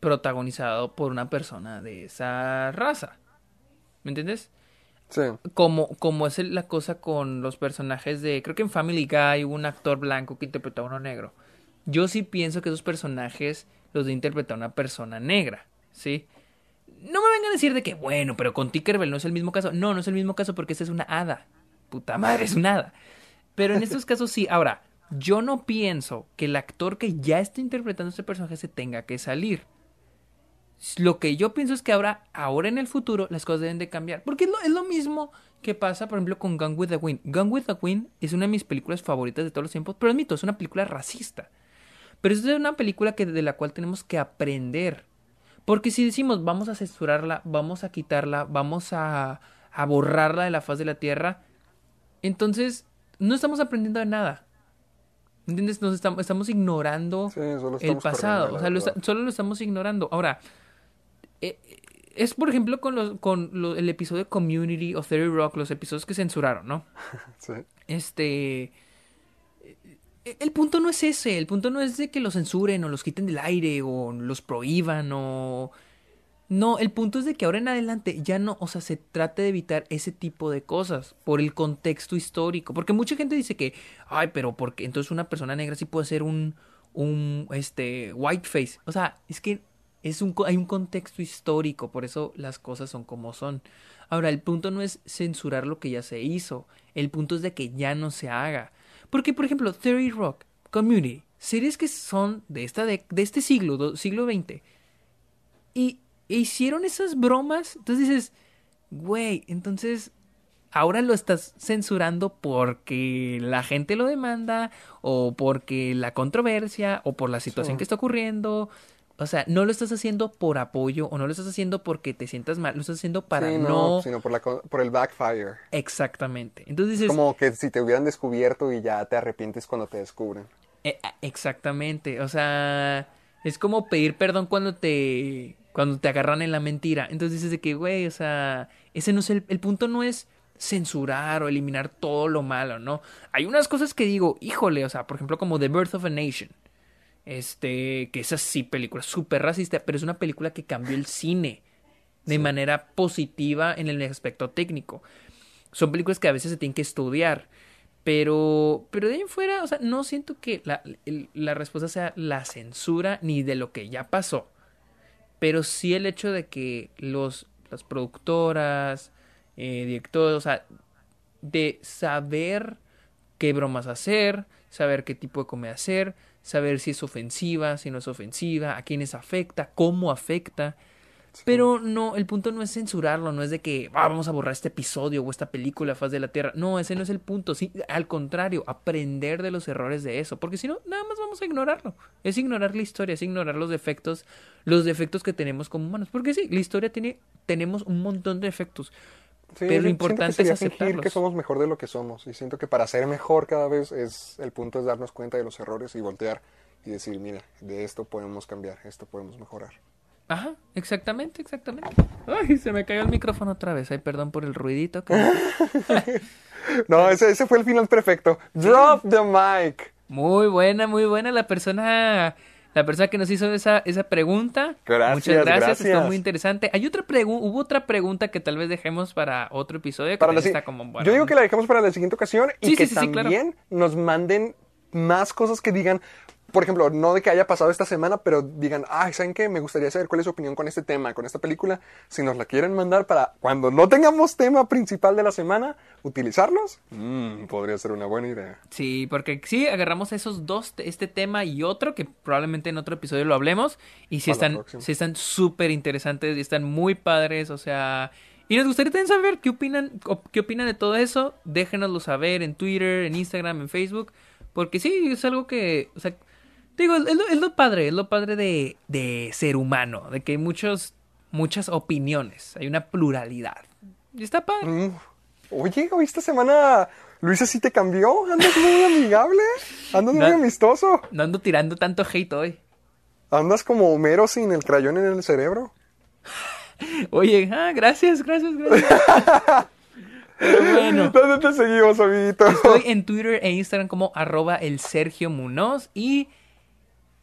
B: protagonizado por una persona de esa raza. ¿Me entiendes?
A: Sí,
B: como, como es la cosa con los personajes de. Creo que en Family Guy hubo un actor blanco que interpretaba a uno negro. Yo sí pienso que esos personajes los de interpretar a una persona negra, ¿sí? No me vengan a decir de que, bueno, pero con Tinkerbell no es el mismo caso. No, no es el mismo caso porque esta es una hada. Puta madre, es una hada. Pero en estos casos sí. Ahora, yo no pienso que el actor que ya está interpretando a este personaje se tenga que salir. Lo que yo pienso es que ahora, ahora en el futuro, las cosas deben de cambiar. Porque es lo, mismo que pasa, por ejemplo, con Gone with the Wind. Gone with the Wind es una de mis películas favoritas de todos los tiempos, pero admito, es una película racista. Pero es una película que, de la cual tenemos que aprender. Porque si decimos vamos a censurarla, vamos a quitarla, vamos a, a borrarla de la faz de la tierra, entonces no estamos aprendiendo de nada. ¿Entiendes? Nos estamos, estamos ignorando
A: Sí,
B: el pasado. O sea, lo solo lo estamos ignorando. Ahora, eh, eh, es por ejemplo con, los, con el episodio de Community o Theory Rock, los episodios que censuraron, ¿no?
A: sí.
B: Este. Eh, El punto no es ese, el punto no es de que los censuren o los quiten del aire o los prohíban o... No, el punto es de que ahora en adelante ya no, o sea, se trate de evitar ese tipo de cosas por el contexto histórico. Porque mucha gente dice que, ay, pero porque entonces una persona negra sí puede ser un, un, este, whiteface. O sea, es que es un, hay un contexto histórico, por eso las cosas son como son. Ahora, el punto no es censurar lo que ya se hizo, el punto es de que ya no se haga. Porque, por ejemplo, Theory Rock, Community, series que son de, esta de, de este siglo, do- siglo XX, y e hicieron esas bromas, entonces dices, güey, entonces ahora lo estás censurando porque la gente lo demanda o porque la controversia o por la situación
A: Sí.
B: que está ocurriendo. O sea, no lo estás haciendo por apoyo o no lo estás haciendo porque te sientas mal, lo estás haciendo para
A: Sí,
B: no...
A: sino por, la, por el backfire.
B: Exactamente. Entonces dices,
A: Como que si te hubieran descubierto y ya te arrepientes cuando te descubren.
B: Eh, ah, exactamente, o sea, es como pedir perdón cuando te cuando te agarran en la mentira. Entonces dices de que, güey, o sea, ese no es el, el punto no es censurar o eliminar todo lo malo, ¿no? Hay unas cosas que digo, híjole, o sea, por ejemplo, como The Birth of a Nation. Este, que es así, película súper racista, pero es una película que cambió el cine de manera positiva en el aspecto técnico. Son películas que a veces se tienen que estudiar. Pero, pero de ahí en fuera, o sea, no siento que la, la respuesta sea la censura ni de lo que ya pasó. Pero sí el hecho de que los, las productoras, eh, directores, o sea, de saber qué bromas hacer, saber qué tipo de comedia hacer, saber si es ofensiva, si no es ofensiva, a quiénes afecta, cómo afecta. Pero no, el punto no es censurarlo, no es de que "Ah, vamos a borrar este episodio o esta película, Faz de la Tierra. No, ese no es el punto. Sí, al contrario, aprender de los errores de eso. Porque si no, nada más vamos a ignorarlo. Es ignorar la historia, es ignorar los defectos, los defectos que tenemos como humanos. Porque sí, la historia tiene, tenemos un montón de defectos.
A: Sí,
B: pero lo importante es
A: fingir que
B: aceptarlos.
A: somos mejor de lo que somos. Y siento que para ser mejor cada vez es el punto es darnos cuenta de los errores y voltear y decir, mira, de esto podemos cambiar, esto podemos mejorar.
B: Ajá, exactamente, exactamente. Ay, se me cayó el micrófono otra vez. Ay, perdón por el ruidito. que-
A: No, ese, ese fue el final perfecto. Drop the mic.
B: Muy buena, muy buena la persona, la persona que nos hizo esa, esa pregunta.
A: Gracias,
B: Muchas gracias,
A: gracias.
B: estuvo muy interesante. Hay otra pregu- hubo otra pregunta que tal vez dejemos para otro episodio. Que
A: Para la
B: está como buena
A: Yo digo que la dejamos para la siguiente ocasión y
B: Sí,
A: que
B: sí, sí, claro.
A: también nos manden más cosas que digan, por ejemplo, no de que haya pasado esta semana, pero digan, ay, ¿saben qué? Me gustaría saber cuál es su opinión con este tema, con esta película. Si nos la quieren mandar para cuando no tengamos tema principal de la semana, utilizarlos, mm, podría ser una buena idea.
B: Sí, porque sí, agarramos esos dos, este tema y otro, que probablemente en otro episodio lo hablemos, y sí
A: la
B: están sí están súper interesantes y están muy padres, o sea... Y nos gustaría también saber qué opinan, qué opinan de todo eso, déjenoslo saber en Twitter, en Instagram, en Facebook, porque sí, es algo que, o sea, digo, es lo, es lo padre, es lo padre de, de ser humano, de que hay muchos, muchas opiniones, hay una pluralidad. Y está padre.
A: Mm. Oye, hoy esta semana Luisa sí te cambió, andas muy amigable, andas muy amistoso,
B: No ando tirando tanto hate hoy.
A: andas como Homero sin el crayón en el cerebro.
B: Oye, ah, gracias, gracias, gracias. Pero bueno,
A: ¿Dónde te seguimos, amiguito?
B: estoy en Twitter e Instagram como arroba el Sergio Munoz y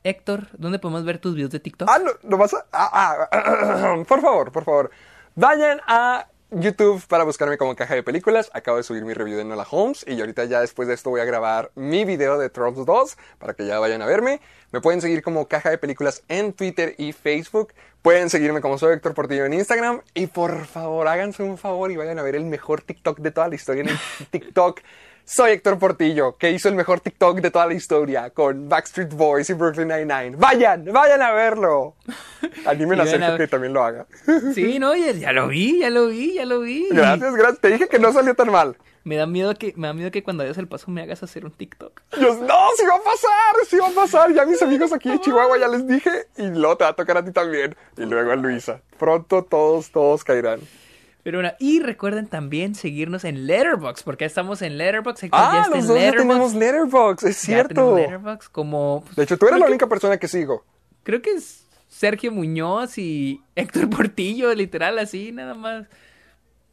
B: Héctor, ¿dónde podemos ver tus videos de TikTok?
A: Ah, no, no vas a. ah, ah, por favor, por favor. Vayan a YouTube para buscarme como caja de películas. Acabo de subir mi review de Nola Holmes y ahorita ya después de esto voy a grabar mi video de Trolls 2 para que ya vayan a verme. Me pueden seguir como caja de películas en Twitter y Facebook. Pueden seguirme como soy Héctor Portillo en Instagram. Y por favor, háganse un favor y vayan a ver el mejor TikTok de toda la historia en el TikTok. Soy Héctor Portillo, que hizo el mejor TikTok de toda la historia con Backstreet Boys y Brooklyn Nine-Nine. Vayan, vayan a verlo. Animen a
B: a
A: Sergio
B: ver-
A: que también lo haga.
B: Sí, no, ya, ya lo vi, ya lo vi, ya lo vi.
A: Gracias, gracias. Te dije que no salió tan mal.
B: Me da miedo que, me da miedo que cuando hayas el paso me hagas hacer un TikTok.
A: Dios, no, sí va a pasar, sí va a pasar. Ya mis amigos aquí de Chihuahua ya les dije y luego te va a tocar a ti también. Y luego a Luisa. Pronto todos, todos caerán.
B: Pero bueno, y recuerden también seguirnos en Letterboxd, porque ya estamos en. Héctor ya
A: Ah,
B: está
A: los dos ya
B: Letterboxd.
A: tenemos Letterboxd, es
B: Ya
A: cierto.
B: tenemos Letterboxd como...
A: De hecho, tú eres la
B: que-
A: única persona que sigo.
B: Creo que es Sergio Muñoz y Héctor Portillo, literal, así, nada más.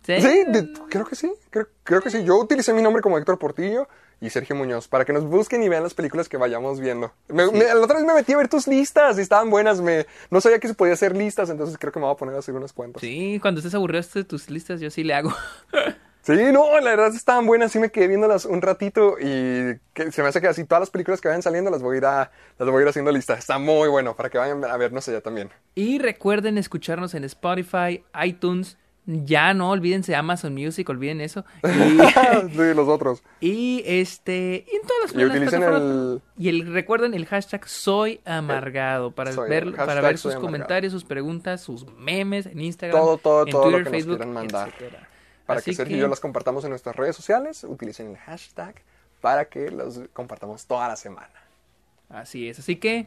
B: Sí,
A: Sí, de- creo que sí, creo, creo que sí. Yo utilicé mi nombre como Héctor Portillo y Sergio Muñoz para que nos busquen y vean las películas que vayamos viendo. Me- me- la otra vez me metí a ver tus listas y estaban buenas. Me, no sabía que se podía hacer listas, entonces creo que me voy a poner a hacer unas cuantas. Sí,
B: Sí, cuando estés aburrido de tus listas, yo sí le hago.
A: no, la verdad estaban buenas. Sí me quedé viéndolas un ratito y que se me hace que así todas las películas que vayan saliendo las voy a ir, a, las voy a ir haciendo listas. Está muy bueno para que vayan a vernos allá también.
B: Y recuerden escucharnos en Spotify, iTunes. Ya no olvídense Amazon Music, olviden eso. Y,
A: sí, los otros.
B: y este, y en todas las,
A: Y utilicen el-
B: Y el, recuerden el hashtag soy amargado para
A: Soy-
B: ver, para ver sus comentarios, sus preguntas, sus memes en Instagram,
A: Todo, todo,
B: en
A: todo
B: Twitter,
A: lo que
B: Facebook,
A: nos quieran mandar.
B: etcétera.
A: Para
B: Así
A: que Sergio y yo las compartamos en nuestras redes sociales, utilicen el hashtag para que los compartamos toda la semana.
B: Así es, así que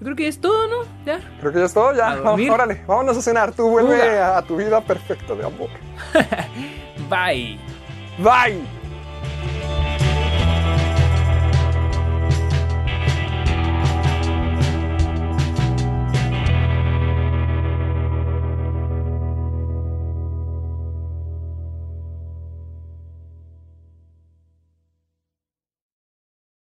B: yo creo que es todo, ¿no? Ya.
A: Creo que ya es todo, ya.
B: A.
A: Órale, vámonos a cenar. Tú vuelve
B: Uga.
A: a tu vida perfecta de amor.
B: Bye.
A: Bye.